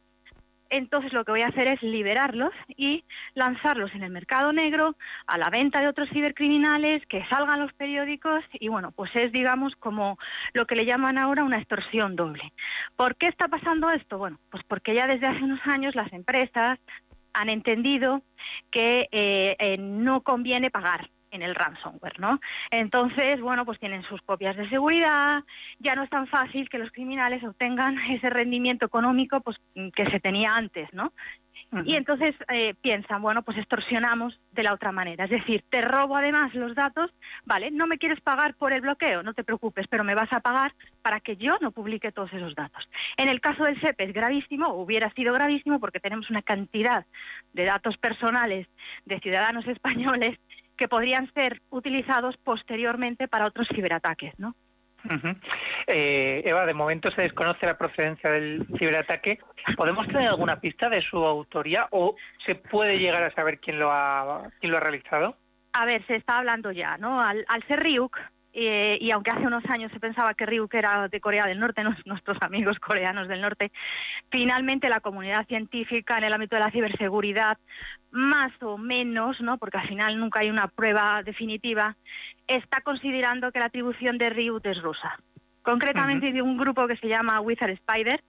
Speaker 29: entonces lo que voy a hacer es liberarlos y lanzarlos en el mercado negro, a la venta de otros cibercriminales, que salgan los periódicos y bueno, pues es digamos como lo que le llaman ahora una extorsión doble. ¿Por qué está pasando esto? Bueno, pues porque ya desde hace unos años las empresas han entendido que eh, eh, no conviene pagar en el ransomware, ¿no? Entonces, bueno, pues tienen sus copias de seguridad, ya no es tan fácil que los criminales obtengan [LAUGHS] ese rendimiento económico pues que se tenía antes, ¿no? Y entonces eh, piensan, bueno, pues extorsionamos de la otra manera. Es decir, te robo además los datos, vale, no me quieres pagar por el bloqueo, no te preocupes, pero me vas a pagar para que yo no publique todos esos datos. En el caso del SEP es gravísimo, hubiera sido gravísimo porque tenemos una cantidad de datos personales de ciudadanos [LAUGHS] españoles que podrían ser utilizados posteriormente para otros ciberataques, ¿no?
Speaker 28: Eh, Eva, de momento se desconoce la procedencia del ciberataque. ¿Podemos tener alguna pista de su autoría o se puede llegar a saber quién lo ha, quién lo ha realizado?
Speaker 29: A ver, se está hablando ya, ¿no? Al, al ser Ryuk, eh, y aunque hace unos años se pensaba que Ryuk era de Corea del Norte, [LAUGHS] nuestros amigos coreanos del norte, finalmente la comunidad científica en el ámbito de la ciberseguridad, más o menos, ¿no? porque al final nunca hay una prueba definitiva, está considerando que la atribución de Ryuk es rusa. Concretamente de un grupo que se llama Wizard Spider,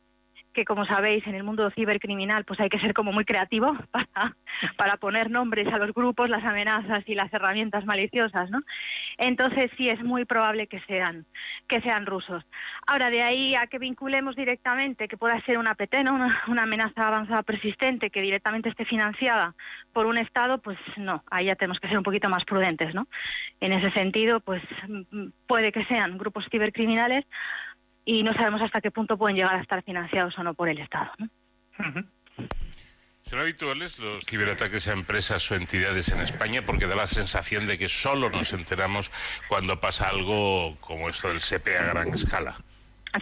Speaker 29: que como sabéis en el mundo cibercriminal pues hay que ser como muy creativo [LAUGHS] para, para poner nombres a los grupos, las amenazas y las herramientas maliciosas, ¿no? Entonces sí es muy probable que sean que sean rusos. Ahora de ahí a que vinculemos directamente que pueda ser una PT, ¿no? Una, amenaza avanzada persistente que directamente esté financiada por un estado, pues no, ahí ya tenemos que ser un poquito más prudentes, ¿no? En ese sentido, pues puede que sean grupos cibercriminales y no sabemos hasta qué punto pueden llegar a estar financiados o no por el Estado. ¿no?
Speaker 11: ¿Son habituales los ciberataques a empresas o entidades en España? Porque da la sensación de que solo nos enteramos cuando pasa algo como esto del SEPE a gran escala.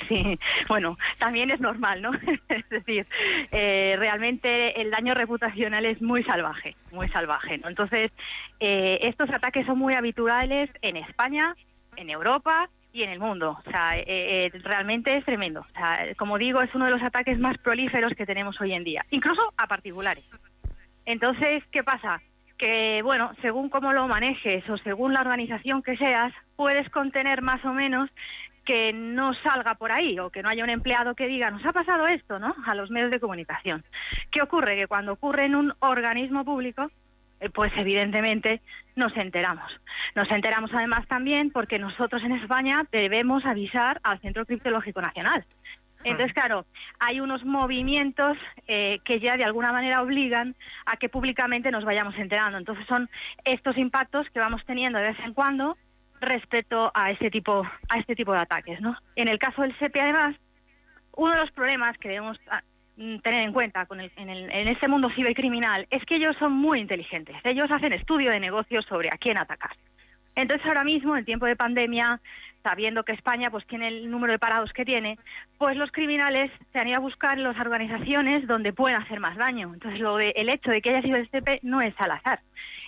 Speaker 29: Sí, bueno, también es normal, ¿no? [LAUGHS] es decir, eh, realmente el daño reputacional es muy salvaje, muy salvaje, ¿no? Entonces, eh, estos ataques son muy habituales en España, en Europa y en el mundo. O sea, eh, eh, realmente es tremendo. O sea, como digo, es uno de los ataques más prolíferos que tenemos hoy en día, incluso a particulares. Entonces, ¿qué pasa? Que, bueno, según cómo lo manejes o según la organización que seas, puedes contener más o menos que no salga por ahí o que no haya un empleado que diga, nos ha pasado esto, ¿no? A los medios de comunicación. ¿Qué ocurre? Que cuando ocurre en un organismo público, pues evidentemente nos enteramos. Nos enteramos además también porque nosotros en España debemos avisar al Centro Criptológico Nacional. Entonces, claro, hay unos movimientos eh, que ya de alguna manera obligan a que públicamente nos vayamos enterando. Entonces, son estos impactos que vamos teniendo de vez en cuando respecto a este tipo a este tipo de ataques, ¿no? En el caso del SEPI, además, uno de los problemas que debemos tener en cuenta con en, en, este mundo cibercriminal es que ellos son muy inteligentes. Ellos hacen estudio de negocios sobre a quién atacar. Entonces ahora mismo, en tiempo de pandemia, sabiendo que España pues tiene el número de parados que tiene, pues los criminales se han ido a buscar las organizaciones donde pueden hacer más daño. Entonces, lo de, el hecho de que haya sido el STP no es al azar.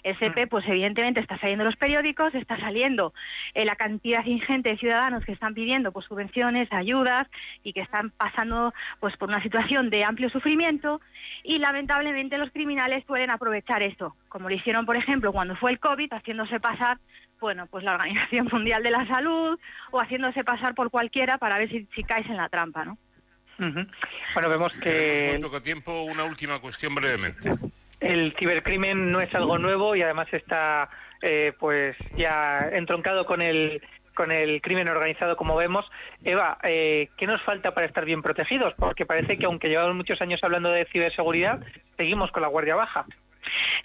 Speaker 29: El STP, pues evidentemente está saliendo en los periódicos, está saliendo eh, la cantidad ingente de ciudadanos que están pidiendo pues subvenciones, ayudas y que están pasando pues por una situación de amplio sufrimiento y lamentablemente los criminales pueden aprovechar esto, como lo hicieron, por ejemplo, cuando fue el COVID, haciéndose pasar bueno, pues la Organización Mundial de la Salud o haciéndose pasar por cualquiera para ver si, si caes en la trampa, ¿no?
Speaker 28: Bueno, vemos que...
Speaker 11: Muy poco tiempo, una última cuestión brevemente.
Speaker 28: El cibercrimen no es algo nuevo y además está eh, pues ya entroncado con el con el crimen organizado como vemos. Eva, eh, ¿qué nos falta para estar bien protegidos? Porque parece que aunque llevamos muchos años hablando de ciberseguridad, seguimos con la guardia baja.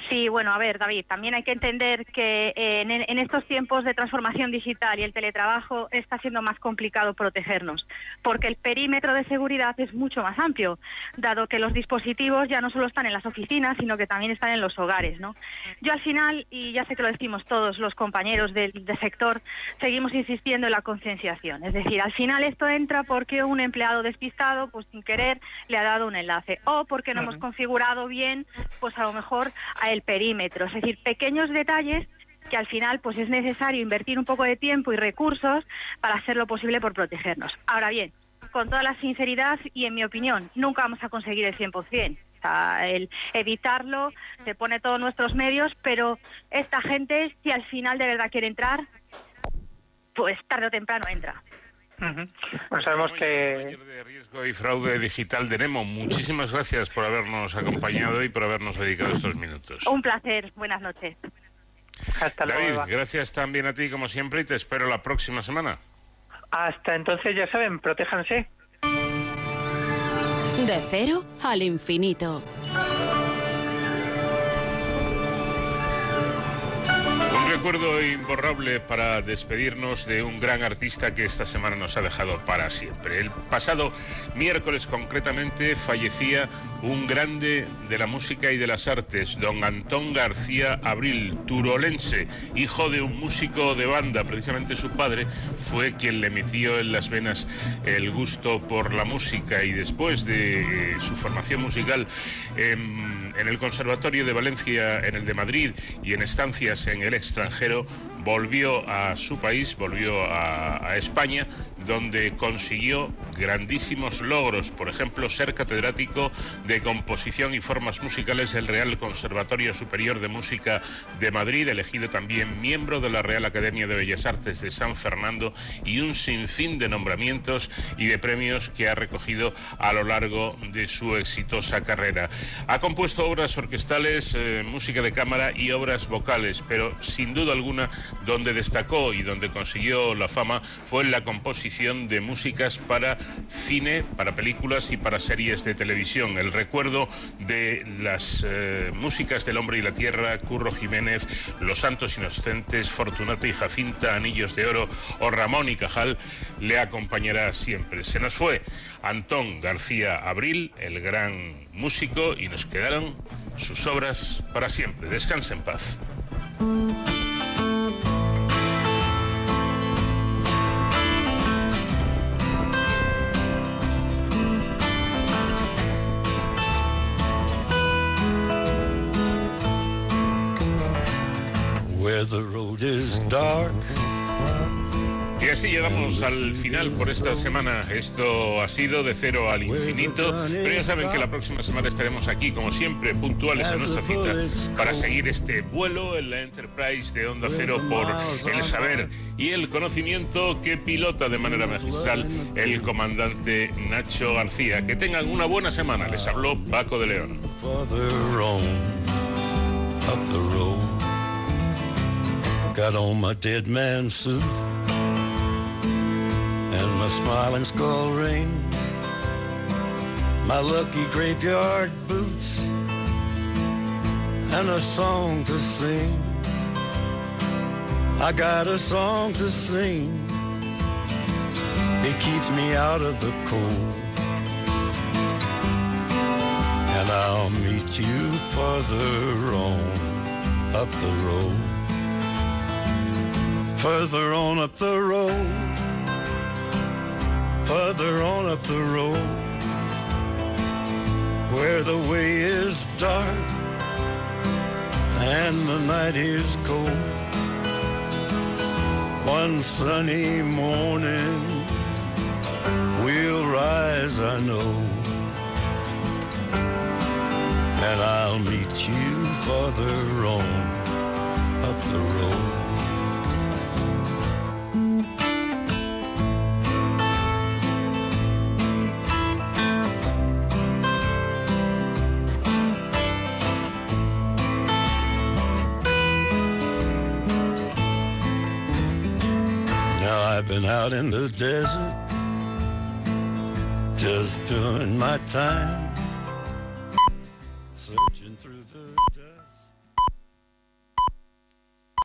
Speaker 29: Sí, bueno, a ver, David, también hay que entender que eh, en, en, estos tiempos de transformación digital y el teletrabajo está siendo más complicado protegernos, porque el perímetro de seguridad es mucho más amplio, dado que los dispositivos ya no solo están en las oficinas, sino que también están en los hogares, ¿no? Yo al final, y ya sé que lo decimos todos los compañeros del, del sector, seguimos insistiendo en la concienciación, es decir, al final esto entra porque un empleado despistado, pues sin querer, le ha dado un enlace, o porque no hemos configurado bien, pues a lo mejor a el perímetro, es decir, pequeños detalles que al final pues es necesario invertir un poco de tiempo y recursos para hacer lo posible por protegernos. Ahora bien, con toda la sinceridad y en mi opinión, nunca vamos a conseguir el 100%. O el evitarlo se pone todos nuestros medios, pero esta gente, si al final de verdad quiere entrar, pues tarde o temprano entra.
Speaker 28: Bueno, sabemos que...
Speaker 11: de riesgo y fraude digital de Nemo, muchísimas gracias por habernos acompañado y por habernos dedicado estos minutos.
Speaker 29: Un placer, buenas noches.
Speaker 28: Hasta
Speaker 11: David,
Speaker 28: luego.
Speaker 11: gracias también a ti como siempre y te espero la próxima semana.
Speaker 28: Hasta entonces, ya saben, protéjanse.
Speaker 10: De cero al infinito.
Speaker 11: Recuerdo imborrable para despedirnos de un gran artista que esta semana nos ha dejado para siempre. El pasado miércoles concretamente fallecía un grande de la música y de las artes, don Antón García Abril, turolense, hijo de un músico de banda. Precisamente su padre fue quien le metió en las venas el gusto por la música y después de eh, su formación musical en, en el Conservatorio de Valencia, en el de Madrid y en estancias en el extranjero, volvió a su país, volvió a, España, donde consiguió grandísimos logros, por ejemplo, ser catedrático de composición y formas musicales del Real Conservatorio Superior de Música de Madrid, elegido también miembro de la Real Academia de Bellas Artes de San Fernando y un sinfín de nombramientos y de premios que ha recogido a lo largo de su exitosa carrera. Ha compuesto obras orquestales, eh, música de cámara y obras vocales, pero sin duda alguna donde destacó y donde consiguió la fama fue en la composición de músicas para cine, para películas y para series de televisión. El recuerdo de las eh, músicas del Hombre y la Tierra, Curro Jiménez, Los Santos Inocentes, Fortunata y Jacinta, Anillos de Oro o Ramón y Cajal le acompañará siempre. Se nos fue Antón García Abril, el gran músico, y nos quedaron sus obras para siempre. Descanse en paz.
Speaker 12: Where the road is dark.
Speaker 11: Y así llegamos al final por esta semana. Esto ha sido de cero al infinito. Pero ya saben que la próxima semana estaremos aquí, como siempre, puntuales a nuestra cita para seguir este vuelo en la Enterprise de Onda Cero por el saber y el conocimiento que pilota de manera magistral el comandante Nacho García. Que tengan una buena semana. Les habló Paco de León.
Speaker 12: Got on my dead man suit and my smiling skull ring, my lucky graveyard boots, and a song to sing. I got a song to sing. It keeps me out of the cold. And I'll meet you farther on up the road. Further on up the road, further on up the road, where the way is dark and the night is cold. One sunny morning, we'll rise, I know, and I'll meet you farther on up the road. been out in the desert just doing my time. Searching